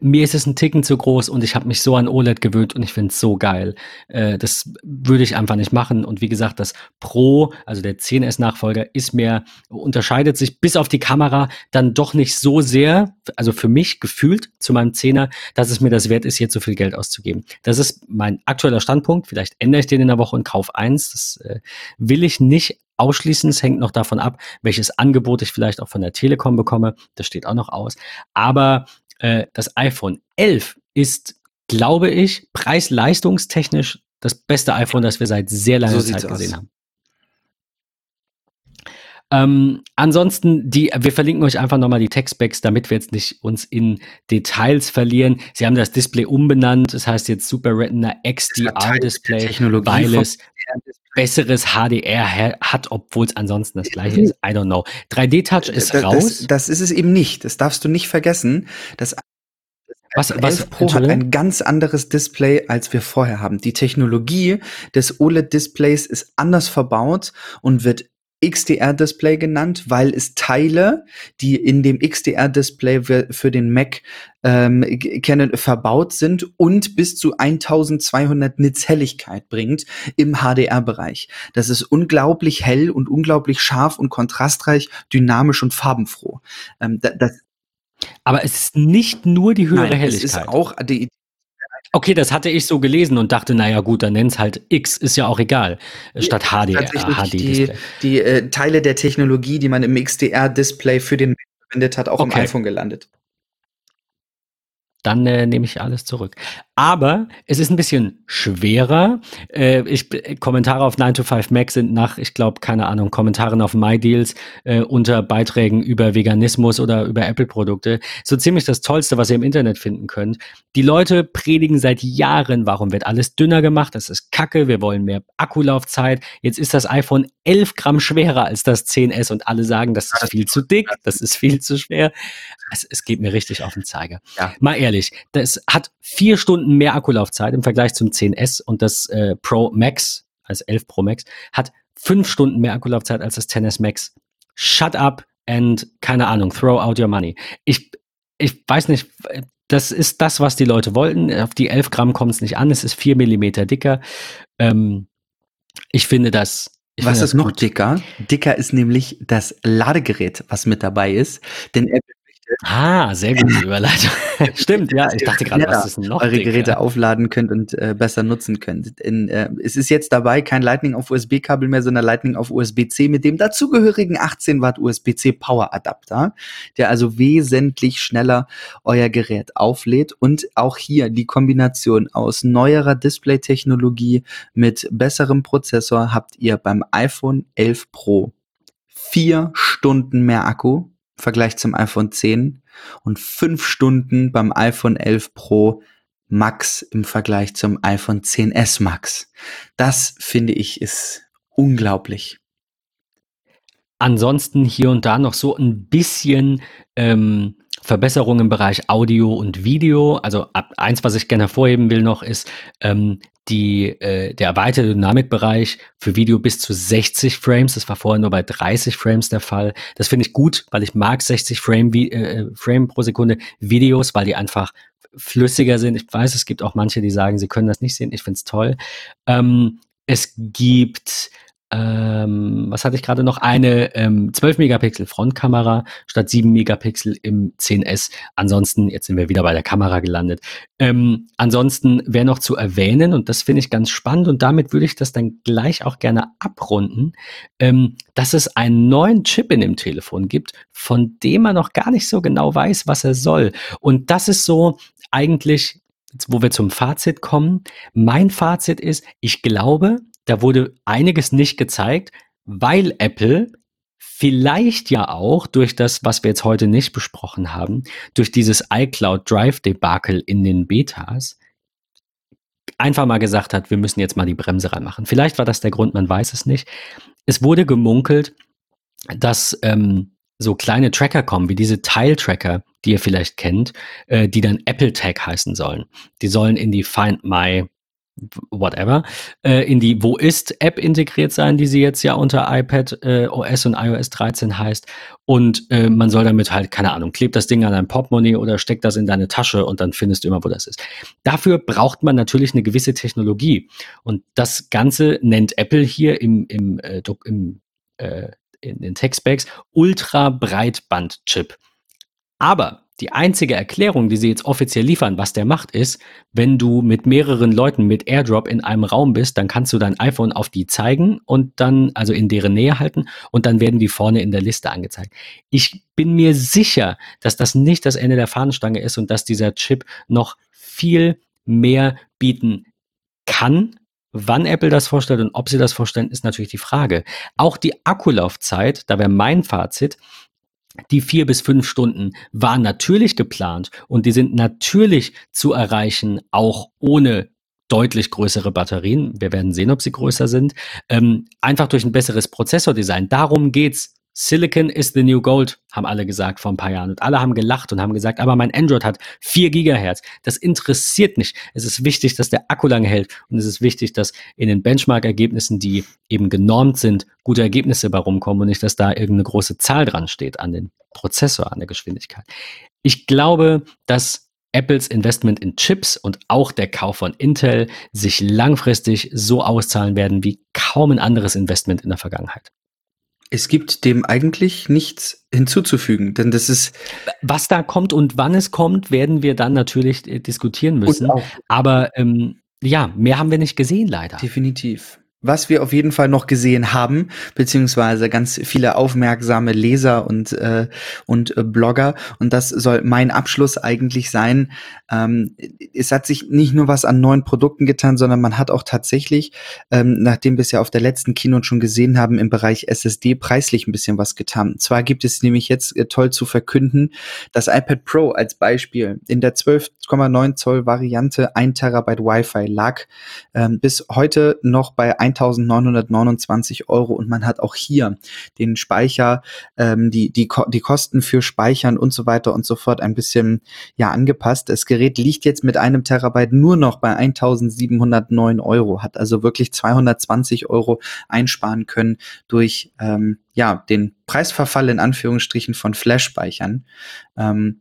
mir ist es ein Ticken zu groß und ich habe mich so an OLED gewöhnt und ich finde es so geil. Äh, das würde ich einfach nicht machen. Und wie gesagt, das Pro, also der 10S-Nachfolger, ist mir, unterscheidet sich bis auf die Kamera dann doch nicht so sehr, also für mich gefühlt zu meinem 10er, dass es mir das wert ist, jetzt so viel Geld auszugeben. Das ist mein aktueller Standpunkt. Vielleicht ändere ich den in der Woche und kaufe eins. Das äh, will ich nicht ausschließen. Es hängt noch davon ab, welches Angebot ich vielleicht auch von der Telekom bekomme. Das steht auch noch aus. Aber äh, das iPhone 11 ist, glaube ich, preis-leistungstechnisch das beste iPhone, das wir seit sehr langer
So
Zeit gesehen
aus.
haben. Ähm, ansonsten, die, wir verlinken euch einfach nochmal die Textbacks, damit wir jetzt nicht uns in Details verlieren. Sie haben das Display umbenannt, das heißt jetzt Super Retina XDR Display,
Technologie
weil es besseres HDR hat, obwohl es ansonsten das gleiche ist. I don't know. 3D-Touch ist
das,
raus.
Das, das ist es eben nicht. Das darfst du nicht vergessen. Das
was, was,
11 Pro hat ein ganz anderes Display, als wir vorher haben. Die Technologie des OLED-Displays ist anders verbaut und wird XDR-Display genannt, weil es Teile, die in dem XDR-Display für für den Mac ähm, kennen, verbaut sind und bis zu 1200 Nits Helligkeit bringt im HDR-Bereich. Das ist unglaublich hell und unglaublich scharf und kontrastreich, dynamisch und farbenfroh. Ähm, da, das,
Aber es ist nicht nur die höhere
nein, es
Helligkeit.
ist auch die,
Okay, das hatte ich so gelesen und dachte, naja gut, dann nenn's halt X, ist ja auch egal, statt HD,
tatsächlich die, die äh, Teile der Technologie, die man im XDR-Display für den verwendet hat, auch im
Okay.
iPhone gelandet.
Dann äh, nehme ich alles zurück. Aber es ist ein bisschen schwerer. Äh, ich, Kommentare auf 9 to 5 Mac sind nach, ich glaube, keine Ahnung, Kommentaren auf MyDeals äh, unter Beiträgen über Veganismus oder über Apple-Produkte. So ziemlich das Tollste, was ihr im Internet finden könnt. Die Leute predigen seit Jahren, warum wird alles dünner gemacht? Das ist Kacke, wir wollen mehr Akkulaufzeit. Jetzt ist das iPhone 11 Gramm schwerer als das 10S und alle sagen, das ist viel zu dick, das ist viel zu schwer. Es, es geht mir richtig auf den Zeiger.
Ja.
Mal ehrlich, das hat vier Stunden mehr Akkulaufzeit im Vergleich zum 10S und das äh, Pro Max, also 11 Pro Max, hat fünf Stunden mehr Akkulaufzeit als das 10S Max. Shut up and, keine Ahnung, throw out your money. Ich, ich weiß nicht, das ist das, was die Leute wollten. Auf die 11 Gramm kommt es nicht an, es ist vier Millimeter dicker. Ähm, ich finde das. Ich
Was
finde
ist
das
noch
gut.
dicker? Dicker ist nämlich das Ladegerät, was mit dabei ist. Denn Apple
Ah, sehr gute Überleitung. Stimmt, ja. Ich dachte gerade, was ist denn noch
eure? Geräte aufladen könnt und äh, besser nutzen könnt. In, äh, es ist jetzt dabei kein Lightning auf USB-Kabel mehr, sondern Lightning auf USB-C mit dem dazugehörigen 18 Watt USB-C Power Adapter, der also wesentlich schneller euer Gerät auflädt und auch hier die Kombination aus neuerer Display-Technologie mit besserem Prozessor habt ihr beim iPhone 11 Pro vier Stunden mehr Akku Vergleich zum iPhone 10 und fünf Stunden beim iPhone 11 Pro Max im Vergleich zum iPhone 10s Max. Das finde ich ist unglaublich.
Ansonsten hier und da noch so ein bisschen ähm, Verbesserung im Bereich Audio und Video. Also eins, was ich gerne hervorheben will noch, ist ähm, die, äh, der erweiterte Dynamikbereich für Video bis zu 60 Frames. Das war vorher nur bei 30 Frames der Fall. Das finde ich gut, weil ich mag 60 Frame, Vi- äh, Frame pro Sekunde Videos, weil die einfach flüssiger sind. Ich weiß, es gibt auch manche, die sagen, sie können das nicht sehen. Ich finde es toll. Ähm, es gibt ähm, was hatte ich gerade noch? Eine ähm, 12 Megapixel Frontkamera statt 7 Megapixel im 10S. Ansonsten, jetzt sind wir wieder bei der Kamera gelandet. Ähm, ansonsten wäre noch zu erwähnen, und das finde ich ganz spannend, und damit würde ich das dann gleich auch gerne abrunden, ähm, dass es einen neuen Chip in dem Telefon gibt, von dem man noch gar nicht so genau weiß, was er soll. Und das ist so eigentlich, wo wir zum Fazit kommen. Mein Fazit ist, ich glaube, da wurde einiges nicht gezeigt, weil Apple vielleicht ja auch durch das, was wir jetzt heute nicht besprochen haben, durch dieses iCloud Drive Debakel in den Betas, einfach mal gesagt hat, wir müssen jetzt mal die Bremse reinmachen. Vielleicht war das der Grund, man weiß es nicht. Es wurde gemunkelt, dass ähm, so kleine Tracker kommen, wie diese Tile-Tracker, die ihr vielleicht kennt, äh, die dann Apple Tag heißen sollen. Die sollen in die Find My whatever, äh, in die Wo ist App integriert sein, die sie jetzt ja unter iPad äh, OS und iOS 13 heißt. Und äh, man soll damit halt, keine Ahnung, klebt das Ding an dein Portemonnaie oder steckt das in deine Tasche und dann findest du immer, wo das ist. Dafür braucht man natürlich eine gewisse Technologie. Und das Ganze nennt Apple hier im, im, äh, im äh, in den Tech-Specs Ultra-Breitband-Chip. Aber die einzige Erklärung, die sie jetzt offiziell liefern, was der macht, ist, wenn du mit mehreren Leuten mit AirDrop in einem Raum bist, dann kannst du dein iPhone auf die zeigen und dann, also in deren Nähe halten und dann werden die vorne in der Liste angezeigt. Ich bin mir sicher, dass das nicht das Ende der Fahnenstange ist und dass dieser Chip noch viel mehr bieten kann. Wann Apple das vorstellt und ob sie das vorstellen, ist natürlich die Frage. Auch die Akkulaufzeit, da wäre mein Fazit, die vier bis fünf Stunden waren natürlich geplant und die sind natürlich zu erreichen, auch ohne deutlich größere Batterien. Wir werden sehen, ob sie größer sind. Ähm, einfach durch ein besseres Prozessordesign. Darum geht's. Silicon is the new gold, haben alle gesagt vor ein paar Jahren. Und alle haben gelacht und haben gesagt, aber mein Android hat 4 Gigahertz. Das interessiert nicht. Es ist wichtig, dass der Akku lange hält. Und es ist wichtig, dass in den Benchmark-Ergebnissen, die eben genormt sind, gute Ergebnisse bei rumkommen und nicht, dass da irgendeine große Zahl dran steht an den Prozessor, an der Geschwindigkeit. Ich glaube, dass Apples Investment in Chips und auch der Kauf von Intel sich langfristig so auszahlen werden wie kaum ein anderes Investment in der Vergangenheit.
Es gibt dem eigentlich nichts hinzuzufügen, denn das ist.
Was da kommt und wann es kommt, werden wir dann natürlich äh, diskutieren müssen. Aber ähm, ja, mehr haben wir nicht gesehen, leider.
Definitiv. Was wir auf jeden Fall noch gesehen haben, beziehungsweise ganz viele aufmerksame Leser und, äh, und äh, Blogger, und das soll mein Abschluss eigentlich sein. Ähm, es hat sich nicht nur was an neuen Produkten getan, sondern man hat auch tatsächlich, ähm, nachdem wir es ja auf der letzten Kino schon gesehen haben, im Bereich SSD preislich ein bisschen was getan. Und zwar gibt es nämlich jetzt äh, toll zu verkünden, das iPad Pro als Beispiel in der 12,9 Zoll Variante 1 Terabyte Wi-Fi lag ähm, bis heute noch bei 1 1929 Euro und man hat auch hier den Speicher, ähm, die, die, die Kosten für Speichern und so weiter und so fort ein bisschen ja angepasst. Das Gerät liegt jetzt mit einem Terabyte nur noch bei 1709 Euro, hat also wirklich 220 Euro einsparen können durch ähm, ja den Preisverfall in Anführungsstrichen von Flash-Speichern. Ähm,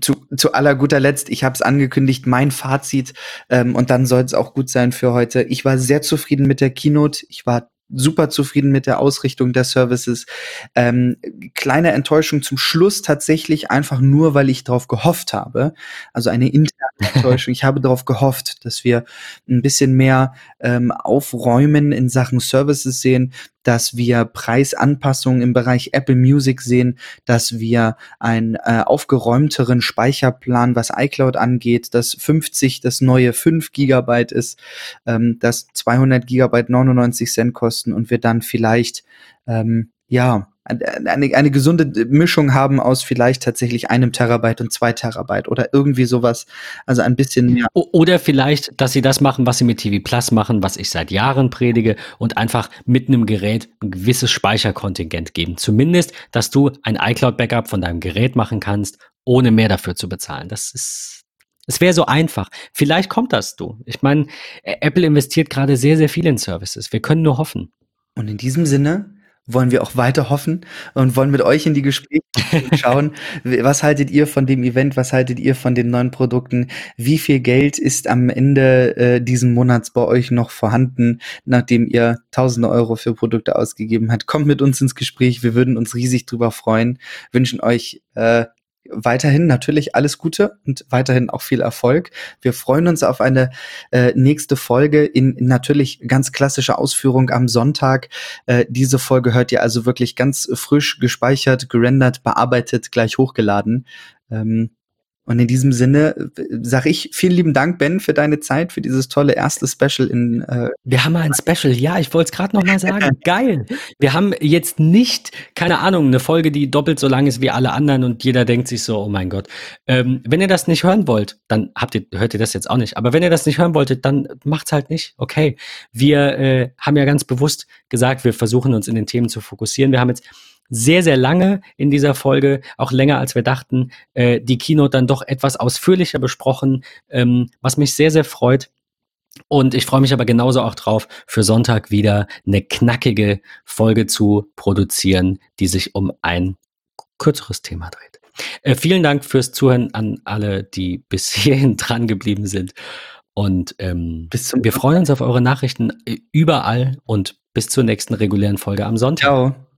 zu, zu aller guter Letzt, ich habe es angekündigt, mein Fazit ähm, und dann soll es auch gut sein für heute. Ich war sehr zufrieden mit der Keynote. Ich war super zufrieden mit der Ausrichtung der Services. Ähm, kleine Enttäuschung zum Schluss tatsächlich einfach nur, weil ich darauf gehofft habe. Also eine interne Enttäuschung. Ich habe darauf gehofft, dass wir ein bisschen mehr ähm, aufräumen in Sachen Services sehen, dass wir Preisanpassungen im Bereich Apple Music sehen, dass wir einen äh, aufgeräumteren Speicherplan, was iCloud angeht, dass 50 das neue 5 Gigabyte ist, ähm, dass 200 Gigabyte 99 Cent kosten und wir dann vielleicht ähm, ja eine, eine gesunde Mischung haben aus vielleicht tatsächlich einem Terabyte und zwei Terabyte oder irgendwie sowas. Also ein bisschen mehr.
Oder vielleicht, dass sie das machen, was sie mit TV Plus machen, was ich seit Jahren predige und einfach mit einem Gerät ein gewisses Speicherkontingent geben. Zumindest, dass du ein iCloud-Backup von deinem Gerät machen kannst, ohne mehr dafür zu bezahlen. Das ist es wäre so einfach. Vielleicht kommt das du. Ich meine, Apple investiert gerade sehr, sehr viel in Services. Wir können nur hoffen.
Und in diesem Sinne wollen wir auch weiter hoffen und wollen mit euch in die Gespräche schauen. Was haltet ihr von dem Event? Was haltet ihr von den neuen Produkten? Wie viel Geld ist am Ende äh, diesen Monats bei euch noch vorhanden, nachdem ihr tausende Euro für Produkte ausgegeben habt? Kommt mit uns ins Gespräch. Wir würden uns riesig drüber freuen. Wünschen euch äh, weiterhin natürlich alles Gute und weiterhin auch viel Erfolg. Wir freuen uns auf eine äh, nächste Folge in, natürlich ganz klassischer Ausführung am Sonntag. Äh, diese Folge hört ihr also wirklich ganz frisch gespeichert, gerendert, bearbeitet, gleich hochgeladen. Ähm, und in diesem Sinne äh, sage ich vielen lieben Dank, Ben, für deine Zeit, für dieses tolle erste Special in.
Äh wir haben ein Special, ja, ich wollte es gerade noch mal sagen. Geil. Wir haben jetzt nicht, keine Ahnung, eine Folge, die doppelt so lang ist wie alle anderen und jeder denkt sich so, oh mein Gott. Ähm, wenn ihr das nicht hören wollt, dann habt ihr, hört ihr das jetzt auch nicht. Aber wenn ihr das nicht hören wolltet, dann macht's halt nicht. Okay. Wir äh, haben ja ganz bewusst gesagt, wir versuchen uns in den Themen zu fokussieren. Wir haben jetzt sehr, sehr lange in dieser Folge, auch länger als wir dachten, äh, die Keynote dann doch etwas ausführlicher besprochen, ähm, was mich sehr, sehr freut. Und ich freue mich aber genauso auch drauf, für Sonntag wieder eine knackige Folge zu produzieren, die sich um ein kürzeres Thema dreht. Äh, vielen Dank fürs Zuhören an alle, die bis hierhin dran geblieben sind. Und ähm, wir freuen uns auf eure Nachrichten äh, überall und bis zur nächsten regulären Folge am Sonntag. Ciao.